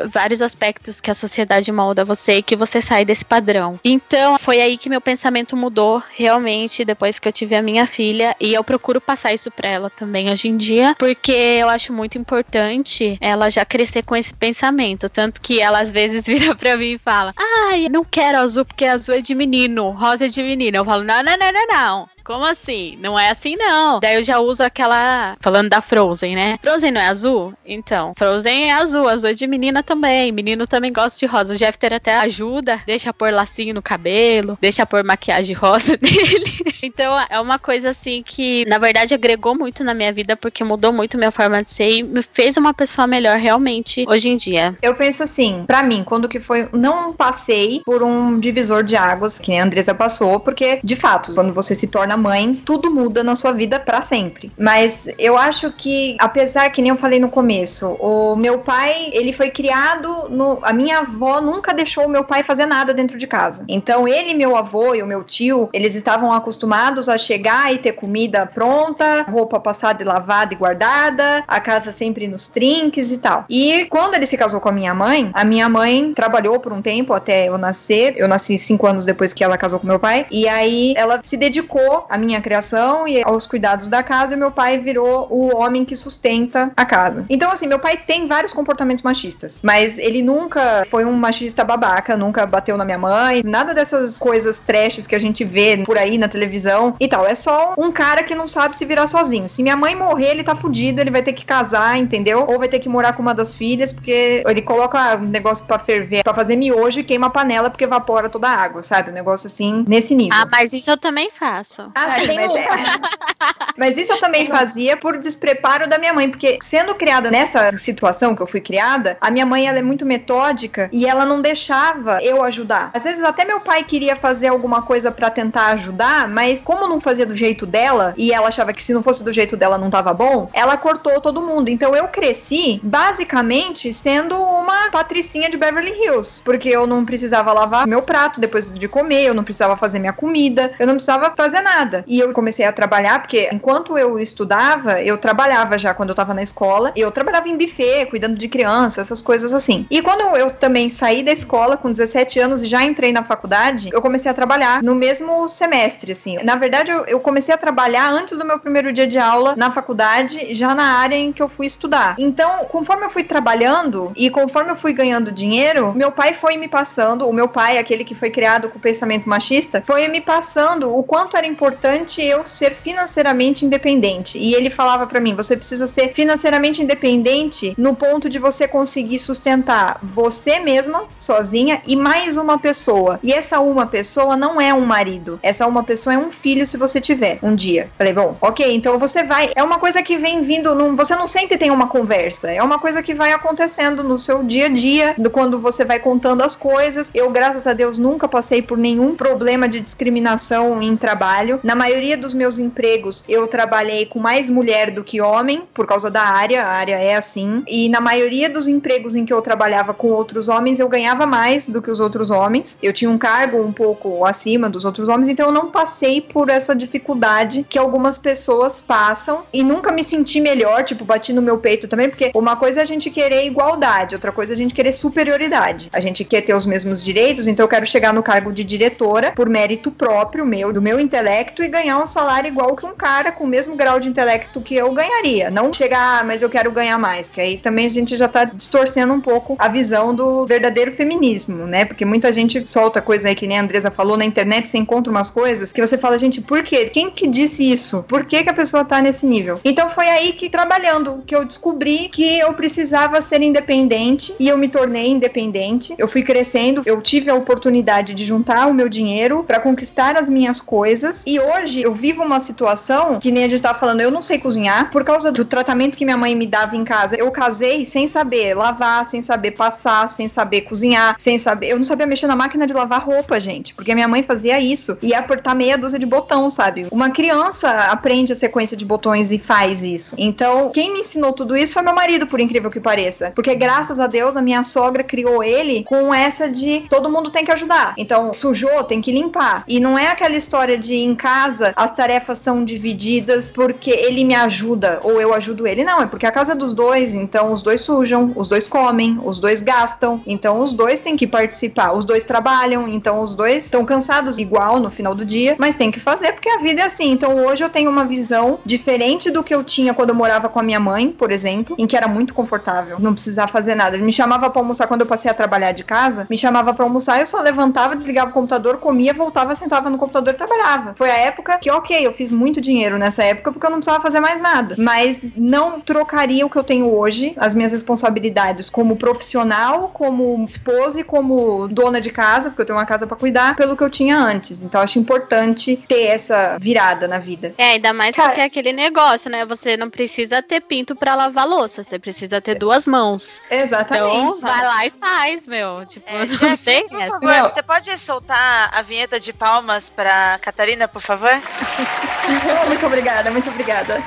Speaker 3: vários aspectos que a sociedade molda você e que você sai desse padrão. Então, foi aí que meu pensamento mudou realmente depois que eu tive a minha filha e eu procuro passar isso pra ela também hoje em dia, porque eu acho muito importante ela já crescer com esse pensamento, tanto que ela às vezes [laughs] vira pra mim e fala: "Ai, não quero azul porque azul é de menino, rosa é de menina". Eu falo: "Não, não, não, não, não. Como assim? Não é assim, não. Daí eu já uso aquela. Falando da Frozen, né? Frozen não é azul? Então, Frozen é azul. Azul é de menina também. Menino também gosta de rosa. O Jeffter até ajuda. Deixa pôr lacinho no cabelo. Deixa pôr maquiagem rosa [laughs] nele. então, é uma coisa assim que, na verdade, agregou muito na minha vida porque mudou muito minha forma de ser e me fez uma pessoa melhor realmente hoje em dia.
Speaker 5: Eu penso assim, pra mim, quando que foi. Não passei por um divisor de águas, que a Andressa passou, porque, de fato, quando você se torna mãe, tudo muda na sua vida pra sempre. Mas eu acho que, apesar que nem eu falei no começo, o meu pai, ele foi criado no. A minha avó nunca deixou o meu pai fazer nada dentro de casa. Então, ele, meu avô e o meu tio, eles estavam acostumados a chegar e ter comida pronta, roupa passada e lavada e guardada, a casa sempre nos trinques e tal. E quando ele se casou com a minha mãe, a minha mãe trabalhou por um tempo até eu nascer. Eu nasci cinco anos depois que ela casou com meu pai. E aí ela se dedicou à minha criação e aos cuidados da casa. E meu pai virou o homem que sustenta a casa. Então, assim, meu pai tem vários comportamentos machistas, mas ele nunca foi um machista babaca, nunca bateu na minha mãe, nada dessas coisas trashes que a gente vê por aí na televisão e tal. É só um cara que não sabe se virar sozinho. Se minha mãe morrer, ele tá fudido, ele vai ter que casar, entendeu? Ou vai ter que morar com uma das filhas, porque ele coloca um negócio pra ferver, pra fazer miojo e queima a panela porque evapora toda a água, sabe? Um negócio assim, nesse nível.
Speaker 3: Ah, mas isso eu também faço.
Speaker 5: Ah, sim, mas, é- [laughs] mas isso eu também fazia por despreparo da minha mãe, porque sendo criada nessa situação que eu fui criada, a minha mãe ela é muito metódica e ela não deixava eu ajudar. Às vezes até meu pai queria fazer alguma coisa pra tentar ajudar, mas como não fazia do jeito dela e ela achava que se não fosse do jeito dela não tava bom, ela cortou todo mundo. Então eu cresci basicamente sendo uma patricinha de Beverly Hills, porque eu não precisava lavar meu prato depois de comer, eu não precisava fazer minha comida, eu não precisava fazer nada. E eu comecei a trabalhar porque enquanto eu estudava, eu trabalhava já quando eu tava na escola, eu trabalhava em buffet, cuidando de criança, essas coisas assim. E quando eu também saí da escola com 17 anos e já entrei na faculdade, eu comecei a trabalhar no mesmo semestre, assim. Na verdade, eu, eu comecei a trabalhar antes do meu primeiro dia de aula na faculdade, já na área em que eu fui estudar. Então, conforme eu fui trabalhando e conforme eu fui ganhando dinheiro, meu pai foi me passando, o meu pai, aquele que foi criado com o pensamento machista, foi me passando o quanto era importante eu ser financeiramente independente. E ele falava para mim: você precisa ser financeiramente independente no ponto de você conseguir sustentar você mesma, sozinha, e mais uma pessoa. E essa uma pessoa não é um marido. Essa uma pessoa é um filho se você tiver um dia. Falei, bom, ok, então você vai. É uma coisa que vem vindo. Num, você não sente e tem uma conversa. É uma coisa que vai acontecendo no seu dia a dia, do, quando você vai contando as coisas. Eu, graças a Deus, nunca passei por nenhum problema de discriminação em trabalho. Na maioria dos meus empregos, eu trabalhei com mais mulher do que homem, por causa da área. A área é assim. E na maioria dos empregos em que eu trabalhava com outros homens, eu ganhava mais do que os outros homens. Eu tinha um cargo um pouco acima dos outros homens, então eu não passei por essa dificuldade que algumas pessoas passam e nunca me senti melhor, tipo, bati no meu peito também, porque uma coisa é a gente querer igualdade, outra coisa é a gente querer superioridade. A gente quer ter os mesmos direitos, então eu quero chegar no cargo de diretora por mérito próprio meu, do meu intelecto e ganhar um salário igual que um cara com o mesmo grau de intelecto que eu ganharia. Não chegar, ah, mas eu quero ganhar mais, que aí também a gente já tá distorcendo um pouco a visão do verdadeiro feminismo, né? Porque muita gente solta coisa aí que nem a Andresa falou na internet, você encontra umas coisas que você fala, gente, por quê? Quem que disse isso? Por que, que a pessoa tá nesse nível? Então foi aí que trabalhando que eu descobri que eu precisava ser independente e eu me tornei independente. Eu fui crescendo, eu tive a oportunidade de juntar o meu dinheiro para conquistar as minhas coisas e hoje eu vivo uma situação que nem a gente tava falando, eu não sei cozinhar por causa do tratamento que minha mãe me dava em casa. Eu casei sem saber lavar, sem saber passar, sem saber cozinhar, sem saber. Eu não sabia mexer na máquina de lavar roupa, gente, porque minha mãe fazia isso e apertar meia dúzia de botão, sabe? Uma criança aprende a sequência de botões e faz isso. Então, quem me ensinou tudo isso foi meu marido, por incrível que pareça. Porque graças a Deus a minha sogra criou ele com essa de todo mundo tem que ajudar. Então, sujou, tem que limpar. E não é aquela história de em casa as tarefas são divididas porque ele me ajuda ou eu ajudo ele. Não, é porque a casa é dos dois, então os dois sujam, os dois comem, os dois gastam. Então os dois têm que participar. Os dois trabalham, então os dois estão cansados igual no final do dia, mas tem que fazer porque a vida é assim. Então hoje eu tenho uma visão diferente do que eu tinha quando eu morava com a minha mãe, por exemplo, em que era muito confortável, não precisava fazer nada. Ele me chamava para almoçar quando eu passei a trabalhar de casa, me chamava para almoçar, eu só levantava, desligava o computador, comia, voltava, sentava no computador e trabalhava. Foi a época que, ok, eu fiz muito dinheiro nessa época porque eu não precisava fazer mais nada, mas não trocaria o que eu tenho hoje, as minhas responsabilidades como profissional, como esposa e como dona de casa, porque eu tenho uma casa para cuidar, pelo que eu tinha antes. Então acho importante ter essa virada na vida.
Speaker 3: É, ainda mais
Speaker 4: Cara-
Speaker 3: porque é aquele negócio, né? Você não precisa ter pinto pra lavar louça, você precisa ter duas mãos.
Speaker 5: Exatamente.
Speaker 3: Então, vai lá e faz, meu. Tipo,
Speaker 6: É, [laughs]
Speaker 3: não
Speaker 6: Jeff,
Speaker 3: tem
Speaker 6: por
Speaker 3: essa.
Speaker 6: favor,
Speaker 4: Não.
Speaker 6: você pode soltar a vinheta de palmas pra Catarina, por favor?
Speaker 5: Oh, [laughs] muito obrigada, muito obrigada.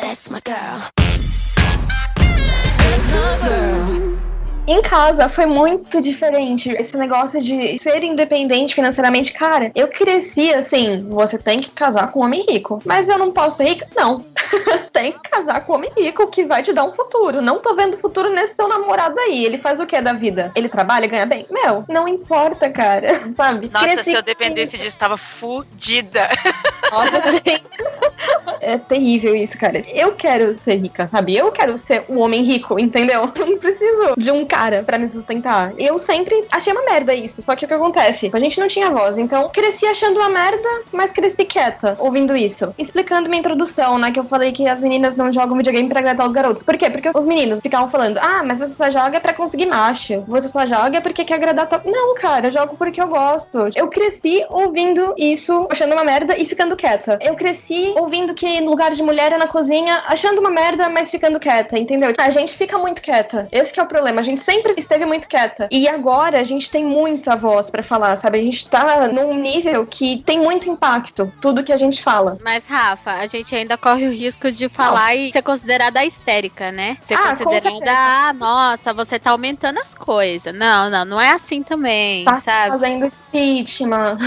Speaker 7: That's my girl.
Speaker 4: Em casa foi muito diferente. Esse negócio de ser independente financeiramente, cara, eu cresci assim, você tem que casar com um homem rico. Mas eu não posso ser rica? Não. [laughs] tem que casar com um homem rico que vai te dar um futuro. Não tô vendo futuro nesse seu namorado aí. Ele faz o que da vida? Ele trabalha, ganha bem? Meu, não importa, cara. [laughs] Sabe?
Speaker 6: Nossa,
Speaker 4: Cresci
Speaker 6: se eu dependesse disso, tava fudida. [laughs]
Speaker 4: Nossa, sim. É terrível isso, cara. Eu quero ser rica, sabe? Eu quero ser um homem rico, entendeu? Eu não preciso de um cara pra me sustentar. Eu sempre achei uma merda isso. Só que o que acontece? A gente não tinha voz. Então, cresci achando uma merda, mas cresci quieta ouvindo isso. Explicando minha introdução, né? Que eu falei que as meninas não jogam videogame pra agradar os garotos. Por quê? Porque os meninos ficavam falando: ah, mas você só joga pra conseguir macho. Você só joga porque quer agradar top. Não, cara, eu jogo porque eu gosto. Eu cresci ouvindo isso, achando uma merda e ficando quieta. Eu cresci ouvindo que no lugar de mulher é na cozinha, achando uma merda, mas ficando quieta, entendeu? A gente fica muito quieta. Esse é o problema. A gente sempre esteve muito quieta. E agora a gente tem muita voz pra falar, sabe? A gente tá num nível que tem muito impacto, tudo que a gente fala.
Speaker 3: Mas, Rafa, a gente ainda corre o risco de falar e ser considerada histérica, né? Ser
Speaker 4: Ah,
Speaker 3: considerada, ah, nossa, você tá aumentando as coisas. Não, não, não é assim também,
Speaker 4: Tá
Speaker 3: sabe?
Speaker 4: fazendo Vítima.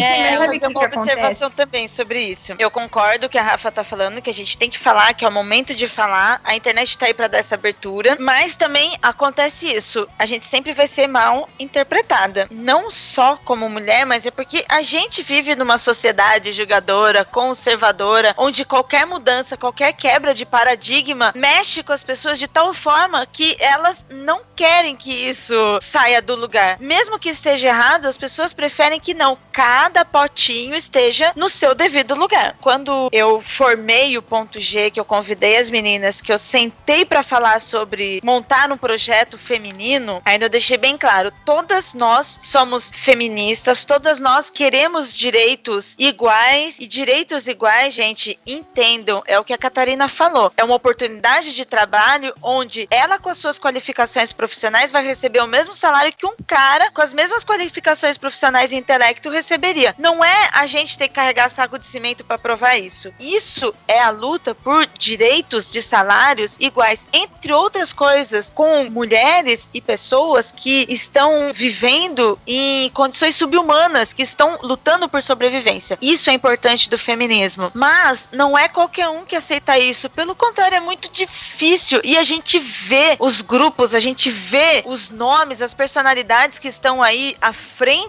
Speaker 6: É, eu fazer uma observação também sobre isso. Eu concordo que a Rafa tá falando, que a gente tem que falar, que é o momento de falar. A internet tá aí pra dar essa abertura. Mas também acontece isso. A gente sempre vai ser mal interpretada. Não só como mulher, mas é porque a gente vive numa sociedade julgadora, conservadora, onde qualquer mudança, qualquer quebra de paradigma mexe com as pessoas de tal forma que elas não querem que isso saia do lugar. Mesmo que esteja errado, as pessoas preferem que não. Cada potinho esteja no seu devido lugar. Quando eu formei o ponto G, que eu convidei as meninas, que eu sentei pra falar sobre montar um projeto feminino, ainda eu deixei bem claro, todas nós somos feministas, todas nós queremos direitos iguais e direitos iguais, gente, entendam, é o que a Catarina falou. É uma oportunidade de trabalho onde ela com as suas qualificações profissionais vai receber o mesmo salário que um cara com as mesmas qualificações profissionais e intelecto receberia. Não é a gente ter que carregar saco de cimento para provar isso. Isso é a luta por direitos de salários iguais, entre outras coisas, com mulheres e pessoas que estão vivendo em condições subhumanas, que estão lutando por sobrevivência. Isso é importante do feminismo. Mas não é qualquer um que aceita isso. Pelo contrário, é muito difícil. E a gente vê os grupos, a gente vê os nomes, as personalidades que estão aí à frente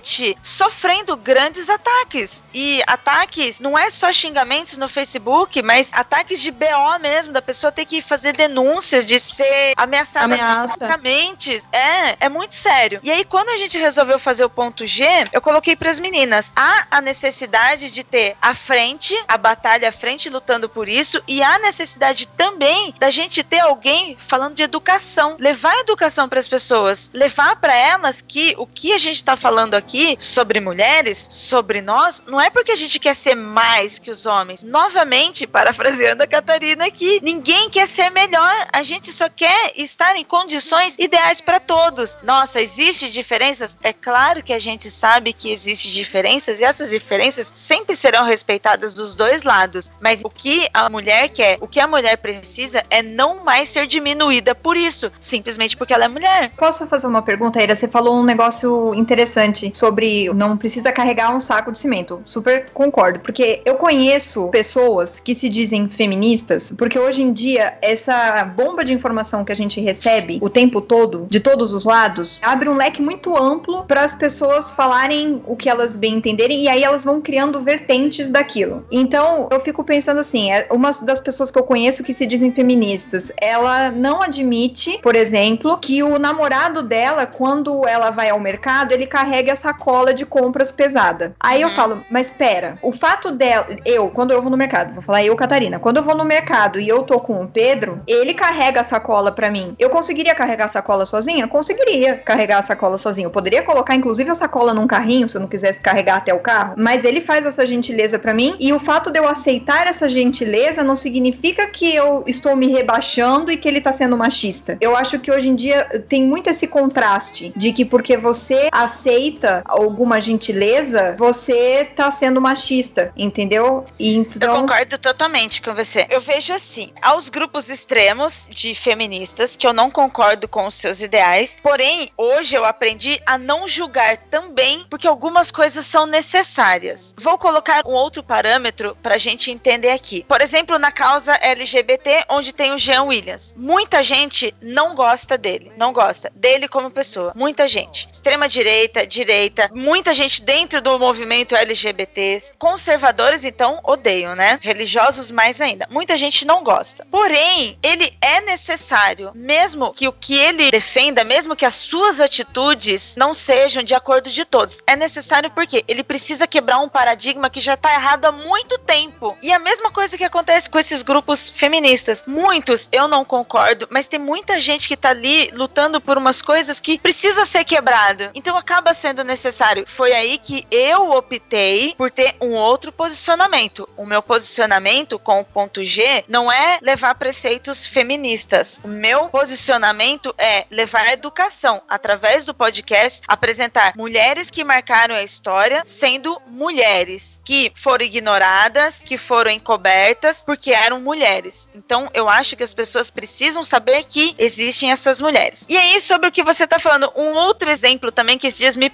Speaker 6: sofrendo grandes ataques. E ataques não é só xingamentos no Facebook, mas ataques de BO mesmo, da pessoa ter que fazer denúncias, de ser ameaçada
Speaker 5: Ameaça.
Speaker 6: fisicamente. É, é muito sério. E aí, quando a gente resolveu fazer o ponto G, eu coloquei para as meninas: há a necessidade de ter a frente, a batalha à frente lutando por isso, e há necessidade também da gente ter alguém falando de educação, levar a educação para as pessoas, levar para elas que o que a gente está falando aqui sobre mulheres, sobre nós, não é porque a gente quer ser mais que os homens. Novamente, parafraseando a Catarina aqui, ninguém quer ser melhor, a gente só quer estar em condições ideais para todos. Nossa, existe diferenças? É claro que a gente sabe que existe diferenças e essas diferenças sempre serão respeitadas dos dois lados. Mas o que a mulher quer, o que a mulher precisa é não mais ser diminuída por isso, simplesmente porque ela é mulher.
Speaker 5: Posso fazer uma pergunta, Ira? Você falou um negócio interessante sobre não precisa carregar um saco de cimento. Super concordo, porque eu conheço pessoas que se dizem feministas, porque hoje em dia essa bomba de informação que a gente recebe o tempo todo, de todos os lados, abre um leque muito amplo para as pessoas falarem o que elas bem entenderem e aí elas vão criando vertentes daquilo. Então, eu fico pensando assim, é uma das pessoas que eu conheço que se dizem feministas, ela não admite, por exemplo, que o namorado dela, quando ela vai ao mercado, ele carrega sacola de compras pesada. Aí eu falo, mas pera, o fato dela, eu, quando eu vou no mercado, vou falar eu, Catarina, quando eu vou no mercado e eu tô com o Pedro, ele carrega a sacola pra mim. Eu conseguiria carregar a sacola sozinha? Conseguiria carregar a sacola sozinha. Eu poderia colocar, inclusive, a sacola num carrinho, se eu não quisesse carregar até o carro, mas ele faz essa gentileza pra mim e o fato de eu aceitar essa gentileza não significa que eu estou me rebaixando e que ele tá sendo machista. Eu acho que hoje em dia tem muito esse contraste de que porque você aceita alguma gentileza, você tá sendo machista, entendeu? E
Speaker 6: Eu
Speaker 5: então
Speaker 6: concordo totalmente com você. Eu vejo assim, aos grupos extremos de feministas, que eu não concordo com os seus ideais, porém, hoje eu aprendi a não julgar também, porque algumas coisas são necessárias. Vou colocar um outro parâmetro pra gente entender aqui. Por exemplo, na causa LGBT, onde tem o Jean Williams. Muita gente não gosta dele, não gosta dele como pessoa. Muita gente. Extrema direita, direita, muita gente dentro do movimento LGBT. Conservadores, então, odeiam, né? Religiosos mais ainda. Muita gente não gosta. Porém, ele é necessário, mesmo que o que ele defenda, mesmo que as suas atitudes não sejam de acordo de todos. É necessário porque ele precisa quebrar um paradigma que já tá errado há muito tempo. E a mesma coisa que acontece com esses grupos feministas. Muitos eu não concordo, mas tem muita gente que tá ali lutando por umas coisas que precisa ser quebrado. Então acaba sendo Foi aí que eu optei por ter um outro posicionamento. O meu posicionamento com o ponto G não é levar preceitos feministas. O meu posicionamento é levar a educação através do podcast, apresentar mulheres que marcaram a história sendo mulheres que foram ignoradas, que foram encobertas porque eram mulheres. Então eu acho que as pessoas precisam saber que existem essas mulheres. E aí sobre o que você tá falando, um outro exemplo também que esses dias me.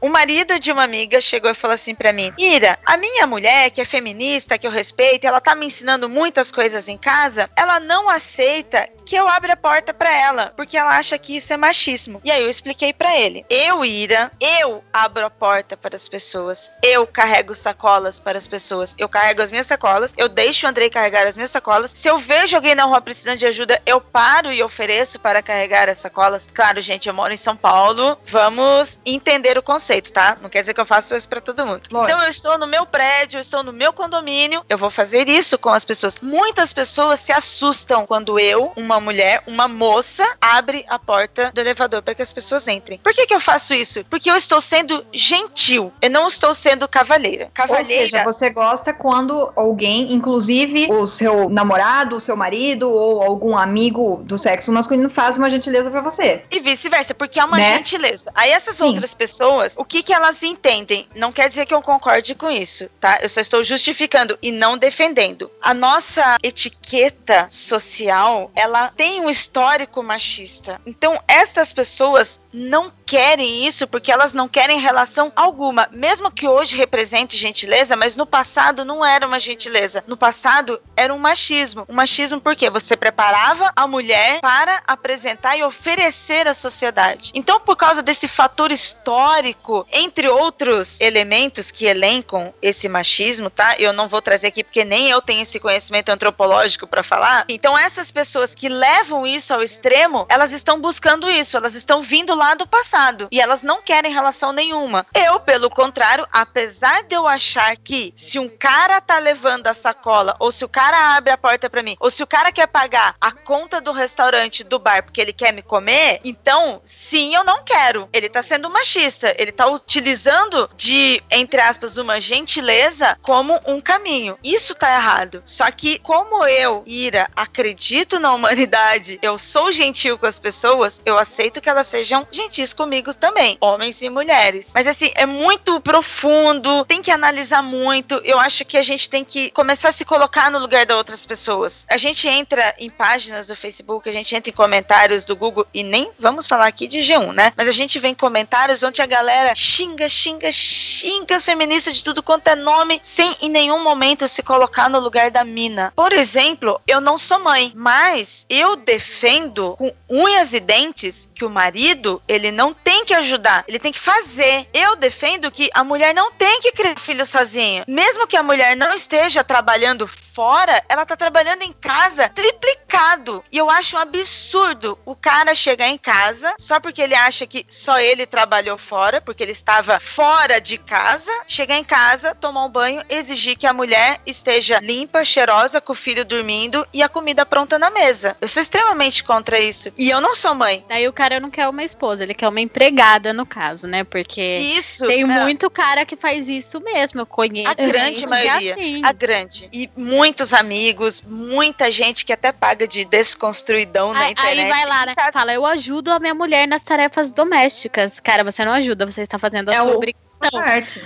Speaker 6: O marido de uma amiga chegou e falou assim pra mim: Ira, a minha mulher, que é feminista, que eu respeito, ela tá me ensinando muitas coisas em casa, ela não aceita que eu abra a porta pra ela, porque ela acha que isso é machismo. E aí eu expliquei pra ele: eu, Ira, eu abro a porta para as pessoas, eu carrego sacolas para as pessoas, eu carrego as minhas sacolas, eu deixo o Andrei carregar as minhas sacolas. Se eu vejo alguém na rua precisando de ajuda, eu paro e ofereço para carregar as sacolas. Claro, gente, eu moro em São Paulo, vamos entender o conceito, tá? Não quer dizer que eu faço isso pra todo mundo.
Speaker 5: Lógico.
Speaker 6: Então eu estou no meu prédio, eu estou no meu condomínio, eu vou fazer isso com as pessoas. Muitas pessoas se assustam quando eu, uma mulher, uma moça, abre a porta do elevador para que as pessoas entrem. Por que, que eu faço isso? Porque eu estou sendo gentil, eu não estou sendo cavalheira.
Speaker 5: Ou
Speaker 6: Cavalheira.
Speaker 5: seja, você gosta quando alguém, inclusive o seu namorado, o seu marido ou algum amigo do sexo masculino, faz uma gentileza pra você.
Speaker 6: E vice-versa, porque é uma
Speaker 5: Né?
Speaker 6: gentileza. Aí essas
Speaker 5: Sim.
Speaker 6: outras pessoas, o que que elas entendem? Não quer dizer que eu concorde com isso, tá? Eu só estou justificando e não defendendo. A nossa etiqueta social, ela tem um histórico machista. Então, essas pessoas não querem isso porque elas não querem relação alguma, mesmo que hoje represente gentileza, mas no passado não era uma gentileza. No passado era um machismo. Um machismo porque você preparava a mulher para apresentar e oferecer à sociedade. Então, por causa desse fator histórico, entre outros elementos que elencam esse machismo, tá? Eu não vou trazer aqui porque nem eu tenho esse conhecimento antropológico para falar. Então, essas pessoas que levam isso ao extremo, elas estão buscando isso, elas estão vindo lá do passado e elas não querem relação nenhuma. Eu, pelo contrário, apesar de eu achar que se um cara tá levando a sacola ou se o cara abre a porta para mim, ou se o cara quer pagar a conta do restaurante do bar porque ele quer me comer, então, sim, eu não quero. Ele tá sendo machista, ele tá utilizando de, entre aspas, uma gentileza como um caminho. Isso tá errado. Só que como eu, Ira, acredito na humanidade, eu sou gentil com as pessoas, eu aceito que elas sejam gentis comigo também, homens e mulheres. Mas assim, é muito profundo, tem que analisar muito. Eu acho que a gente tem que começar a se colocar no lugar das outras pessoas. A gente entra em páginas do Facebook, a gente entra em comentários do Google e nem vamos falar aqui de G1, né? Mas a gente vê em comentários onde a galera xinga, xinga, xinga as feministas de tudo quanto é nome, sem em nenhum momento se colocar no lugar da mina. Por exemplo, eu não sou mãe, mas eu defendo com unhas e dentes que o marido, ele não tem que ajudar, ele tem que fazer. Eu defendo que a mulher não tem que criar filho sozinha. Mesmo que a mulher não esteja trabalhando fora, ela tá trabalhando em casa triplicado. E eu acho um absurdo o cara chegar em casa só porque ele acha que só ele trabalhou fora, porque ele estava fora de casa, chegar em casa, tomar um banho, exigir que a mulher esteja limpa, cheirosa, com o filho dormindo e a comida pronta na mesa. Eu sou extremamente contra isso. E eu não sou mãe.
Speaker 3: Daí o cara não quer uma esposa, ele quer uma empregada, no caso, né? Porque
Speaker 6: Isso.
Speaker 3: tem
Speaker 6: é.
Speaker 3: muito cara que faz isso mesmo. Eu conheço.
Speaker 6: A grande
Speaker 3: é
Speaker 6: maioria.
Speaker 3: assim.
Speaker 6: A grande. E muitos amigos, muita gente que até paga de desconstruidão na
Speaker 3: Aí,
Speaker 6: internet.
Speaker 3: aí vai lá, né?
Speaker 6: Tá-
Speaker 3: Fala, eu ajudo a minha mulher nas tarefas domésticas. Cara, você não ajuda, você está fazendo a
Speaker 4: É
Speaker 3: sua
Speaker 4: o-
Speaker 3: obrigação.
Speaker 5: Parte.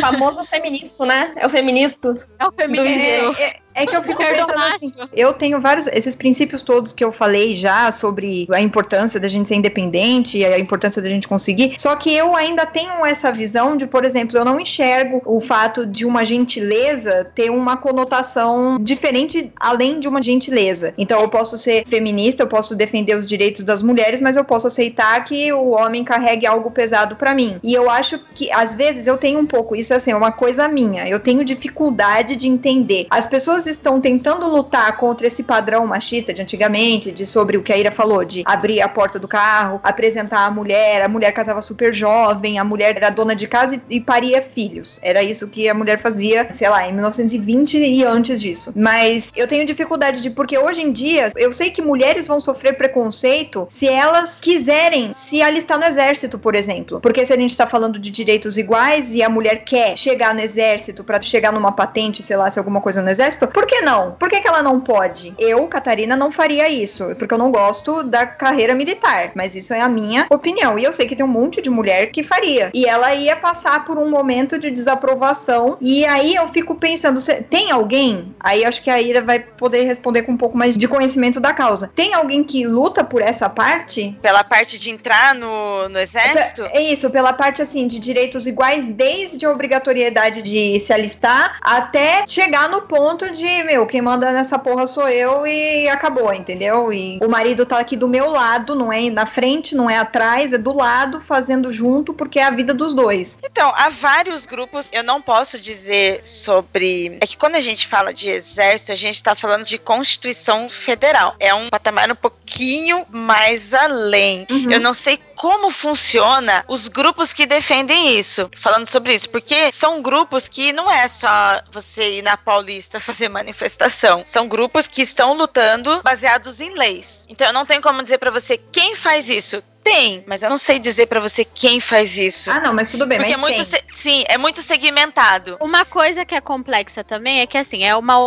Speaker 4: famoso feminista, né? É o feministo.
Speaker 3: É o feminismo.
Speaker 5: É, é- é que eu fico [laughs] pensando assim, eu tenho vários, esses princípios todos que eu falei já sobre a importância da gente ser independente e a importância da gente conseguir, só que eu ainda tenho essa visão de, por exemplo, eu não enxergo o fato de uma gentileza ter uma conotação diferente além de uma gentileza. Então eu posso ser feminista, eu posso defender os direitos das mulheres, mas eu posso aceitar que o homem carregue algo pesado pra mim. E eu acho que às vezes eu tenho um pouco, isso assim, é uma coisa minha, eu tenho dificuldade de entender. As pessoas estão tentando lutar contra esse padrão machista de antigamente, de sobre o que a Ira falou, de abrir a porta do carro, apresentar a mulher, a mulher casava super jovem, a mulher era dona de casa e, paria filhos. Era isso que a mulher fazia, sei lá, em 1920 e antes disso. Mas eu tenho dificuldade de porque hoje em dia eu sei que mulheres vão sofrer preconceito se elas quiserem se alistar no exército, por exemplo. Porque se a gente tá falando de direitos iguais e a mulher quer chegar no exército pra chegar numa patente, sei lá, se alguma coisa no exército, Por que não? Por que, que ela não pode? Eu, Catarina, não faria isso, porque eu não gosto da carreira militar, mas isso é a minha opinião. E eu sei que tem um monte de mulher que faria. E ela ia passar por um momento de desaprovação. E aí eu fico pensando, se- tem alguém? Aí acho que a Ira vai poder responder com um pouco mais de conhecimento da causa. Tem alguém que luta por essa parte?
Speaker 6: Pela parte de entrar no, no exército?
Speaker 5: É isso, pela parte assim de direitos iguais, desde a obrigatoriedade de se alistar até chegar no ponto de, meu, quem manda nessa porra sou eu e acabou, entendeu? E o marido tá aqui do meu lado, não é na frente, não é atrás, é do lado, fazendo junto, porque é a vida dos dois.
Speaker 6: Então, há vários grupos, eu não posso dizer sobre. É que quando a gente fala de exército, a gente tá falando de Constituição Federal. É um patamar um pouquinho mais além.
Speaker 5: Uhum.
Speaker 6: Eu não sei como funciona os grupos que defendem isso, falando sobre isso, porque são grupos que não é só você ir na Paulista [laughs] fazer manifestação, são grupos que estão lutando baseados em leis. Então eu não tenho como dizer pra você quem faz isso. Tem, mas eu não sei dizer pra você quem faz isso.
Speaker 5: Ah, não, mas tudo bem,
Speaker 6: Porque é
Speaker 5: mas
Speaker 6: muito
Speaker 5: tem.
Speaker 6: se- sim, é muito segmentado.
Speaker 3: Uma coisa que é complexa também é que, assim, é uma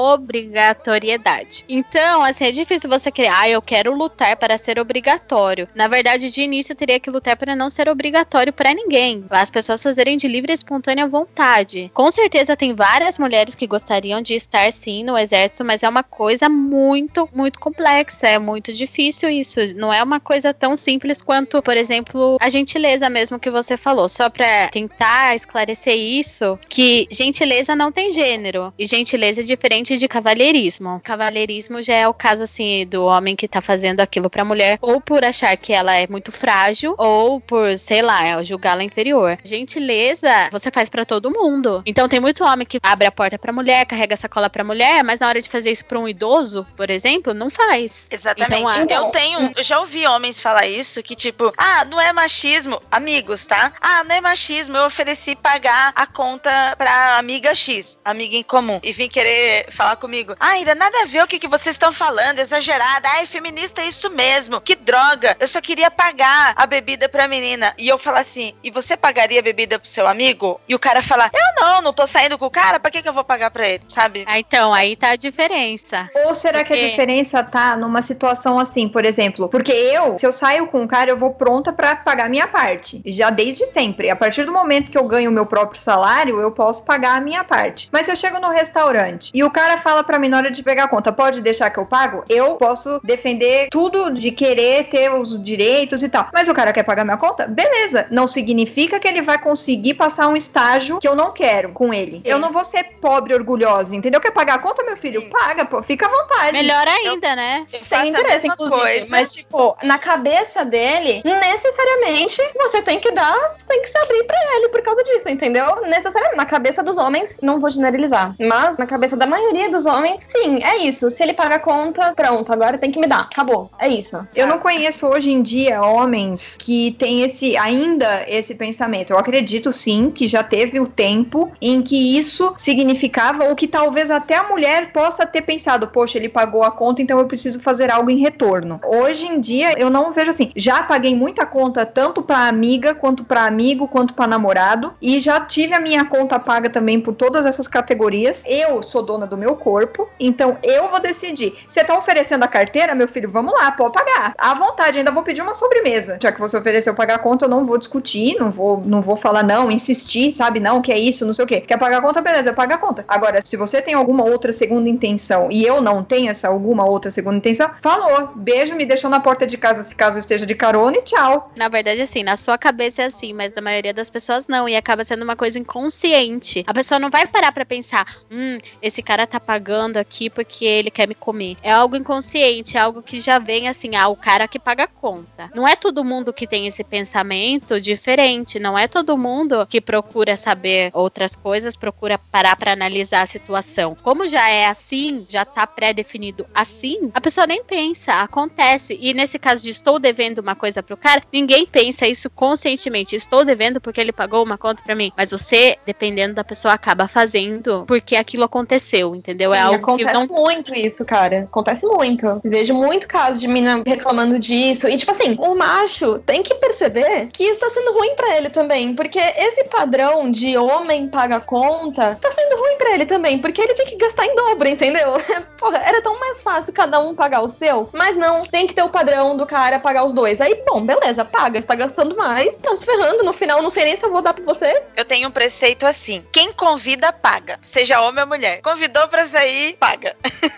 Speaker 3: obrigatoriedade. Então, assim, é difícil você querer, ah, eu quero lutar para ser obrigatório. Na verdade, de início, teria que lutar para não ser obrigatório para ninguém. As pessoas fazerem de livre e espontânea vontade. Com certeza, tem várias mulheres que gostariam de estar, sim, no exército, mas é uma coisa muito, muito complexa. É muito difícil isso. Não é uma coisa tão simples quanto, por exemplo, a gentileza mesmo que você falou. Só pra tentar esclarecer isso, que gentileza não tem gênero. E gentileza é diferente de cavalheirismo. Cavalheirismo já é o caso, assim, do homem que tá fazendo aquilo pra mulher, ou por achar que ela é muito frágil, ou por, sei lá, julgá-la inferior. Gentileza, você faz pra todo mundo. Então tem muito homem que abre a porta pra mulher, carrega a sacola pra mulher, mas na hora de fazer isso pra um idoso, por exemplo, não faz.
Speaker 6: Exatamente.
Speaker 3: Então,
Speaker 6: eu
Speaker 4: então-
Speaker 6: tenho, eu já ouvi homens falar isso, que tipo, ah, não é machismo, amigos, tá? Ah, não é machismo, eu ofereci pagar a conta pra amiga X, amiga em comum, e vim querer falar comigo. Ah, ainda nada a ver o que, que vocês estão falando, exagerada. Ai, feminista é isso mesmo, que droga. Eu só queria pagar a bebida pra menina. E eu falar assim, e você pagaria a bebida pro seu amigo? E o cara falar, eu não, não tô saindo com o cara, pra que, que eu vou pagar pra ele, sabe?
Speaker 3: Ah, então, aí tá a diferença.
Speaker 5: Ou será que a
Speaker 3: Porque-
Speaker 5: diferença tá numa situação assim, por exemplo? Porque eu, se eu saio com um cara, eu vou pronta pra pagar a minha parte. Já desde sempre. A partir do momento que eu ganho o meu próprio salário, eu posso pagar a minha parte. Mas se eu chego no restaurante e o cara fala pra mim na hora de pegar a conta, pode deixar que eu pago? Eu posso defender tudo de querer ter os direitos e tal. Mas o cara quer pagar minha conta? Beleza. Não significa que ele vai conseguir passar um estágio que eu não quero com ele. Eu não vou ser pobre orgulhosa, entendeu? Quer pagar a conta, meu filho?
Speaker 6: Sim.
Speaker 5: Paga, pô. Fica à vontade.
Speaker 3: Melhor ainda, né?
Speaker 6: Eu
Speaker 4: Tem interesse, inclusive.
Speaker 6: coisa.
Speaker 4: Mas, tipo, na cabeça dele, necessariamente você tem que dar, tem que se abrir pra ele por causa disso, entendeu? Necessariamente. Na cabeça dos homens, não vou generalizar. Mas na cabeça da maioria dos homens, sim, é isso. Se ele paga a conta, pronto, agora tem que me dar. Acabou. É isso.
Speaker 5: Eu não conheço hoje em dia homens que têm esse ainda esse pensamento. Eu acredito sim que já teve o tempo em que isso significava ou que talvez até a mulher possa ter pensado, poxa, ele pagou a conta, então eu preciso fazer algo em retorno. Hoje em dia eu não vejo assim. Já paguei muita conta tanto para amiga quanto para amigo quanto para namorado e já tive a minha conta paga também por todas essas categorias. Eu sou dona do meu corpo, então eu vou decidir. Você tá oferecendo a carteira, meu filho? Vamos lá, pode pagar. À vontade, ainda vou pedir uma sobremesa. Já que você ofereceu pagar a conta, eu não vou discutir, não vou, não vou falar não, insistir, sabe? Não, que é isso, não sei o quê. Quer pagar a conta, beleza, eu pago a conta. Agora, se você tem alguma outra segunda intenção e eu não tenho essa alguma outra segunda intenção, falou. Beijo, me deixou na porta de casa se caso eu esteja de carona e tchau.
Speaker 3: Na verdade, assim, na sua cabeça é assim, mas na maioria das pessoas não. E acaba sendo uma coisa inconsciente. A pessoa não vai parar pra pensar, hum, esse cara tá pagando aqui porque ele quer me comer. É algo inconsciente, é algo que já vem assim, ah, o cara que paga a conta. Não é todo mundo que tem esse pensamento diferente. Não é todo mundo que procura saber outras coisas, procura parar pra analisar a situação. Como já é assim, já tá pré-definido assim, a pessoa nem pensa, acontece. E nesse caso de estou devendo uma coisa pro cara, ninguém pensa isso conscientemente. Estou devendo porque ele pagou uma conta. pra mim. Mas você, dependendo da pessoa, acaba fazendo porque aquilo aconteceu, entendeu? É
Speaker 4: Sim,
Speaker 3: algo que
Speaker 4: acontece
Speaker 3: não.
Speaker 4: muito isso, cara. Acontece muito. Vejo muito caso de mina reclamando disso. E, tipo assim, o macho tem que perceber que isso tá sendo ruim pra ele também. Porque esse padrão de homem paga conta tá sendo ruim pra ele também. Porque ele tem que gastar em dobro, entendeu? [laughs] Porra, era tão mais fácil cada um pagar o seu. Mas não, tem que ter o padrão do cara pagar os dois. Aí, bom, beleza, paga. Você tá gastando mais. Tá se ferrando. No final, não sei nem se eu vou dar pra você.
Speaker 6: Eu tenho um preceito assim: quem convida, paga. Seja homem ou mulher. Convidou pra sair, paga.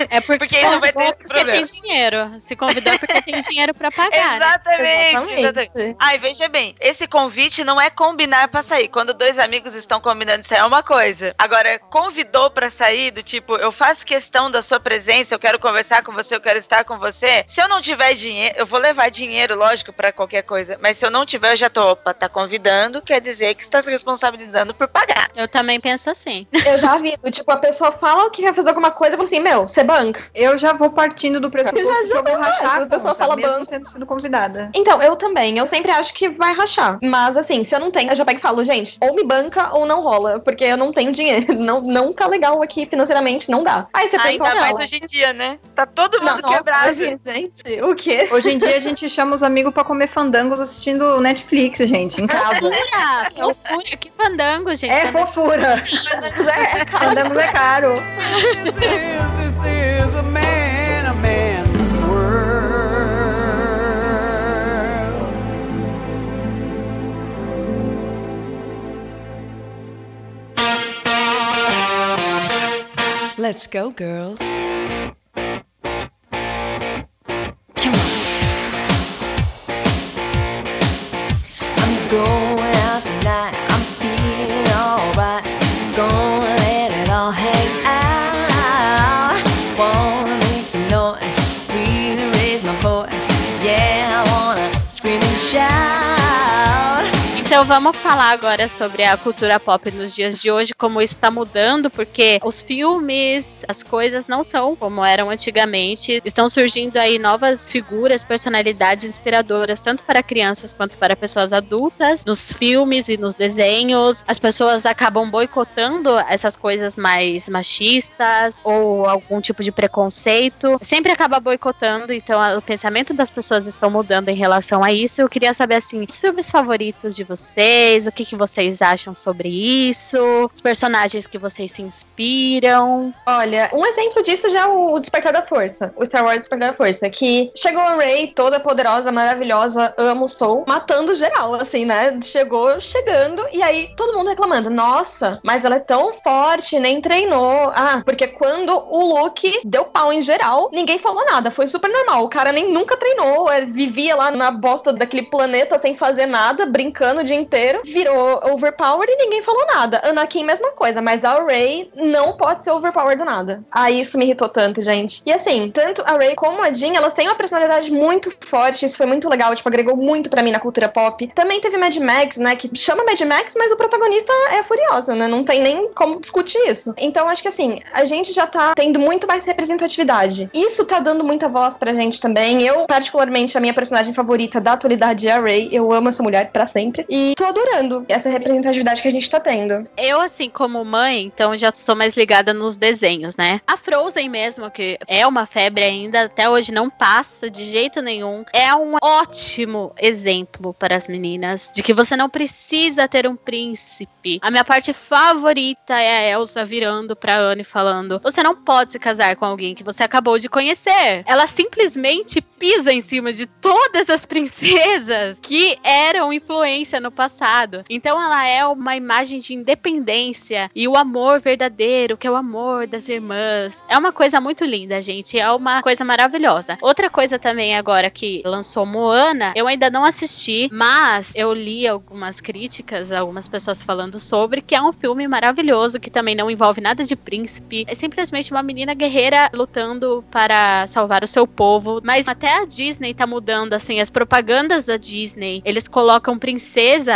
Speaker 3: É porque, [laughs]
Speaker 6: Porque não vai ter esse
Speaker 3: porque
Speaker 6: problema.
Speaker 3: tem dinheiro. Se convidar porque tem dinheiro pra pagar. né?
Speaker 6: Exatamente, exatamente. Ai, veja bem, esse convite não é combinar pra sair. Quando dois amigos estão combinando de sair, é uma coisa. Agora, convidou pra sair, do tipo, eu faço questão da sua presença, eu quero conversar com você, eu quero estar com você. Se eu não tiver dinheiro, eu vou levar dinheiro, lógico, pra qualquer coisa. Mas se eu não tiver, eu já tô, opa, tá convidando, quer dizer que está se responsabilizando por pagar.
Speaker 3: Eu também penso assim. [laughs]
Speaker 4: Eu já vi, tipo, a pessoa fala que quer fazer alguma coisa e fala assim, meu, você banca.
Speaker 5: Eu já vou partindo do pressuposto
Speaker 4: Já- já
Speaker 5: que eu vou
Speaker 4: vai,
Speaker 5: rachar
Speaker 4: a
Speaker 5: a
Speaker 4: pessoa fala
Speaker 5: mesmo
Speaker 4: banco.
Speaker 5: tendo sido convidada.
Speaker 4: Então, eu também. Eu sempre acho que vai rachar. Mas, assim, se eu não tenho, eu já pego e falo, gente, ou me banca ou não rola. Porque eu não tenho dinheiro. [laughs] Não, não tá legal aqui financeiramente, não dá. Aí você pensa,
Speaker 6: Ainda mais hoje em dia, né? Tá todo
Speaker 4: não,
Speaker 6: mundo
Speaker 4: nossa,
Speaker 6: quebrado.
Speaker 4: hoje, gente, o quê?
Speaker 5: Hoje em dia a gente chama os amigos pra comer fandangos assistindo Netflix, gente, em casa.
Speaker 3: Fofura! Fofura! Que fandango, gente.
Speaker 5: É fofura.
Speaker 4: Mas é, é [laughs] caro.
Speaker 5: Fandangos é caro.
Speaker 8: This is, this is a man, a man's world.
Speaker 7: Let's go, girls.
Speaker 3: go. Vamos falar agora sobre a cultura pop nos dias de hoje, como isso tá mudando, porque os filmes, as coisas não são como eram antigamente. Estão surgindo aí novas figuras, personalidades inspiradoras, tanto para crianças quanto para pessoas adultas, nos filmes e nos desenhos. As pessoas acabam boicotando essas coisas mais machistas ou algum tipo de preconceito. Sempre acaba boicotando, então o pensamento das pessoas estão mudando em relação a isso. Eu queria saber assim, os filmes favoritos de vocês, o que, que vocês acham sobre isso, os personagens que vocês se inspiram.
Speaker 4: Olha, um exemplo disso já é o Despertar da Força. O Star Wars Despertar da Força. Que chegou a Rey, toda poderosa, maravilhosa, amo, sou, matando geral, assim, né? Chegou chegando, e aí todo mundo reclamando. Nossa, mas ela é tão forte, nem treinou. Ah, porque quando o Luke deu pau em geral, ninguém falou nada. Foi super normal. O cara nem nunca treinou. Ele vivia lá na bosta daquele planeta sem fazer nada, brincando dia inteiro. Virou overpowered e ninguém falou nada. Anakin, mesma coisa, mas a Rey não pode ser overpowered do nada. Aí isso me irritou tanto, gente. E assim, tanto a Rey como a Jean, elas têm uma personalidade muito forte. Isso foi muito legal, tipo, agregou muito pra mim na cultura pop. Também teve Mad Max, né, que chama Mad Max, mas o protagonista é Furiosa, né? Não tem nem como discutir isso. Então, acho que assim, a gente já tá tendo muito mais representatividade. Isso tá dando muita voz pra gente também. Eu, particularmente, a minha personagem favorita da atualidade é a Rey. Eu amo essa mulher pra sempre. E tô adorando essa representatividade que a gente tá tendo.
Speaker 3: Eu, assim, como mãe, então já sou mais ligada nos desenhos, né? A Frozen mesmo, que é uma febre ainda, até hoje não passa de jeito nenhum. É um ótimo exemplo para as meninas de que você não precisa ter um príncipe. A minha parte favorita é a Elsa virando pra Anne falando: Você não pode se casar com alguém que você acabou de conhecer. Ela simplesmente pisa em cima de todas as princesas que eram influência no passado. Então ela é uma imagem de independência e o amor verdadeiro, que é o amor das irmãs. É uma coisa muito linda, gente. É uma coisa maravilhosa. Outra coisa também agora que lançou Moana, eu ainda não assisti, mas eu li algumas críticas, algumas pessoas falando sobre que é um filme maravilhoso que também não envolve nada de príncipe. É simplesmente uma menina guerreira lutando para salvar o seu povo. Mas até a Disney tá mudando assim as propagandas da Disney. Eles colocam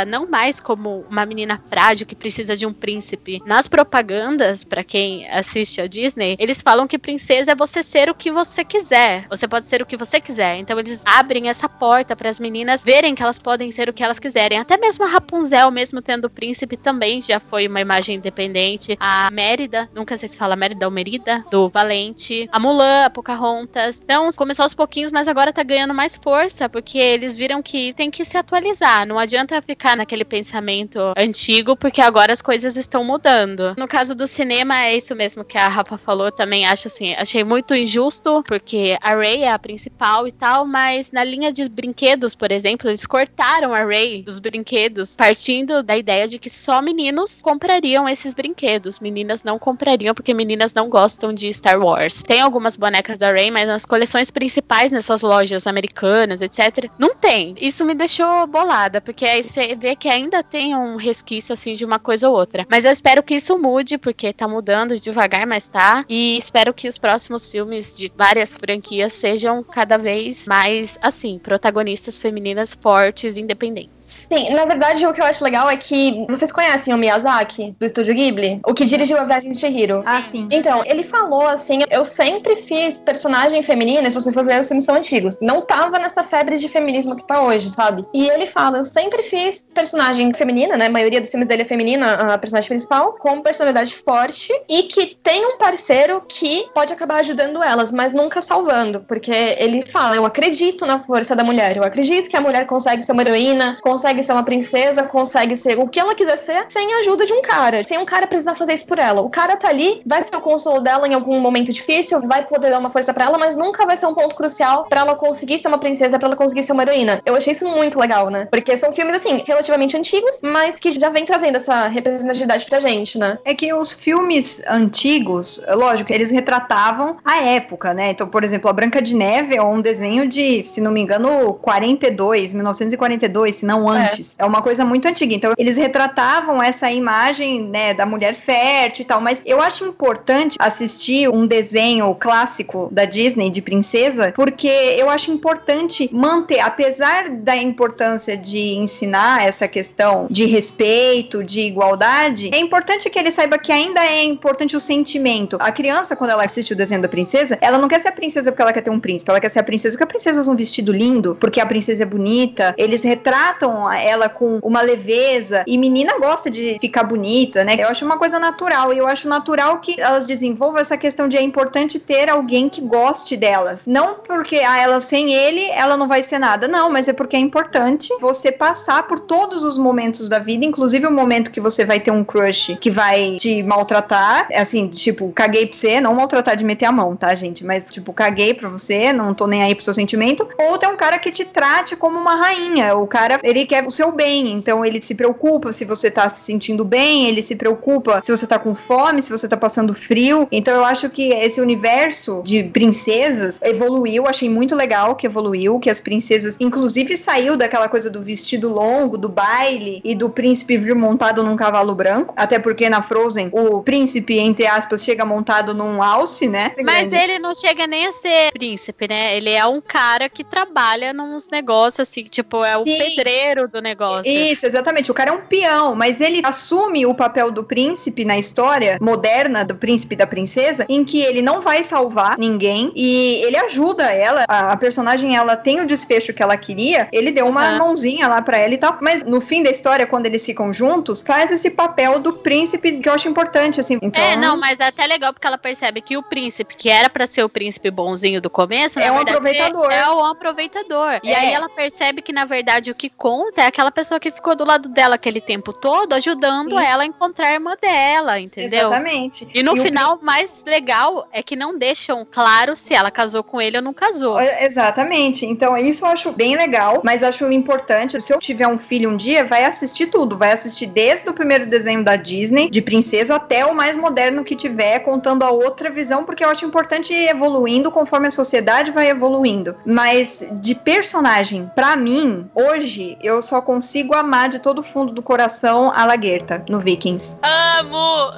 Speaker 3: não mais como uma menina frágil que precisa de um príncipe. Nas propagandas, pra quem assiste a Disney, eles falam que princesa é você ser o que você quiser. Você pode ser o que você quiser. Então eles abrem essa porta para as meninas verem que elas podem ser o que elas quiserem. Até mesmo a Rapunzel, mesmo tendo príncipe, também já foi uma imagem independente. A Mérida, nunca sei se fala Mérida ou Merida, do Valente. A Mulan, a Pocahontas. Então começou aos pouquinhos, mas agora tá ganhando mais força, porque eles viram que tem que se atualizar. Não adianta ficar naquele pensamento antigo, porque agora as coisas estão mudando. No caso do cinema, é isso mesmo que a Rafa falou. Também acho assim, achei muito injusto, porque a Ray é a principal e tal, mas na linha de brinquedos, por exemplo, eles cortaram a Ray dos brinquedos, partindo da ideia de que só meninos comprariam esses brinquedos. Meninas não comprariam, porque meninas não gostam de Star Wars. Tem algumas bonecas da Ray, mas nas coleções principais, nessas lojas americanas, etc., não tem. Isso me deixou bolada, porque aí você vê que ainda tem um resquício, assim, de uma coisa ou outra. Mas eu espero que isso mude, porque tá mudando devagar, mas tá. E espero que os próximos filmes de várias franquias sejam cada vez mais, assim, protagonistas femininas fortes, independentes.
Speaker 4: Sim, na verdade, o que eu acho legal é que vocês conhecem o Miyazaki, do Estúdio Ghibli? O que dirigiu a Viagem de Chihiro.
Speaker 5: Ah, sim.
Speaker 4: Então, ele falou assim: eu sempre fiz personagem feminina, se você for ver, os filmes são antigos. Não tava nessa febre de feminismo que tá hoje, sabe? E ele fala: eu sempre fiz personagem feminina, né? A maioria dos filmes dele é feminina, a personagem principal, com personalidade forte e que tem um parceiro que pode acabar ajudando elas, mas nunca salvando. Porque ele fala: eu acredito na força da mulher, eu acredito que a mulher consegue ser uma heroína, consegue ser uma princesa, consegue ser o que ela quiser ser sem a ajuda de um cara, sem um cara precisar fazer isso por ela. O cara tá ali, vai ser o consolo dela em algum momento difícil, vai poder dar uma força pra ela, mas nunca vai ser um ponto crucial pra ela conseguir ser uma princesa, pra ela conseguir ser uma heroína. Eu achei isso muito legal, né? Porque são filmes, assim, relativamente antigos, mas que já vem trazendo essa representatividade pra gente, né?
Speaker 5: É que os filmes antigos, lógico, eles retratavam a época, né? Então, por exemplo, a Branca de Neve é um desenho de, se não me engano, 42, 1942, se não antes. É, uma coisa muito antiga. Então, eles retratavam essa imagem, né, da mulher fértil e tal. Mas eu acho importante assistir um desenho clássico da Disney de princesa, porque eu acho importante manter, apesar da importância de ensinar essa questão de respeito, de igualdade, é importante que ele saiba que ainda é importante o sentimento. A criança, quando ela assiste o desenho da princesa, ela não quer ser a princesa porque ela quer ter um príncipe, ela quer ser a princesa porque a princesa usa um vestido lindo, porque a princesa é bonita. Eles retratam ela com uma leveza e menina gosta de ficar bonita, né? Eu acho uma coisa natural e eu acho natural que elas desenvolvam essa questão de é importante ter alguém que goste delas. Não porque ah, ela sem ele, ela não vai ser nada. Não, mas é porque é importante você passar por todos os momentos da vida, inclusive o momento que você vai ter um crush que vai te maltratar, assim, tipo, caguei pra você, não maltratar de meter a mão, tá, gente? Mas, tipo, caguei pra você, não tô nem aí pro seu sentimento. Ou tem um cara que te trate como uma rainha. O cara, ele quer o seu bem, então ele se preocupa se você tá se sentindo bem, ele se preocupa se você tá com fome, se você tá passando frio. Então eu acho que esse universo de princesas evoluiu, achei muito legal que evoluiu, que as princesas, inclusive saiu daquela coisa do vestido longo, do baile e do príncipe vir montado num cavalo branco, até porque na Frozen o príncipe, entre aspas, chega montado num alce, né?
Speaker 3: Mas
Speaker 5: Grande.
Speaker 3: ele não chega nem a ser príncipe, né? Ele é um cara que trabalha nos negócios, assim, tipo, é o
Speaker 5: Sim.
Speaker 3: pedreiro do negócio.
Speaker 5: Isso, exatamente. O cara é um peão, mas ele assume o papel do príncipe na história moderna do príncipe e da princesa, em que ele não vai salvar ninguém e ele ajuda ela. A, a personagem ela tem o desfecho que ela queria. Ele deu uma
Speaker 3: Aham.
Speaker 5: mãozinha lá pra ela e tal, mas no fim da história, quando eles ficam juntos, faz esse papel do príncipe que eu acho importante, assim. Então,
Speaker 3: É, não, mas é até legal porque ela percebe que o príncipe, que era pra ser o príncipe bonzinho do começo,
Speaker 5: É um
Speaker 3: verdade,
Speaker 5: aproveitador.
Speaker 3: É, é um aproveitador. E
Speaker 5: É.
Speaker 3: aí ela percebe que, na verdade, o que conta é aquela pessoa que ficou do lado dela aquele tempo todo, ajudando
Speaker 5: Sim.
Speaker 3: ela a encontrar a irmã dela, entendeu?
Speaker 5: Exatamente.
Speaker 3: E no
Speaker 5: o
Speaker 3: final, o mais legal é que não deixam claro se ela casou com ele ou não casou.
Speaker 5: Exatamente. Então, isso eu acho bem legal, mas acho importante. Se eu tiver um filho um dia, vai assistir tudo. Vai assistir desde o primeiro desenho da Disney, de princesa, até o mais moderno que tiver, contando a outra visão, porque eu acho importante ir evoluindo conforme a sociedade vai evoluindo. Mas de personagem, pra mim, hoje, eu só consigo amar de todo o fundo do coração a Laguerta no Vikings.
Speaker 6: Amo! Amo!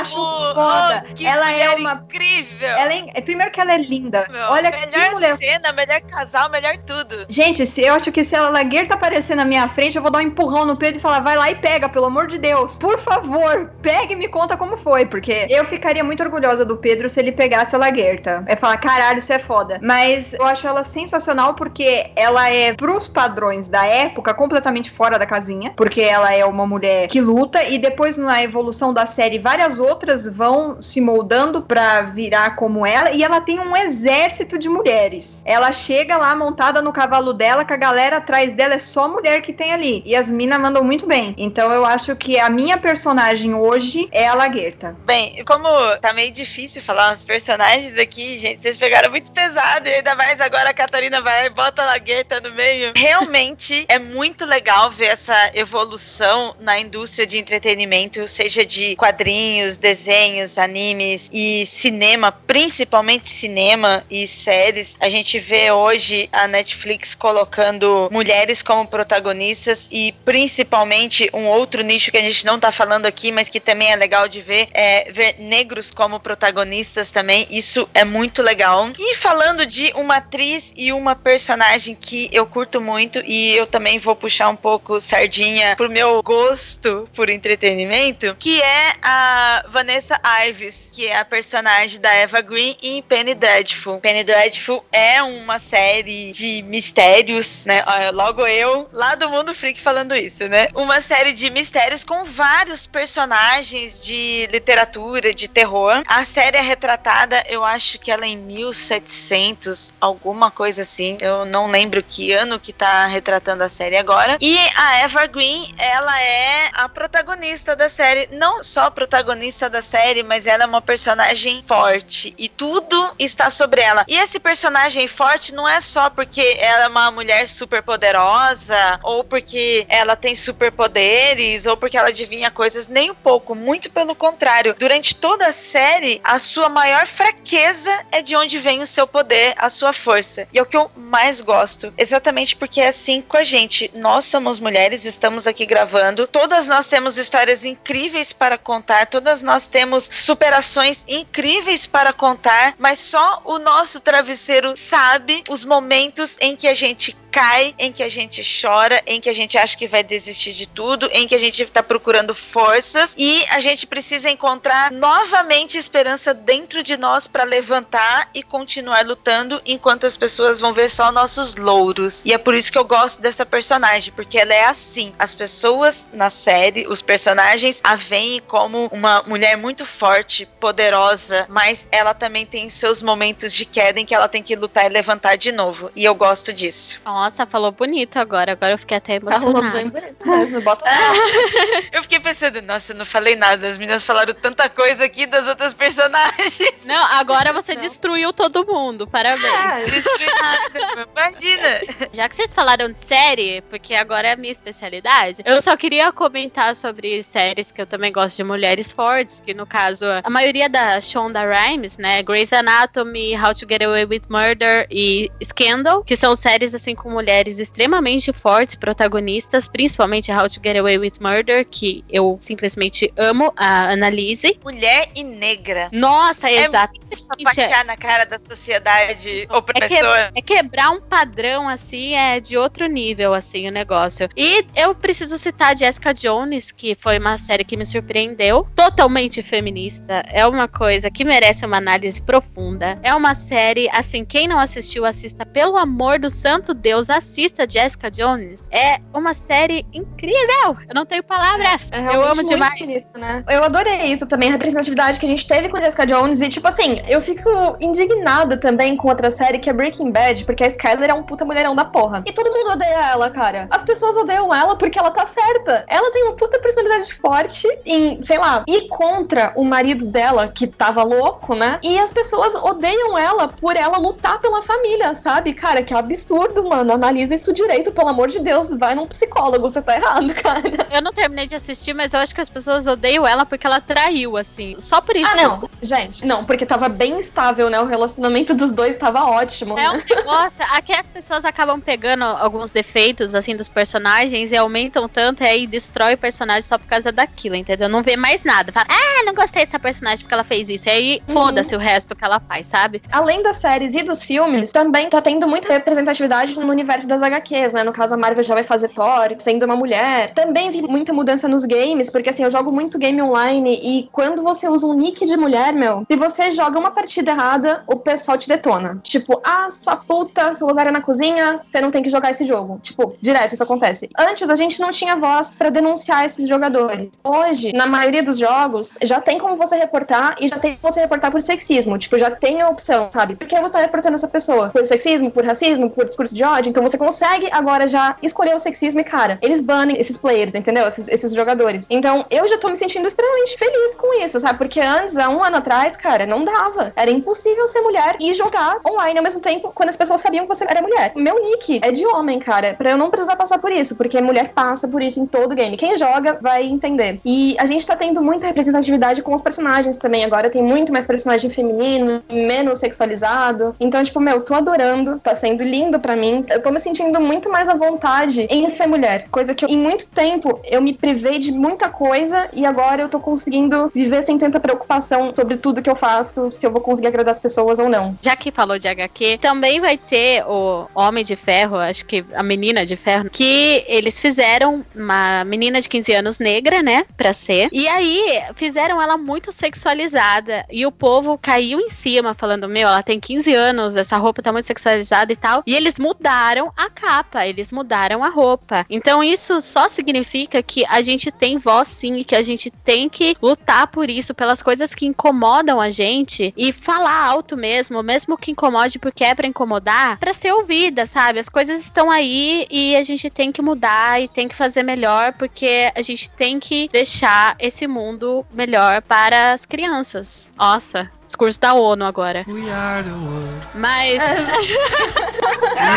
Speaker 5: Acho foda.
Speaker 6: Oh, que
Speaker 5: Ela é uma-
Speaker 6: incrível!
Speaker 5: Ela é, primeiro que ela é linda.
Speaker 6: Meu,
Speaker 5: Olha que
Speaker 6: melhor
Speaker 5: mulher.
Speaker 6: cena, melhor casal, melhor tudo.
Speaker 5: Gente, se eu acho que se a Laguerta aparecer na minha frente, eu vou dar um empurrão no Pedro e falar: vai lá e pega, pelo amor de Deus. Por favor, pega e me conta como foi. Porque eu ficaria muito orgulhosa do Pedro se ele pegasse a Laguerta. É falar: caralho, isso é foda. Mas eu acho ela sensacional porque ela é, pros padrões da época, completamente fora da casinha. Porque ela é uma mulher que luta e depois na evolução da série, várias outras vão se moldando pra virar como ela. E ela tem um exército de mulheres. Ela chega lá montada no cavalo dela, que a galera atrás dela é só mulher que tem ali. E as minas mandam muito bem. Então eu acho que a minha personagem hoje é a Laguerta.
Speaker 6: Bem, como tá meio difícil falar uns personagens aqui, gente, vocês pegaram muito pesado, e ainda mais agora a Catarina vai e bota a lagueta no meio. Realmente é muito legal ver essa evolução na indústria de entretenimento, seja de quadrinhos, desenhos, animes e cinema, principalmente cinema e séries. A gente vê hoje a Netflix colocando mulheres como protagonistas e principalmente um outro nicho que a gente não tá falando aqui, mas que também é legal de ver, é ver negros como protagonistas também. Isso é muito legal. E falando de uma atriz e uma personagem que eu curto muito e eu também vou puxar um pouco sardinha pro meu gosto por entretenimento, que é a Vanessa Ives, que é a personagem da Eva Green em Penny Dreadful. Penny Dreadful é uma série de mistérios, né? Logo eu, lá do Mundo Freak falando isso, né? Uma série de mistérios com vários personagens de literatura, de terror. A série é retratada, eu acho que ela é em 1700, alguma coisa assim. Eu não lembro que ano que tá retratando a série agora. E a Eva Green, ela é a protagonista da série. Não só a protagonista da série, mas ela é uma personagem forte. E tudo está sobre ela. E esse personagem forte não é só porque ela é uma mulher super poderosa, ou porque ela tem superpoderes, ou porque ela adivinha coisas, nem um pouco. Muito pelo contrário. Durante toda a série, a sua maior fraqueza é de onde vem o seu poder, a sua força. E é o que eu mais gosto. Exatamente porque é assim com a gente. Nós somos mulheres, estamos aqui gravando. Todas nós temos histórias incríveis para contar, todas nós temos superações incríveis para contar, mas só o nosso travesseiro sabe os momentos em que a gente cai, em que a gente chora, em que a gente acha que vai desistir de tudo, em que a gente tá procurando forças e a gente precisa encontrar novamente esperança dentro de nós para levantar e continuar lutando enquanto as pessoas vão ver só nossos louros. E é por isso que eu gosto dessa personagem, porque ela é assim. As pessoas na série, os personagens, a veem como uma mulher muito forte, poderosa, mas ela também tem seus momentos de queda em que ela tem que lutar e levantar de novo. E eu gosto disso.
Speaker 3: Nossa, falou bonito agora. Agora eu fiquei até
Speaker 4: Falou
Speaker 3: emocionada.
Speaker 4: bem bonito mesmo, bota [laughs]
Speaker 6: Eu fiquei pensando, nossa, eu não falei nada. As meninas falaram tanta coisa aqui das outras personagens.
Speaker 3: Não, agora você destruiu todo mundo. Parabéns.
Speaker 6: Destruída. Imagina.
Speaker 3: Já que vocês falaram de série, porque agora é a minha especialidade, eu só queria comentar sobre séries que eu também gosto de mulheres fortes, que no caso, a maioria da Shonda Rhimes, né, Grey's Anatomy, How to Get Away with Murder e Scandal, que são séries assim com mulheres extremamente fortes, protagonistas, principalmente How to Get Away with Murder, que eu simplesmente amo a Annalise.
Speaker 6: Mulher e negra.
Speaker 3: Nossa,
Speaker 6: É
Speaker 3: exato.
Speaker 6: Sapatear na cara da sociedade
Speaker 3: É, que-
Speaker 6: opressora.
Speaker 3: é quebrar um padrão, assim, é de outro nível, assim, o negócio. E eu preciso citar Jessica Jones, que foi uma série que me surpreendeu. Totalmente feminista. É uma coisa que merece uma análise profunda. É uma série, assim, quem não assistiu, assista. Pelo amor do santo Deus, assista Jessica Jones. É uma série incrível. Eu não tenho palavras.
Speaker 4: É
Speaker 3: eu amo demais.
Speaker 4: Isso, né? Eu adorei isso também, a representatividade que a gente teve com Jessica Jones. E, tipo assim, eu fico indignada também com outra série que é Breaking Bad, porque a Skyler é um puta mulherão da porra. E todo mundo odeia ela, cara. As pessoas odeiam ela porque ela tá certa. Ela tem uma puta personalidade forte em, sei lá, ir contra o marido dela, que tava louco, né? E as pessoas odeiam ela por ela lutar pela família, sabe? Cara, que absurdo, mano. Mano, analisa isso direito, pelo amor de Deus, vai num psicólogo, você tá errado, cara.
Speaker 3: Eu não terminei de assistir, mas eu acho que as pessoas odeiam ela porque ela traiu, assim. Só por isso.
Speaker 4: Ah, não, gente, não, porque tava bem estável, né? O relacionamento dos dois tava ótimo.
Speaker 3: É um
Speaker 4: né?
Speaker 3: negócio. Aqui as pessoas acabam pegando alguns defeitos, assim, dos personagens e aumentam tanto e aí destrói o personagem só por causa daquilo, entendeu? Não vê mais nada. Fala, ah, não gostei dessa personagem porque ela fez isso. E aí
Speaker 4: Uhum.
Speaker 3: foda-se o resto que ela faz, sabe?
Speaker 4: Além das séries e dos filmes, também tá tendo muita representatividade no universo das HQs, né? No caso, a Marvel já vai fazer Thor, sendo uma mulher. Também vi muita mudança nos games, porque assim, eu jogo muito game online e quando você usa um nick de mulher, meu, se você joga uma partida errada, o pessoal te detona. Tipo, ah, sua puta, seu lugar é na cozinha, você não tem que jogar esse jogo. Tipo, direto isso acontece. Antes a gente não tinha voz pra denunciar esses jogadores. Hoje, na maioria dos jogos, já tem como você reportar e já tem como você reportar por sexismo. Tipo, já tem a opção, sabe? Por que você tá reportando essa pessoa? Por sexismo, por racismo, por discurso de ódio? Então você consegue agora já escolher o sexismo e, cara, eles banem esses players, entendeu? Esses, esses jogadores. Então eu já tô me sentindo extremamente feliz com isso, sabe? Porque antes, há um ano atrás, cara, não dava. Era impossível ser mulher e jogar online ao mesmo tempo quando as pessoas sabiam que você era mulher. Meu nick é de homem, cara, pra eu não precisar passar por isso, porque mulher passa por isso em todo game. Quem joga vai entender. E a gente tá tendo muita representatividade com os personagens também. Agora tem muito mais personagem feminino, menos sexualizado. Então, tipo, meu, tô adorando, tá sendo lindo pra mim. Eu tô me sentindo muito mais à vontade em ser mulher. Coisa que eu, em muito tempo eu me privei de muita coisa e agora eu tô conseguindo viver sem tanta preocupação sobre tudo que eu faço, se eu vou conseguir agradar as pessoas ou não.
Speaker 3: Já que falou de HQ, também vai ter o Homem de Ferro, acho que a Menina de Ferro, que eles fizeram uma menina de 15 anos negra, né, pra ser. E aí fizeram ela muito sexualizada e o povo caiu em cima falando: "Meu, ela tem 15 anos, essa roupa tá muito sexualizada e tal". E eles mudaram a capa, eles mudaram a roupa. Então isso só significa que a gente tem voz sim e que a gente tem que lutar por isso, pelas coisas que incomodam a gente e falar alto mesmo, mesmo que incomode porque é pra incomodar, pra ser ouvida, sabe? As coisas estão aí e a gente tem que mudar e tem que fazer melhor porque a gente tem que deixar esse mundo melhor para as crianças. Nossa, discurso da ONU agora.
Speaker 2: We are the world.
Speaker 3: Mas
Speaker 2: We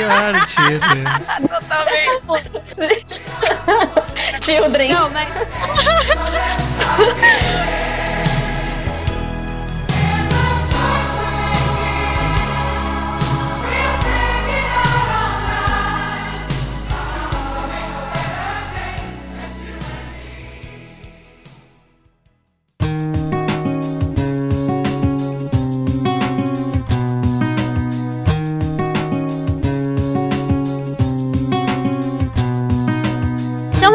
Speaker 2: are the children. [laughs]
Speaker 4: Children.
Speaker 3: não, mas [laughs]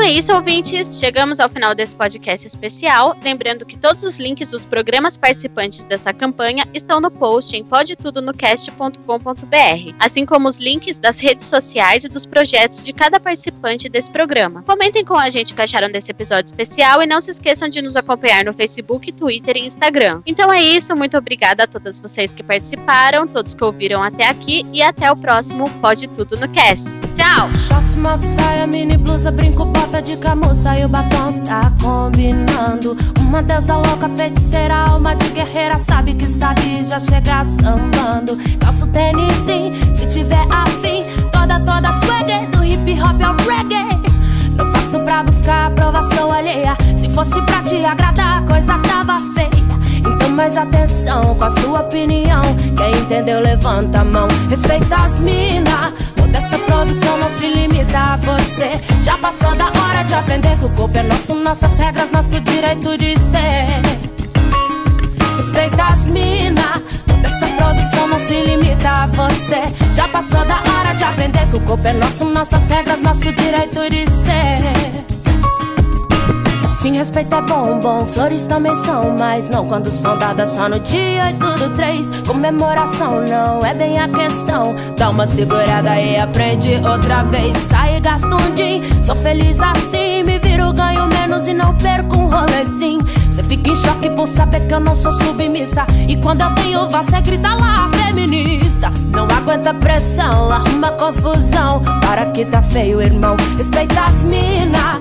Speaker 3: é isso, ouvintes. Chegamos ao final desse podcast especial. Lembrando que todos os links dos programas participantes dessa campanha estão no post em podetudonocast.com.br, assim como os links das redes sociais e dos projetos de cada participante desse programa. Comentem com a gente o que acharam desse episódio especial e não se esqueçam de nos acompanhar no Facebook, Twitter e Instagram. Então é isso, muito obrigada a todas vocês que participaram, todos que ouviram até aqui e até o próximo Pode Tudo no Cast. Tchau!
Speaker 9: Bota de camuça e o batom tá combinando. Uma deusa louca, feiticeira, alma de guerreira, sabe que sabe já chegar sambando. Calço tênis, sim, se tiver afim, toda, toda swagger, do hip hop ao reggae. Não faço pra buscar aprovação alheia, se fosse pra te agradar, a coisa tava feia. Então mais atenção com a sua opinião. Quem entendeu, levanta a mão. Respeita as mina. Essa produção não se limita a você. Já passou da hora de aprender que o corpo é nosso, nossas regras, nosso direito de ser. Respeita as mina. Essa produção não se limita a você. Já passou da hora de aprender que o corpo é nosso, nossas regras, nosso direito de ser. Sim, respeito é bom, bom. Flores também são, mas não quando são dadas só no dia 8 do 3. Comemoração não é bem a questão. Dá uma segurada e aprende outra vez. Sai e gasta um din. Sou feliz assim, me viro, ganho menos e não perco um rolezinho. Cê fica em choque por saber que eu não sou submissa. E quando eu tenho voz, cê grita lá, feminista. Não aguenta pressão, arruma confusão. Para que tá feio, irmão. Respeita as mina.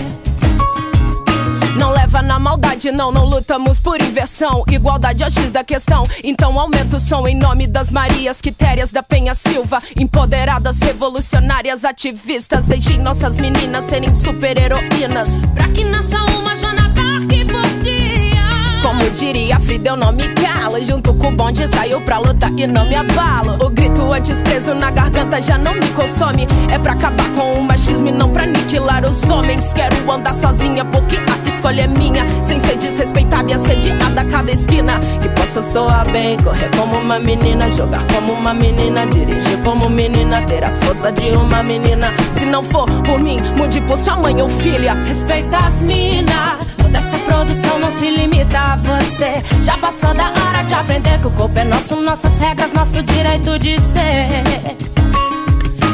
Speaker 9: Não leva na maldade, não, não lutamos por inversão. Igualdade é o X da questão. Então aumenta o som em nome das Marias Quitérias da Penha Silva. Empoderadas, revolucionárias, ativistas. Deixem nossas meninas serem super-heroínas. Pra que nasça uma Como diria Frida, eu não me calo. Junto com o bonde saiu pra lutar e não me abalo. O grito antes preso na garganta já não me consome. É pra acabar com o machismo e não pra aniquilar os homens. Quero andar sozinha porque a escolha é minha. Sem ser desrespeitada e assediada a cada esquina. Que possa soar bem, correr como uma menina, jogar como uma menina, dirigir como menina, ter a força de uma menina. Se não for por mim, mude por sua mãe ou filha. Respeita as minas. Toda essa produção não se limita a você. Já passou da hora de aprender que o corpo é nosso, nossas regras, nosso direito de ser.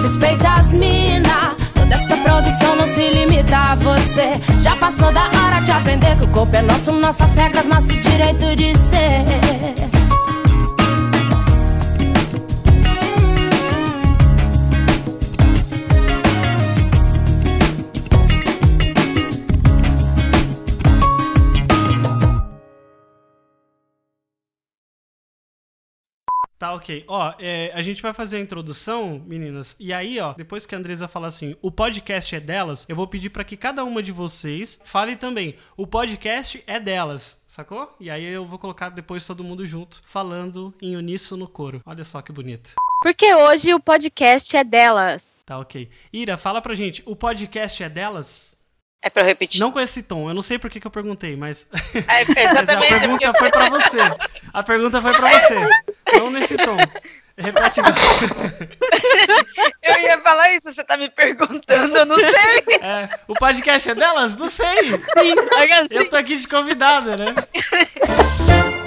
Speaker 9: Respeita as mina. Toda essa produção não se limita a você. Já passou da hora de aprender que o corpo é nosso, nossas regras, nosso direito de ser.
Speaker 2: Tá, ok. Ó, é, a gente vai fazer a introdução, meninas, e aí, ó, depois que a Andresa falar assim, o podcast é delas, eu vou pedir pra que cada uma de vocês fale também, o podcast é delas, sacou? E aí eu vou colocar depois todo mundo junto, falando em uníssono no coro. Olha só que bonito.
Speaker 3: Porque hoje o podcast é delas.
Speaker 2: Tá, ok. Ira, fala pra gente, o podcast é delas?
Speaker 6: É pra eu repetir.
Speaker 2: Não com esse tom, eu não sei por que, que eu perguntei, mas.
Speaker 6: É, [laughs]
Speaker 2: mas a
Speaker 6: exatamente.
Speaker 2: pergunta foi pra você. A pergunta foi pra você. Não nesse tom. Repete. [laughs]
Speaker 6: Eu ia falar isso, você tá me perguntando, eu não sei.
Speaker 2: É, o podcast é delas? Não sei.
Speaker 3: Sim, assim.
Speaker 2: Eu tô aqui de convidada, né? [laughs]